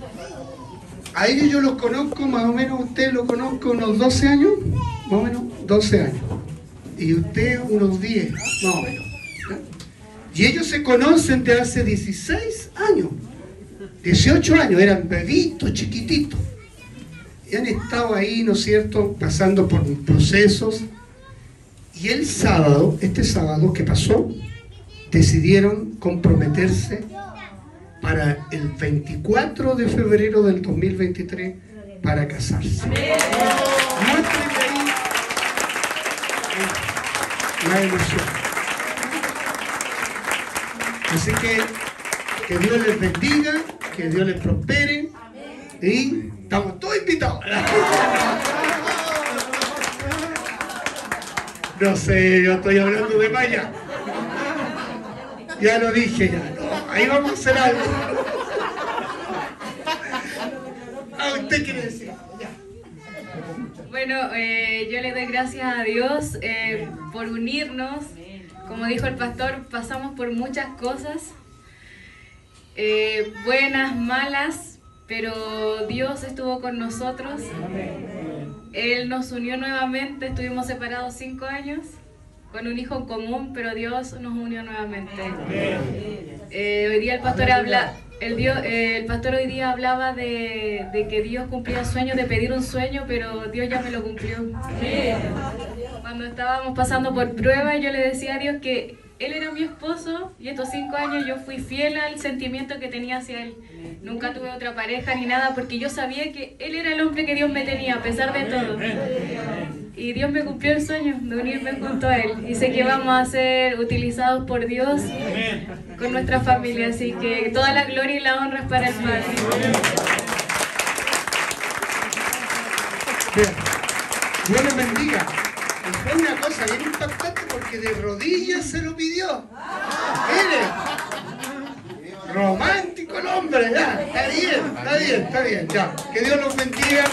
a ellos yo los conozco, más o menos usted lo conozco unos 12 años, más o menos 12 años. Y usted unos 10, más o menos. Y ellos se conocen de hace 16 años, 18 años, eran bebitos, chiquititos. Y han estado ahí, ¿no es cierto?, pasando por procesos. Y el sábado, este sábado que pasó, decidieron comprometerse para el 24 de febrero del 2023 para casarse. Muéstrenle ahí la ilusión. Así que que Dios les bendiga, que Dios les prospere y estamos todos invitados. No sé, yo estoy hablando de Maya. Ya lo dije, ya. Ahí vamos a hacer algo. Ah, usted quiere decir. Ya. Bueno, eh, yo le doy gracias a Dios eh, por unirnos. Como dijo el pastor, pasamos por muchas cosas, eh, buenas, malas, pero Dios estuvo con nosotros. Él nos unió nuevamente, estuvimos separados cinco años con un hijo en común, pero Dios nos unió nuevamente. Eh, hoy día el pastor habla, el, Dios, eh, el pastor hoy día hablaba de, de que Dios cumplía sueños, de pedir un sueño, pero Dios ya me lo cumplió. Cuando estábamos pasando por prueba, yo le decía a Dios que Él era mi esposo y estos cinco años yo fui fiel al sentimiento que tenía hacia Él. Nunca tuve otra pareja ni nada porque yo sabía que Él era el hombre que Dios me tenía a pesar de todo. Y Dios me cumplió el sueño de unirme junto a Él. Y sé que vamos a ser utilizados por Dios con nuestra familia. Así que toda la gloria y la honra es para el Padre. Dios les bendiga. Fue una cosa bien impactante porque de rodillas se lo pidió. Mire. Romántico el hombre, ya. Está bien, está bien, está bien, ya. Que Dios los bendiga.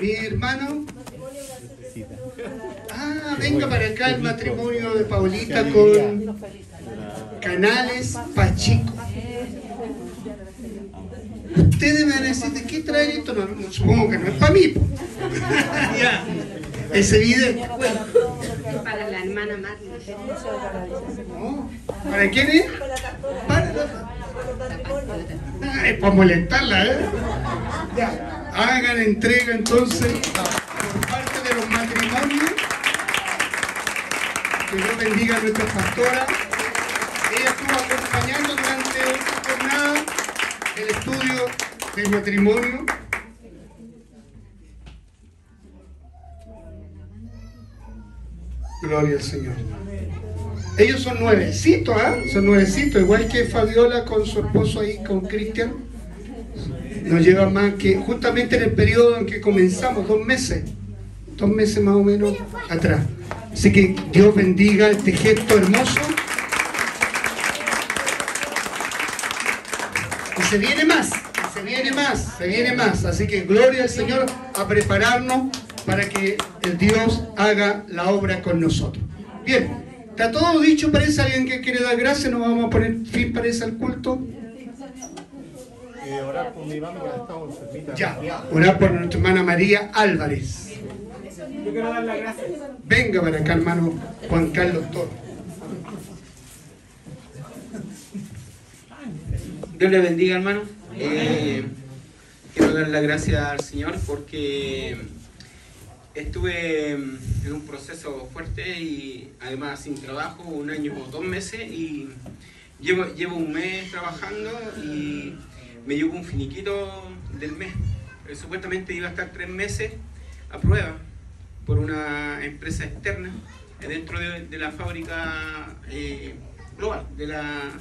Mi hermano. Ah, venga para acá el matrimonio de Paulita con Canales Pachico. Ustedes me van a decir, ¿de qué traen esto? No, no, supongo que no es para mí. (laughs) ya. Es evidente. Para la hermana Marta. No. ¿Para quién es? Para la... Ah, es para molestarla, ¿eh? Ya. Hagan entrega entonces por parte de los matrimonios. Que Dios bendiga a nuestra pastora. Ella estuvo acompañando durante esta jornada el estudio del matrimonio. Gloria al Señor. Ellos son nuevecitos, ¿ah? Son nuevecitos, igual que Fabiola con su esposo ahí, con Cristian. Nos lleva más que justamente en el periodo en que comenzamos, dos meses, dos meses más o menos atrás. Así que Dios bendiga este gesto hermoso. Y se viene más, se viene más, se viene más. Así que gloria al Señor a prepararnos para que el Dios haga la obra con nosotros. Bien, está todo dicho, parece alguien que quiere dar gracias, nos vamos a poner fin parece al culto. Eh, orar por mi mamá que ha estado enfermita. Ya, orar por nuestra hermana María Álvarez. Yo quiero dar las gracias. Venga para acá, hermano Juan Carlos Toro. Dios le bendiga, hermano. Eh, quiero dar las gracias al Señor porque estuve en un proceso fuerte y además sin trabajo, un año o dos meses y llevo, llevo un mes trabajando y me llegó un finiquito del mes. Eh, Supuestamente iba a estar tres meses a prueba por una empresa externa dentro de, de la fábrica eh, global, de la,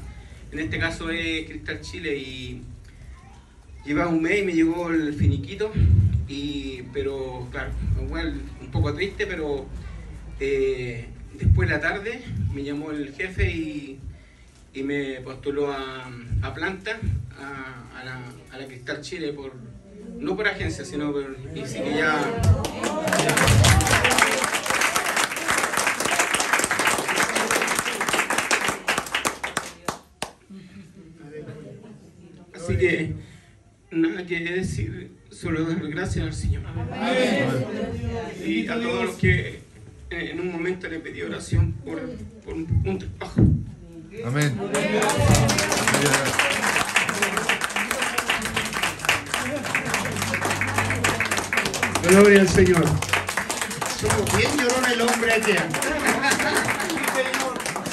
en este caso es Cristal Chile y llevaba un mes y me llegó el finiquito y pero claro, igual un poco triste pero eh, después de la tarde me llamó el jefe y, y me postuló a, a planta a, a la, a la Cristal Chile por no por agencia sino por y sí que ya Así que nada que decir, solo dar gracias al Señor. Y a todos los que eh, en un momento le pedí oración por, por un, un trabajo. Amén. Gloria al Señor. Somos bien llorón el hombre aquí.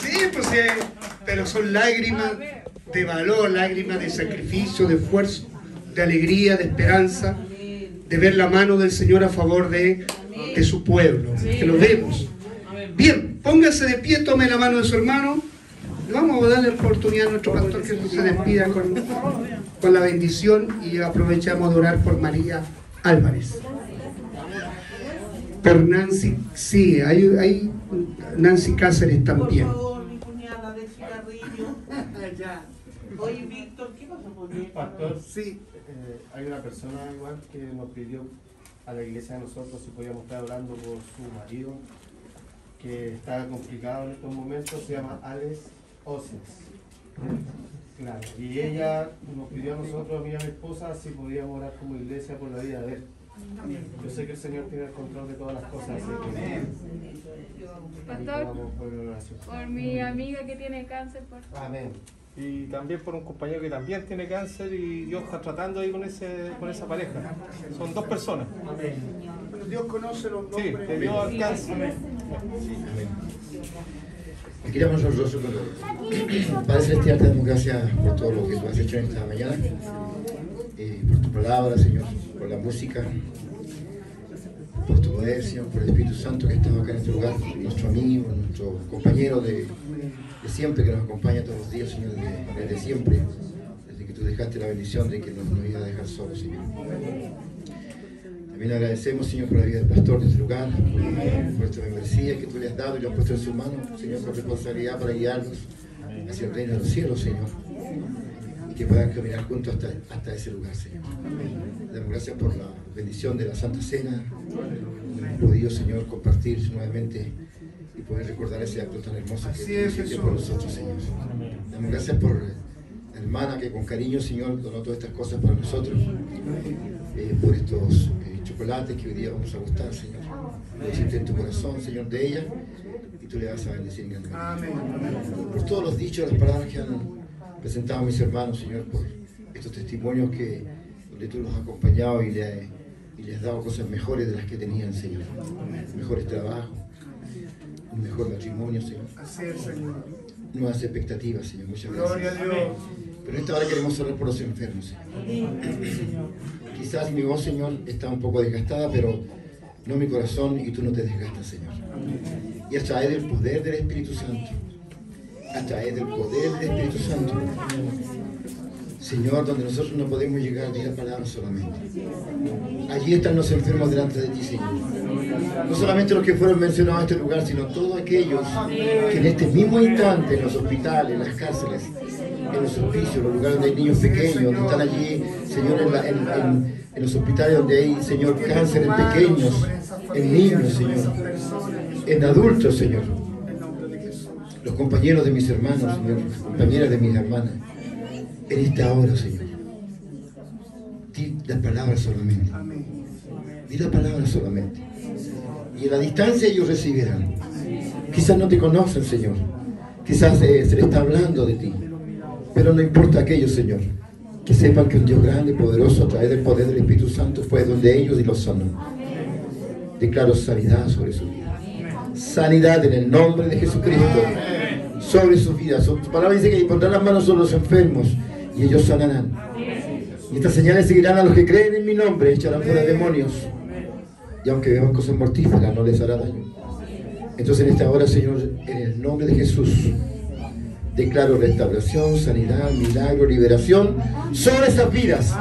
Sí, pues eh, pero son lágrimas de valor, lágrimas de sacrificio, de esfuerzo, de alegría, de esperanza, de ver la mano del Señor a favor de, de su pueblo, que lo vemos. Bien, póngase de pie, tome la mano de su hermano. Vamos a darle oportunidad a nuestro pastor que se despida con, con la bendición y aprovechamos de orar por María Álvarez. Por Nancy, sí, hay, hay Nancy Cáceres también. mi cuñada de cigarrillo. (laughs) Oye, Víctor, ¿qué pasó con él? Pastor, Sí. eh, hay una persona igual que nos pidió a la iglesia de nosotros si podíamos estar orando por su marido, que está complicado en estos momentos, se llama Alex Oces. Claro, y ella nos pidió a nosotros, a mí y a mi esposa, si podíamos orar como iglesia por la vida de él. Yo sé que el Señor tiene el control de todas las cosas, así que Pastor, por mi amiga que tiene cáncer, por favor. Amén. Y también por un compañero que también tiene cáncer y Dios está tratando ahí con, ese, con esa pareja. Son dos personas. Pero Dios conoce los Sí, nombres. que Dios alcance. Y queremos nosotros, Padre Celestial, te damos gracias por todo lo que tú has hecho en esta mañana, eh, por tu palabra, Señor, por la música, por tu poder, Señor, por el Espíritu Santo que estado acá en este lugar, nuestro amigo, nuestro compañero de, siempre que nos acompaña todos los días, Señor, desde, siempre, desde que tú dejaste la bendición de que no nos iba a dejar solos, Señor. También agradecemos, Señor, por la vida del pastor de este lugar, por, esta membresía que tú le has dado y lo has puesto en sus manos, Señor, con responsabilidad para guiarnos hacia el reino de los cielos, Señor. Que puedan caminar juntos hasta, hasta ese lugar, Señor. Damos gracias por la bendición de la Santa Cena, hemos podido, Señor, compartir nuevamente y poder recordar ese acto tan hermoso que Así tú es, por nosotros, Señor. Damos gracias por la hermana que con cariño, Señor, donó todas estas cosas para nosotros eh, por estos eh, chocolates que hoy día vamos a gustar, Señor. Lo hiciste en tu corazón, Señor, de ella, y tú le vas a bendecir en manera. Amén. Por todos los dichos, las palabras que han presentado mis hermanos, Señor, por estos testimonios que, donde tú los has acompañado y le, y les has dado cosas mejores de las que tenían, Señor. Mejores trabajos, un mejor matrimonio, Señor. Nuevas expectativas, Señor. Muchas gracias. Gloria a Dios. Pero en esta hora queremos orar por los enfermos, Señor. Quizás mi voz, Señor, está un poco desgastada, pero no mi corazón y tú no te desgastas, Señor. Y a través del poder del Espíritu Santo, a través del poder del Espíritu Santo, Señor, donde nosotros no podemos llegar, di la palabra solamente. Allí están los enfermos delante de ti, Señor. No solamente los que fueron mencionados en este lugar, sino todos aquellos que en este mismo instante, en los hospitales, en las cárceles, en los hospicios, los lugares donde hay niños pequeños, donde están allí, Señor, en- en los hospitales donde hay, Señor, cáncer en pequeños, en niños, Señor, en adultos, Señor. Los compañeros de mis hermanos, Señor, las compañeras de mis hermanas, en esta hora, Señor. Di la palabra solamente. Di la palabra solamente. Y en la distancia ellos recibirán. Quizás no te conocen, Señor. Quizás eh, se le está hablando de ti. Pero no importa aquello, Señor. Que sepan que un Dios grande, poderoso, a través del poder del Espíritu Santo, fue donde ellos y los sanó. Declaro sanidad sobre su vida. Sanidad en el nombre de Jesucristo. Sobre su vida. Su palabra dice que pondrán las manos sobre los enfermos y ellos sanarán. Y estas señales seguirán a los que creen en mi nombre, echarán fuera demonios. Y aunque vean cosas mortíferas, no les hará daño. Entonces en esta hora, Señor, en el nombre de Jesús, declaro restauración, sanidad, milagro, liberación sobre esas vidas.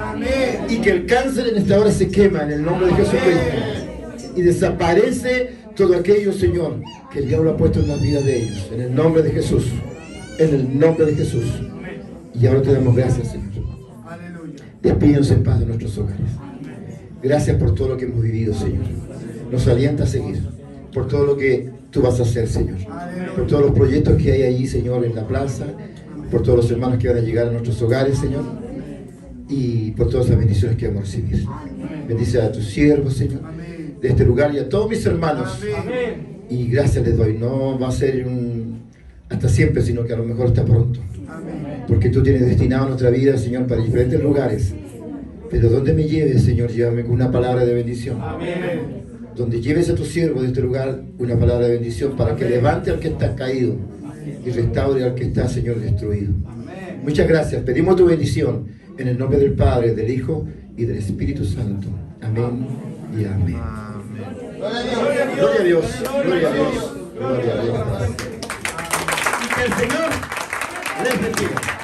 Y que el cáncer en esta hora se quema en el nombre de Jesucristo. Y desaparece todo aquello, Señor, que el diablo ha puesto en la vida de ellos. En el nombre de Jesús. En el nombre de Jesús. Y ahora te damos gracias, Señor. Despídense en paz de nuestros hogares. Gracias por todo lo que hemos vivido, Señor. Nos alienta a seguir. Por todo lo que tú vas a hacer, Señor. Por todos los proyectos que hay allí, Señor, en la plaza. Por todos los hermanos que van a llegar a nuestros hogares, Señor. Y por todas las bendiciones que vamos a recibir. Bendice a tus siervos, Señor. De este lugar y a todos mis hermanos. Y gracias les doy. No va a ser un hasta siempre, sino que a lo mejor está pronto. Porque tú tienes destinado nuestra vida, Señor, para diferentes lugares. Pero donde me lleves, Señor, llévame con una palabra de bendición. Donde lleves a tu siervo de este lugar una palabra de bendición para que levante al que está caído y restaure al que está, Señor, destruido. Muchas gracias. Pedimos tu bendición en el nombre del Padre, del Hijo y del Espíritu Santo. Amén y amén. Gloria a Dios. Gloria a Dios. Gloria a Dios. Que el Señor les bendiga.